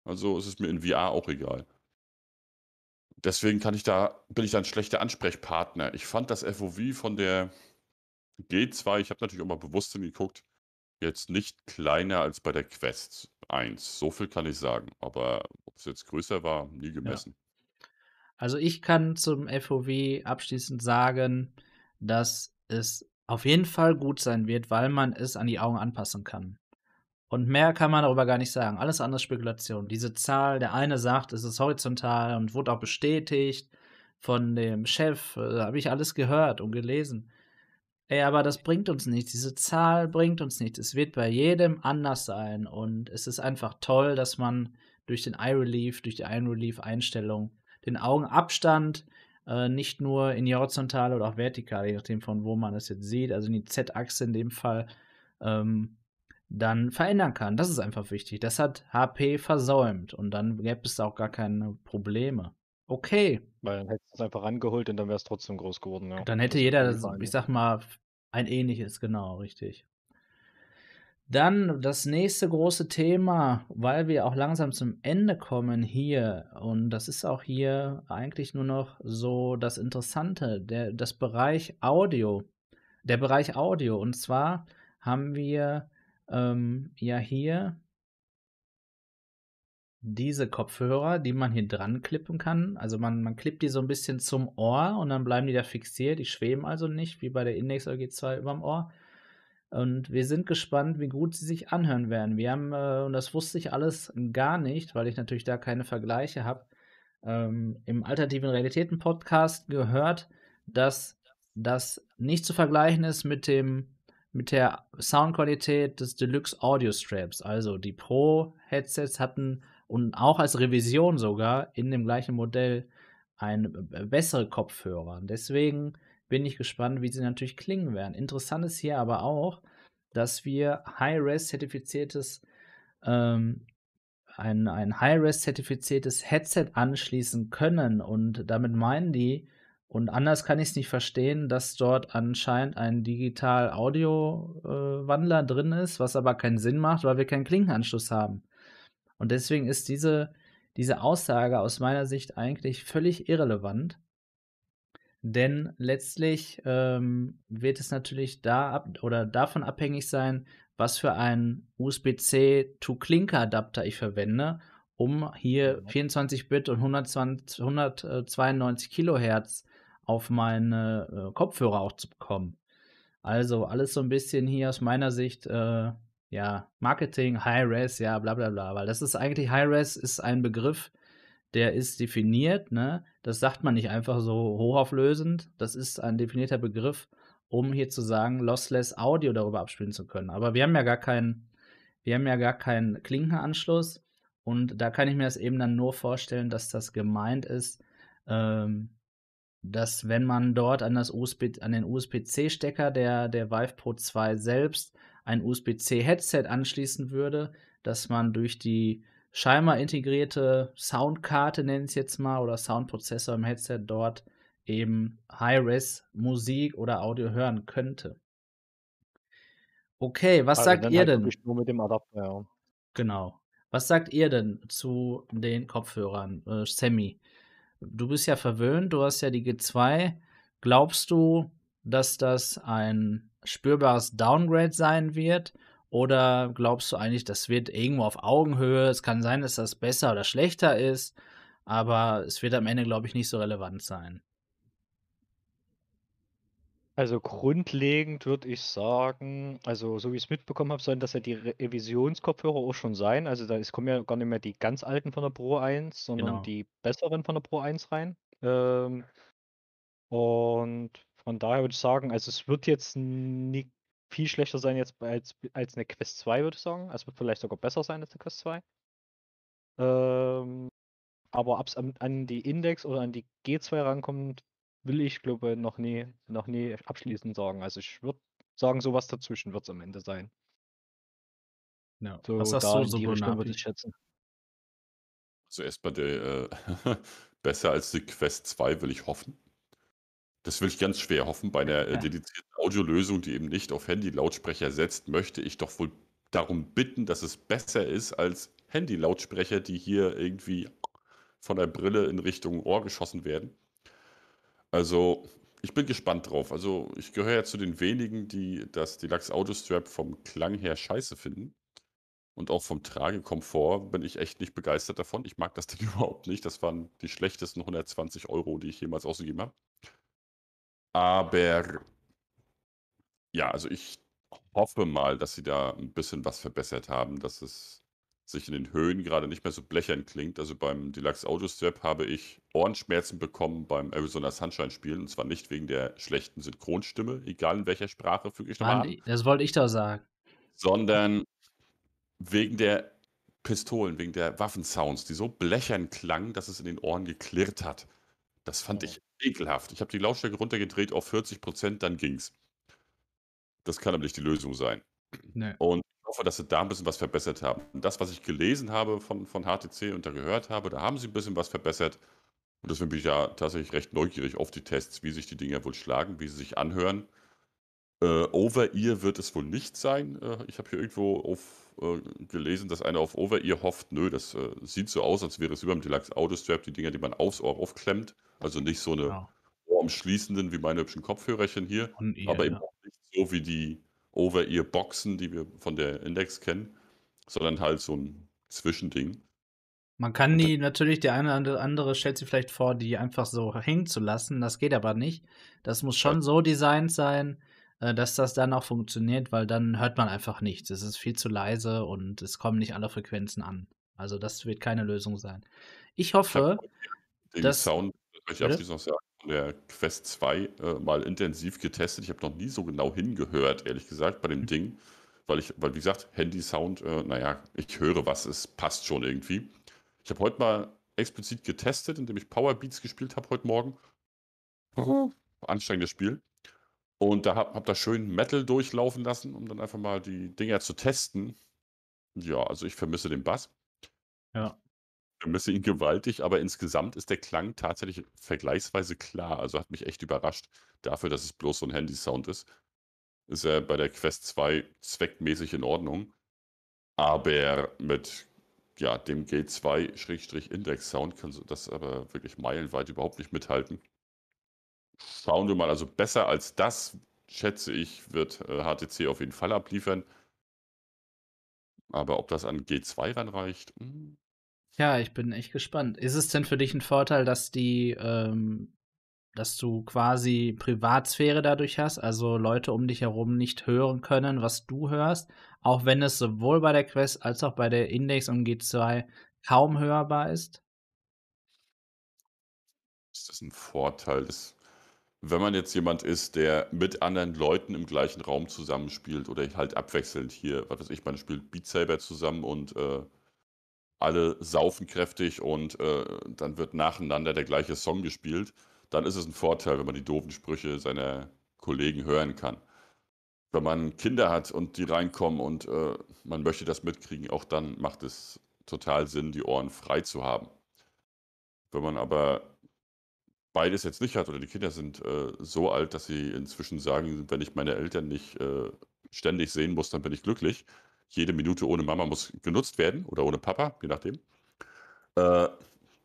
Also ist es mir in VR auch egal. Deswegen kann ich da, bin ich da ein schlechter Ansprechpartner. Ich fand das FOV von der G2, ich habe natürlich auch mal bewusst hingeguckt, jetzt nicht kleiner als bei der Quest 1. So viel kann ich sagen. Aber ob es jetzt größer war, nie gemessen. Ja. Also ich kann zum FOV abschließend sagen, dass es auf jeden Fall gut sein wird, weil man es an die Augen anpassen kann. Und mehr kann man darüber gar nicht sagen. Alles andere Spekulation. Diese Zahl, der eine sagt, es ist horizontal und wurde auch bestätigt von dem Chef. Da äh, habe ich alles gehört und gelesen. Ey, aber das bringt uns nichts. Diese Zahl bringt uns nichts. Es wird bei jedem anders sein. Und es ist einfach toll, dass man durch den Eye Relief, durch die Eye Relief Einstellung den Augenabstand äh, nicht nur in die horizontale oder auch vertikale, je nachdem von wo man es jetzt sieht, also in die Z-Achse in dem Fall, ähm, dann verändern kann. Das ist einfach wichtig. Das hat HP versäumt und dann gäbe es auch gar keine Probleme. Okay. Weil dann hättest du es einfach rangeholt und dann wäre es trotzdem groß geworden. Ja. Dann hätte jeder, das, ich sag mal, ein ähnliches, genau, richtig. Dann das nächste große Thema, weil wir auch langsam zum Ende kommen hier. Und das ist auch hier eigentlich nur noch so das Interessante, der, das Bereich Audio. Der Bereich Audio. Und zwar haben wir ähm, ja hier diese Kopfhörer, die man hier dran klippen kann. Also man, man klippt die so ein bisschen zum Ohr und dann bleiben die da fixiert. Die schweben also nicht, wie bei der Index LG2 überm Ohr. Und wir sind gespannt, wie gut sie sich anhören werden. Wir haben, äh, und das wusste ich alles gar nicht, weil ich natürlich da keine Vergleiche habe, ähm, im Alternativen Realitäten Podcast gehört, dass das nicht zu vergleichen ist mit dem mit der Soundqualität des Deluxe Audio Straps. Also die Pro Headsets hatten und auch als Revision sogar in dem gleichen Modell ein bessere Kopfhörer. Deswegen bin ich gespannt, wie sie natürlich klingen werden. Interessant ist hier aber auch, dass wir High-Res-zertifiziertes, ähm, ein, ein High-Res-zertifiziertes Headset anschließen können. Und damit meinen die, und anders kann ich es nicht verstehen, dass dort anscheinend ein Digital-Audio-Wandler äh, drin ist, was aber keinen Sinn macht, weil wir keinen Klinkenanschluss haben. Und deswegen ist diese, diese Aussage aus meiner Sicht eigentlich völlig irrelevant. Denn letztlich ähm, wird es natürlich da ab oder davon abhängig sein, was für einen USB-C to Klinker Adapter ich verwende, um hier 24-Bit und 120, 192 Kilohertz auf meine äh, Kopfhörer auch zu bekommen. Also alles so ein bisschen hier aus meiner Sicht, äh, ja, Marketing, High-Res, ja, bla bla bla. Weil das ist eigentlich, High-Res ist ein Begriff, der ist definiert, ne? Das sagt man nicht einfach so hochauflösend. Das ist ein definierter Begriff, um hier zu sagen, lossless Audio darüber abspielen zu können. Aber wir haben ja gar keinen, wir haben ja gar keinen Klinkenanschluss. Und da kann ich mir das eben dann nur vorstellen, dass das gemeint ist, ähm, dass wenn man dort an, das USB, an den USB-C-Stecker der, der Vive Pro 2 selbst ein USB-C-Headset anschließen würde, dass man durch die scheinbar integrierte Soundkarte, nenne ich es jetzt mal, oder Soundprozessor im Headset dort eben High-Res-Musik oder Audio hören könnte. Okay, was also sagt ihr halt denn? Nur mit dem Adapter, ja. Genau. Was sagt ihr denn zu den Kopfhörern, äh, Sammy? Du bist ja verwöhnt, du hast ja die G2. Glaubst du, dass das ein spürbares Downgrade sein wird? Oder glaubst du eigentlich, das wird irgendwo auf Augenhöhe? Es kann sein, dass das besser oder schlechter ist, aber es wird am Ende, glaube ich, nicht so relevant sein. Also grundlegend würde ich sagen, also so wie ich es mitbekommen habe, sollen das ja die Revisionskopfhörer auch schon sein. Also da kommen ja gar nicht mehr die ganz alten von der Pro 1, sondern genau. die besseren von der Pro 1 rein. Ähm, und von daher würde ich sagen, also es wird jetzt nicht viel schlechter sein jetzt als, als eine Quest 2, würde ich sagen. Es wird vielleicht sogar besser sein als eine Quest 2. Ähm, aber ob es an, an, die Index oder an die G2 rankommt, will ich, glaube noch nie, noch nie abschließend sagen. Also ich würde sagen, sowas dazwischen wird es am Ende sein. Ja. So, Was hast du so die Richtung würde ich schätzen. Zuerst bei der äh, besser als die Quest 2 will ich hoffen. Das will ich ganz schwer hoffen. Bei einer äh, dedizierten Audiolösung, die eben nicht auf Handy-Lautsprecher setzt, möchte ich doch wohl darum bitten, dass es besser ist als Handy-Lautsprecher, die hier irgendwie von der Brille in Richtung Ohr geschossen werden. Also, ich bin gespannt drauf. Also, ich gehöre ja zu den wenigen, die das Deluxe Autostrap vom Klang her scheiße finden. Und auch vom Tragekomfort bin ich echt nicht begeistert davon. Ich mag das Ding überhaupt nicht. Das waren die schlechtesten 120 Euro, die ich jemals ausgegeben habe. Aber ja, also ich hoffe mal, dass sie da ein bisschen was verbessert haben, dass es sich in den Höhen gerade nicht mehr so blechern klingt. Also beim Deluxe Audio Strap habe ich Ohrenschmerzen bekommen beim Arizona Sunshine Spielen und zwar nicht wegen der schlechten Synchronstimme, egal in welcher Sprache füge ich nochmal an. Das wollte ich doch sagen. Sondern wegen der Pistolen, wegen der Waffensounds, die so blechern klangen, dass es in den Ohren geklirrt hat. Das fand ich ekelhaft. Ich habe die Lautstärke runtergedreht auf 40 Prozent, dann ging's. Das kann aber nicht die Lösung sein. Nee. Und hoffe, dass sie da ein bisschen was verbessert haben. Und das, was ich gelesen habe von, von HTC und da gehört habe, da haben sie ein bisschen was verbessert. Und deswegen bin ich ja tatsächlich recht neugierig auf die Tests, wie sich die Dinger wohl schlagen, wie sie sich anhören. Äh, Over-Ear wird es wohl nicht sein. Äh, ich habe hier irgendwo auf, äh, gelesen, dass einer auf Over-Ear hofft. Nö, das äh, sieht so aus, als wäre es über dem Deluxe Autostrap die Dinger, die man aufs Ohr aufklemmt. Also nicht so eine Genau. ohrumschließenden wie meine hübschen Kopfhörerchen hier, aber eben ja. auch nicht so wie die Over-Ear-Boxen, die wir von der Index kennen, sondern halt so ein Zwischending. Man kann die natürlich, der eine oder andere stellt sich vielleicht vor, die einfach so hängen zu lassen. Das geht aber nicht. Das muss schon so designt sein, äh, dass das dann auch funktioniert, weil dann hört man einfach nichts. Es ist viel zu leise und es kommen nicht alle Frequenzen an. Also das wird keine Lösung sein. Ich hoffe, den dass... Sound, ich abschließend noch sagen, der Quest 2 äh, mal intensiv getestet. Ich habe noch nie so genau hingehört, ehrlich gesagt, bei dem mhm. Ding. Weil ich, weil wie gesagt, Handy-Sound, äh, naja, ich höre was, es passt schon irgendwie. Ich habe heute mal explizit getestet, indem ich Powerbeats gespielt habe heute Morgen. Oh, anstrengendes Spiel. Und da habe hab da schön Metal durchlaufen lassen, um dann einfach mal die Dinger zu testen. Ja, also ich vermisse den Bass. Ja. Vermisse ihn gewaltig, aber insgesamt ist der Klang tatsächlich vergleichsweise klar. Also hat mich echt überrascht dafür, dass es bloß so ein Handy-Sound ist. Ist er bei der Quest 2 zweckmäßig in Ordnung. Aber mit ja, dem G2-Index-Sound kann das aber wirklich meilenweit überhaupt nicht mithalten. Schauen wir mal, also besser als das, schätze ich, wird äh, HTC auf jeden Fall abliefern. Aber ob das an G2 ranreicht? Hm. Ja, ich bin echt gespannt. Ist es denn für dich ein Vorteil, dass die, ähm, dass du quasi Privatsphäre dadurch hast, also Leute um dich herum nicht hören können, was du hörst, auch wenn es sowohl bei der Quest als auch bei der Index und G2 kaum hörbar ist? Ist das ein Vorteil? Das wenn man jetzt jemand ist, der mit anderen Leuten im gleichen Raum zusammenspielt oder halt abwechselnd hier, was weiß ich, man spielt Beat Saber zusammen und äh, alle saufen kräftig und äh, dann wird nacheinander der gleiche Song gespielt, dann ist es ein Vorteil, wenn man die doofen Sprüche seiner Kollegen hören kann. Wenn man Kinder hat und die reinkommen und äh, man möchte das mitkriegen, auch dann macht es total Sinn, die Ohren frei zu haben. Wenn man aber beides jetzt nicht hat oder die Kinder sind äh, so alt, dass sie inzwischen sagen, wenn ich meine Eltern nicht äh, ständig sehen muss, dann bin ich glücklich. Jede Minute ohne Mama muss genutzt werden oder ohne Papa, je nachdem. Äh,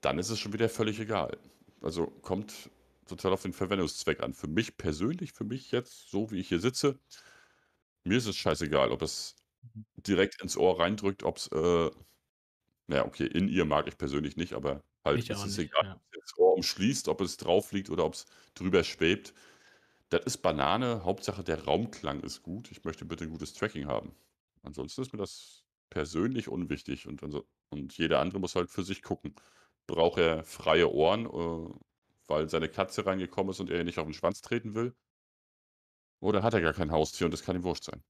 dann ist es schon wieder völlig egal. Also kommt total auf den Verwendungszweck an. Für mich persönlich, für mich jetzt, so wie ich hier sitze, mir ist es scheißegal, ob es direkt ins Ohr reindrückt, ob es, äh, naja, okay, in ihr mag ich persönlich nicht, aber Halt ist es nicht, egal, ja. ob es das Rohr umschließt, ob es drauf liegt oder ob es drüber schwebt. Das ist Banane. Hauptsache der Raumklang ist gut. Ich möchte bitte ein gutes Tracking haben. Ansonsten ist mir das persönlich unwichtig und, also, und jeder andere muss halt für sich gucken. Braucht er freie Ohren, äh, weil seine Katze reingekommen ist und er nicht auf den Schwanz treten will? Oder hat er gar kein Haustier und das kann ihm wurscht sein?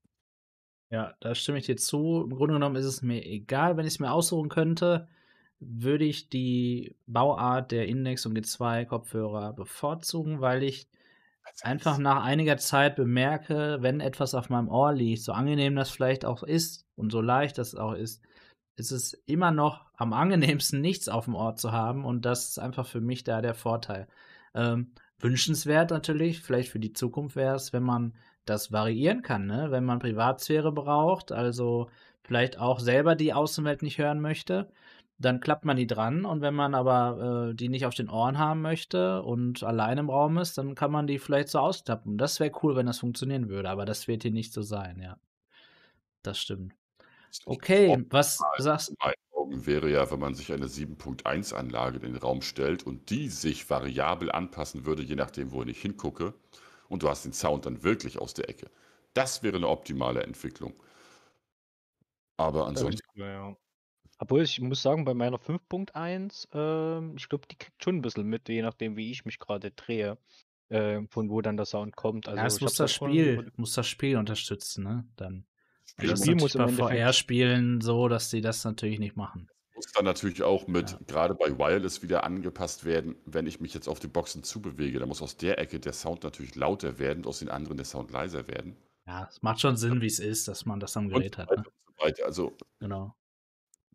Ja, da stimme ich dir zu. Im Grunde genommen ist es mir egal, wenn ich es mir aussuchen könnte würde ich die Bauart der Index und G2 Kopfhörer bevorzugen, weil ich einfach nach einiger Zeit bemerke, wenn etwas auf meinem Ohr liegt, so angenehm das vielleicht auch ist und so leicht das auch ist, ist es immer noch am angenehmsten, nichts auf dem Ohr zu haben und das ist einfach für mich da der Vorteil. Ähm, wünschenswert natürlich, vielleicht für die Zukunft wäre es, wenn man das variieren kann, ne? wenn man Privatsphäre braucht, also vielleicht auch selber die Außenwelt nicht hören möchte dann klappt man die dran und wenn man aber äh, die nicht auf den Ohren haben möchte und allein im Raum ist, dann kann man die vielleicht so ausklappen. Das wäre cool, wenn das funktionieren würde, aber das wird hier nicht so sein, ja. Das stimmt. Okay, was sagst du? In meinen Augen wäre ja, wenn man sich eine 7.1 Anlage in den Raum stellt und die sich variabel anpassen würde, je nachdem, wo ich hingucke, und du hast den Sound dann wirklich aus der Ecke. Das wäre eine optimale Entwicklung. Aber ansonsten. Ja, obwohl ich muss sagen, bei meiner 5.1, ähm, ich glaube, die kriegt schon ein bisschen mit, je nachdem, wie ich mich gerade drehe, äh, von wo dann der Sound kommt. Also ja, es muss das Spiel, muss das Spiel unterstützen, ne? Dann. Das Spiel muss bei VR-Spielen so, dass sie das natürlich nicht machen. Muss dann natürlich auch mit, ja. gerade bei Wireless, wieder angepasst werden, wenn ich mich jetzt auf die Boxen zubewege. Da muss aus der Ecke der Sound natürlich lauter werden, aus den anderen der Sound leiser werden. Ja, es macht schon Sinn, wie es ist, dass man das am Gerät hat. Ne? So also, genau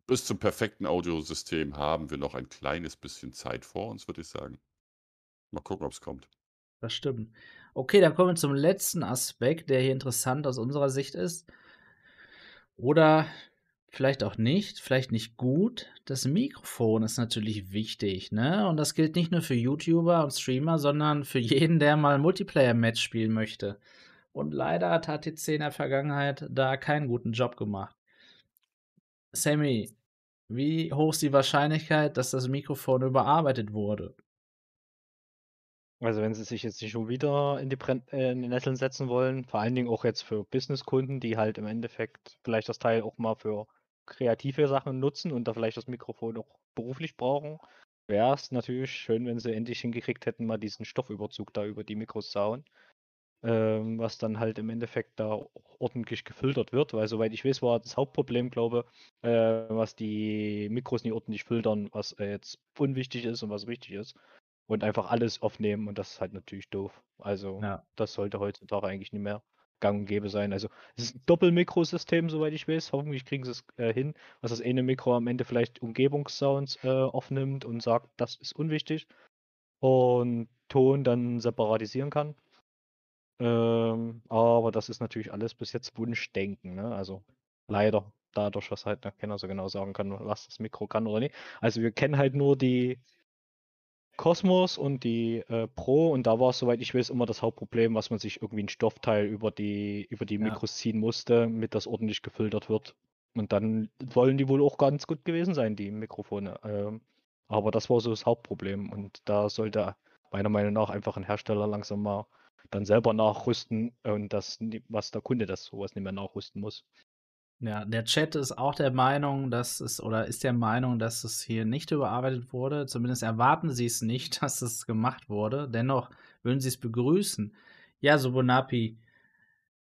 bis zum perfekten Audiosystem haben wir noch ein kleines bisschen Zeit vor uns, würde ich sagen. Mal gucken, ob es kommt. Das stimmt. Okay, dann kommen wir zum letzten Aspekt, der hier interessant aus unserer Sicht ist. Oder vielleicht auch nicht, vielleicht nicht gut. Das Mikrofon ist natürlich wichtig, ne? Und das gilt nicht nur für YouTuber und Streamer, sondern für jeden, der mal Multiplayer-Match spielen möchte. Und leider hat HTC in der Vergangenheit da keinen guten Job gemacht. Sammy, wie hoch ist die Wahrscheinlichkeit, dass das Mikrofon überarbeitet wurde? Also wenn sie sich jetzt nicht schon wieder in die, Brenn äh, in die Nesseln setzen wollen, vor allen Dingen auch jetzt für Businesskunden, die halt im Endeffekt vielleicht das Teil auch mal für kreative Sachen nutzen und da vielleicht das Mikrofon auch beruflich brauchen, wäre es natürlich schön, wenn sie endlich hingekriegt hätten, mal diesen Stoffüberzug da über die Mikros zu hauen. Ähm, was dann halt im Endeffekt da ordentlich gefiltert wird, weil soweit ich weiß, war das Hauptproblem, glaube äh, was die Mikros nicht ordentlich filtern, was äh, jetzt unwichtig ist und was wichtig ist und einfach alles aufnehmen und das ist halt natürlich doof. Also ja. das sollte heutzutage eigentlich nicht mehr gang und gäbe sein. Also es ist ein Doppelmikrosystem, soweit ich weiß. Hoffentlich kriegen sie es äh, hin, was das eine Mikro am Ende vielleicht Umgebungssounds äh, aufnimmt und sagt, das ist unwichtig und Ton dann separatisieren kann. Ähm, aber das ist natürlich alles bis jetzt Wunschdenken. Ne? Also leider dadurch, dass halt keiner so genau sagen kann, was das Mikro kann oder nicht. Also wir kennen halt nur die Cosmos und die äh, Pro und da war es, soweit ich weiß, immer das Hauptproblem, was man sich irgendwie ein Stoffteil über die, über die Mikros ja. ziehen musste, damit das ordentlich gefiltert wird. Und dann wollen die wohl auch ganz gut gewesen sein, die Mikrofone. Ähm, aber das war so das Hauptproblem und da sollte meiner Meinung nach einfach ein Hersteller langsam mal dann selber nachrüsten und das, was der Kunde das sowas nicht mehr nachrüsten muss. Ja, der Chat ist auch der Meinung, dass es oder ist der Meinung, dass es hier nicht überarbeitet wurde. Zumindest erwarten sie es nicht, dass es gemacht wurde. Dennoch würden sie es begrüßen. Ja, Subunapi,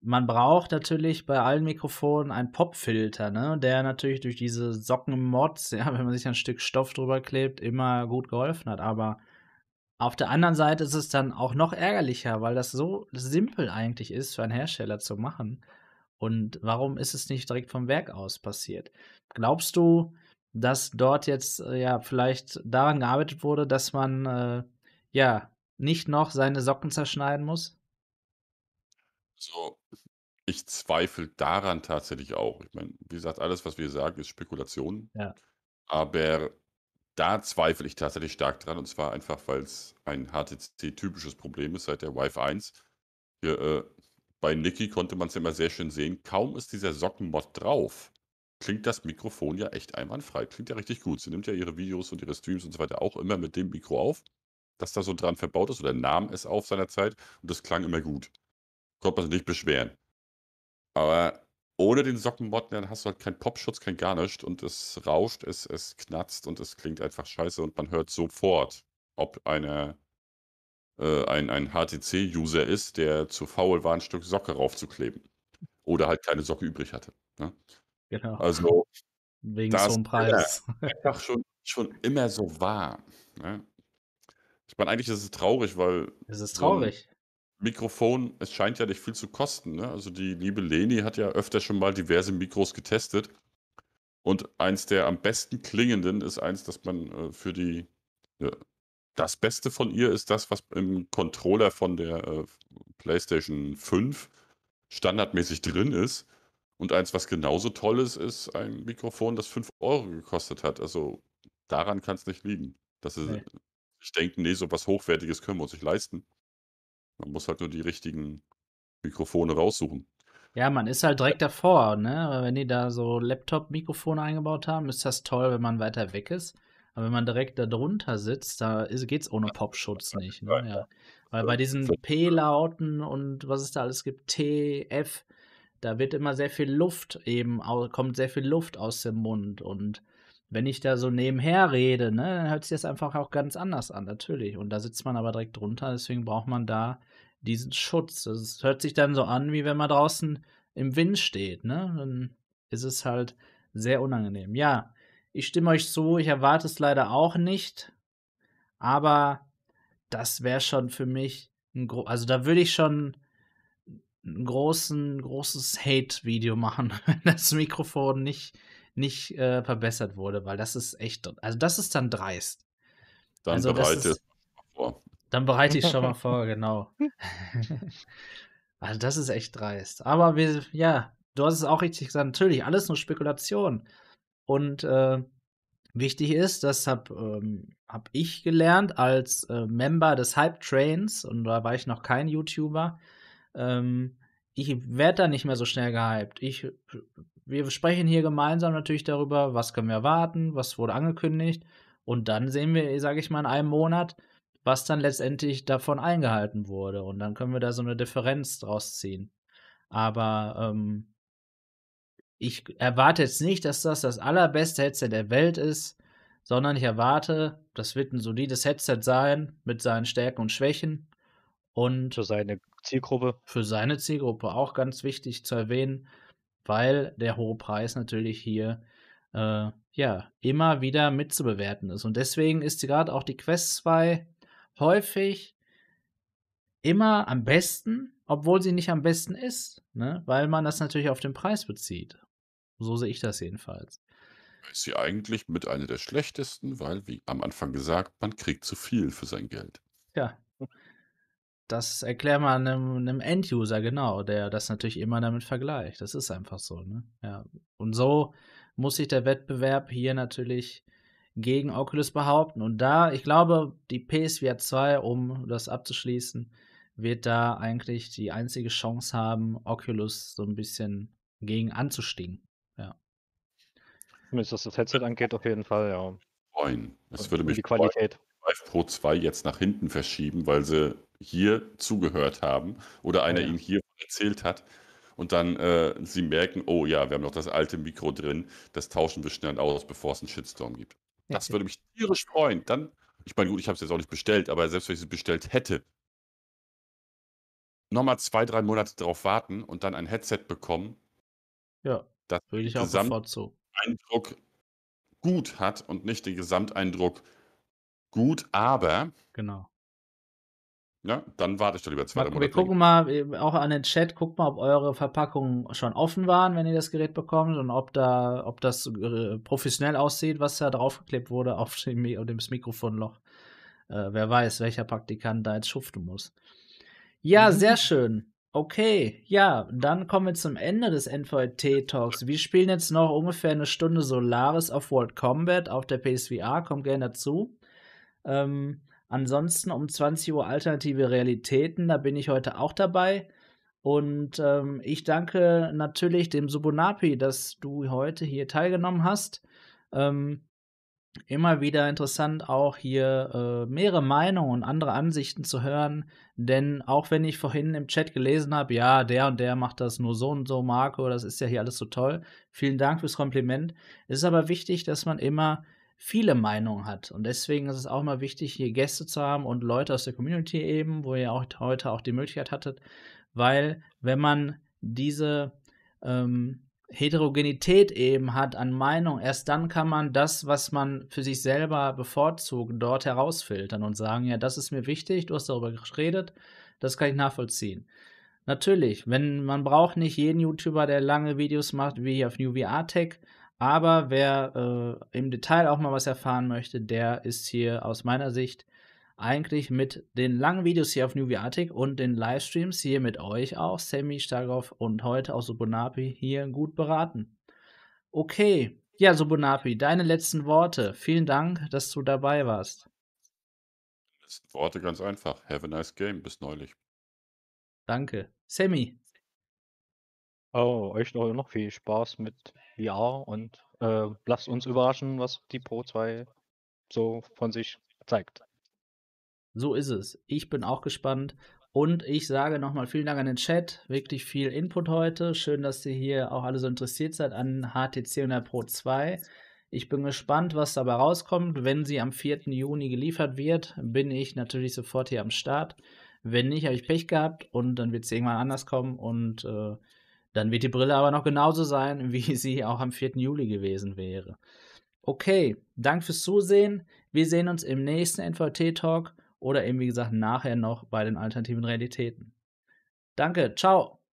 man braucht natürlich bei allen Mikrofonen einen Popfilter, ne, der natürlich durch diese Sockenmods, ja, wenn man sich ein Stück Stoff drüber klebt, immer gut geholfen hat. Aber auf der anderen Seite ist es dann auch noch ärgerlicher, weil das so simpel eigentlich ist für einen Hersteller zu machen. Und warum ist es nicht direkt vom Werk aus passiert? Glaubst du, dass dort jetzt äh, ja vielleicht daran gearbeitet wurde, dass man äh, ja nicht noch seine Socken zerschneiden muss? So, ich zweifle daran tatsächlich auch. Ich meine, wie gesagt, alles, was wir sagen, ist Spekulation. Ja. Aber da zweifle ich tatsächlich stark dran. Und zwar einfach, weil es ein HTC-typisches Problem ist seit der Wi-Fi 1. Hier, äh, bei Niki konnte man es immer sehr schön sehen. Kaum ist dieser Sockenmod drauf, klingt das Mikrofon ja echt einwandfrei. Klingt ja richtig gut. Sie nimmt ja ihre Videos und ihre Streams und so weiter auch immer mit dem Mikro auf, das da so dran verbaut ist oder nahm es auf seiner Zeit und das klang immer gut. Konnte man sich nicht beschweren. Aber ohne den Sockenmod, dann hast du halt keinen Popschutz, kein gar nichts und es rauscht, es, es knatzt und es klingt einfach scheiße und man hört sofort, ob eine äh, ein, ein HTC-User ist, der zu faul war, ein Stück Socke raufzukleben. Oder halt keine Socke übrig hatte. Ne? Genau. Also, Wegen so einem Preis. Einfach schon, schon immer so war. Ne? Ich meine, eigentlich ist es traurig, weil. Es ist traurig. Mikrofon, es scheint ja nicht viel zu kosten. Ne? Also die liebe Leni hat ja öfter schon mal diverse Mikros getestet. Und eins der am besten klingenden ist eins, das man äh, für die ja, das Beste von ihr ist das, was im Controller von der äh, PlayStation 5 standardmäßig drin ist. Und eins, was genauso toll ist, ist ein Mikrofon, das 5 Euro gekostet hat. Also daran kann es nicht liegen. Dass sie nee. sich denken, nee, so was Hochwertiges können wir uns nicht leisten. Man muss halt nur die richtigen Mikrofone raussuchen. Ja, man ist halt direkt davor, ne? Wenn die da so Laptop-Mikrofone eingebaut haben, ist das toll, wenn man weiter weg ist. Aber wenn man direkt da drunter sitzt, da geht es ohne Popschutz nicht. Ne? Ja. Weil bei diesen P-Lauten und was es da alles gibt, T, F, da wird immer sehr viel Luft eben, kommt sehr viel Luft aus dem Mund. Und wenn ich da so nebenher rede, ne, dann hört sich das einfach auch ganz anders an, natürlich. Und da sitzt man aber direkt drunter, deswegen braucht man da diesen Schutz. Es hört sich dann so an, wie wenn man draußen im Wind steht, ne? Dann ist es halt sehr unangenehm. Ja, ich stimme euch zu, ich erwarte es leider auch nicht. Aber das wäre schon für mich ein gro also da würde ich schon ein großen, großes Hate-Video machen, wenn das Mikrofon nicht, nicht äh, verbessert wurde, weil das ist echt, also das ist dann dreist. Dann also bereite es vor. Dann bereite ich schon mal vor, genau. also das ist echt dreist. Aber wir, ja, du hast es auch richtig gesagt, natürlich, alles nur Spekulation. Und äh, wichtig ist, das habe ähm, hab ich gelernt als äh, Member des Hype Trains und da war ich noch kein YouTuber. Ähm, ich werde da nicht mehr so schnell gehypt. Ich, wir sprechen hier gemeinsam natürlich darüber, was können wir erwarten, was wurde angekündigt und dann sehen wir, sage ich mal, in einem Monat, was dann letztendlich davon eingehalten wurde. Und dann können wir da so eine Differenz draus ziehen. Aber ähm, ich erwarte jetzt nicht, dass das das allerbeste Headset der Welt ist, sondern ich erwarte, das wird ein solides Headset sein mit seinen Stärken und Schwächen. Und für seine Zielgruppe. Für seine Zielgruppe auch ganz wichtig zu erwähnen, weil der hohe Preis natürlich hier äh, ja immer wieder mitzubewerten ist. Und deswegen ist gerade auch die Quest 2 häufig immer am besten, obwohl sie nicht am besten ist, ne? weil man das natürlich auf den Preis bezieht. So sehe ich das jedenfalls. Ist sie eigentlich mit einer der schlechtesten, weil, wie am Anfang gesagt, man kriegt zu viel für sein Geld. Ja. Das erklärt man einem, einem End-User, genau, der das natürlich immer damit vergleicht. Das ist einfach so, ne? Ja. Und so muss sich der Wettbewerb hier natürlich gegen Oculus behaupten. Und da, ich glaube, die PSVR 2, um das abzuschließen, wird da eigentlich die einzige Chance haben, Oculus so ein bisschen gegen anzustinken. Ja. Zumindest was das Headset angeht, auf jeden Fall, ja. Freuen. Es würde mich die Qualität. Vive Pro 2 jetzt nach hinten verschieben, weil sie hier zugehört haben oder einer ja. ihnen hier erzählt hat und dann äh, sie merken, oh ja, wir haben noch das alte Mikro drin, das tauschen wir schnell aus, bevor es einen Shitstorm gibt. Das würde mich tierisch freuen. Dann, ich meine, gut, ich habe es jetzt auch nicht bestellt, aber selbst wenn ich es bestellt hätte, nochmal zwei, drei Monate darauf warten und dann ein Headset bekommen, ja, das würde ich auch sofort so. Eindruck gut hat und nicht den Gesamteindruck gut, aber genau. Ja, dann warte ich doch lieber zwei Monate. Wir gucken mal, auch an den Chat, guckt mal, ob eure Verpackungen schon offen waren, wenn ihr das Gerät bekommt und ob da, ob das äh, professionell aussieht, was da draufgeklebt wurde auf dem, auf dem Mikrofonloch. Äh, wer weiß, welcher Praktikant da jetzt schuften muss. Ja, mhm. sehr schön. Okay, ja, dann kommen wir zum Ende des NVT-Talks. Wir spielen jetzt noch ungefähr eine Stunde Solaris auf World Combat auf der PSVR, kommt gerne dazu. Ähm, ansonsten um 20 Uhr alternative Realitäten, da bin ich heute auch dabei. Und ähm, ich danke natürlich dem Subunapi, dass du heute hier teilgenommen hast. Ähm, immer wieder interessant, auch hier äh, mehrere Meinungen und andere Ansichten zu hören. Denn auch wenn ich vorhin im Chat gelesen habe, ja, der und der macht das nur so und so, Marco, das ist ja hier alles so toll. Vielen Dank fürs Kompliment. Es ist aber wichtig, dass man immer viele Meinungen hat. Und deswegen ist es auch immer wichtig, hier Gäste zu haben und Leute aus der Community eben, wo ihr auch heute auch die Möglichkeit hattet, weil wenn man diese ähm, Heterogenität eben hat an Meinung, erst dann kann man das, was man für sich selber bevorzugt, dort herausfiltern und sagen, ja, das ist mir wichtig, du hast darüber geredet, das kann ich nachvollziehen. Natürlich, wenn man braucht nicht jeden YouTuber, der lange Videos macht, wie hier auf New VR Tech, aber wer äh, im Detail auch mal was erfahren möchte, der ist hier aus meiner Sicht eigentlich mit den langen Videos hier auf New Viatic und den Livestreams hier mit euch auch, Sammy Starkov und heute auch Subunapi, hier gut beraten. Okay, ja, Subunapi, deine letzten Worte. Vielen Dank, dass du dabei warst. Letzten Worte ganz einfach. Have a nice game. Bis neulich. Danke. Sammy. Oh, euch noch, noch viel Spaß mit VR und äh, lasst uns überraschen, was die Pro 2 so von sich zeigt. So ist es. Ich bin auch gespannt. Und ich sage nochmal vielen Dank an den Chat. Wirklich viel Input heute. Schön, dass ihr hier auch alle so interessiert seid an HTC und der Pro 2. Ich bin gespannt, was dabei rauskommt. Wenn sie am 4. Juni geliefert wird, bin ich natürlich sofort hier am Start. Wenn nicht, habe ich Pech gehabt und dann wird es irgendwann anders kommen und äh, dann wird die Brille aber noch genauso sein, wie sie auch am 4. Juli gewesen wäre. Okay, Dank fürs Zusehen. Wir sehen uns im nächsten NVT-Talk oder eben wie gesagt nachher noch bei den alternativen Realitäten. Danke, ciao.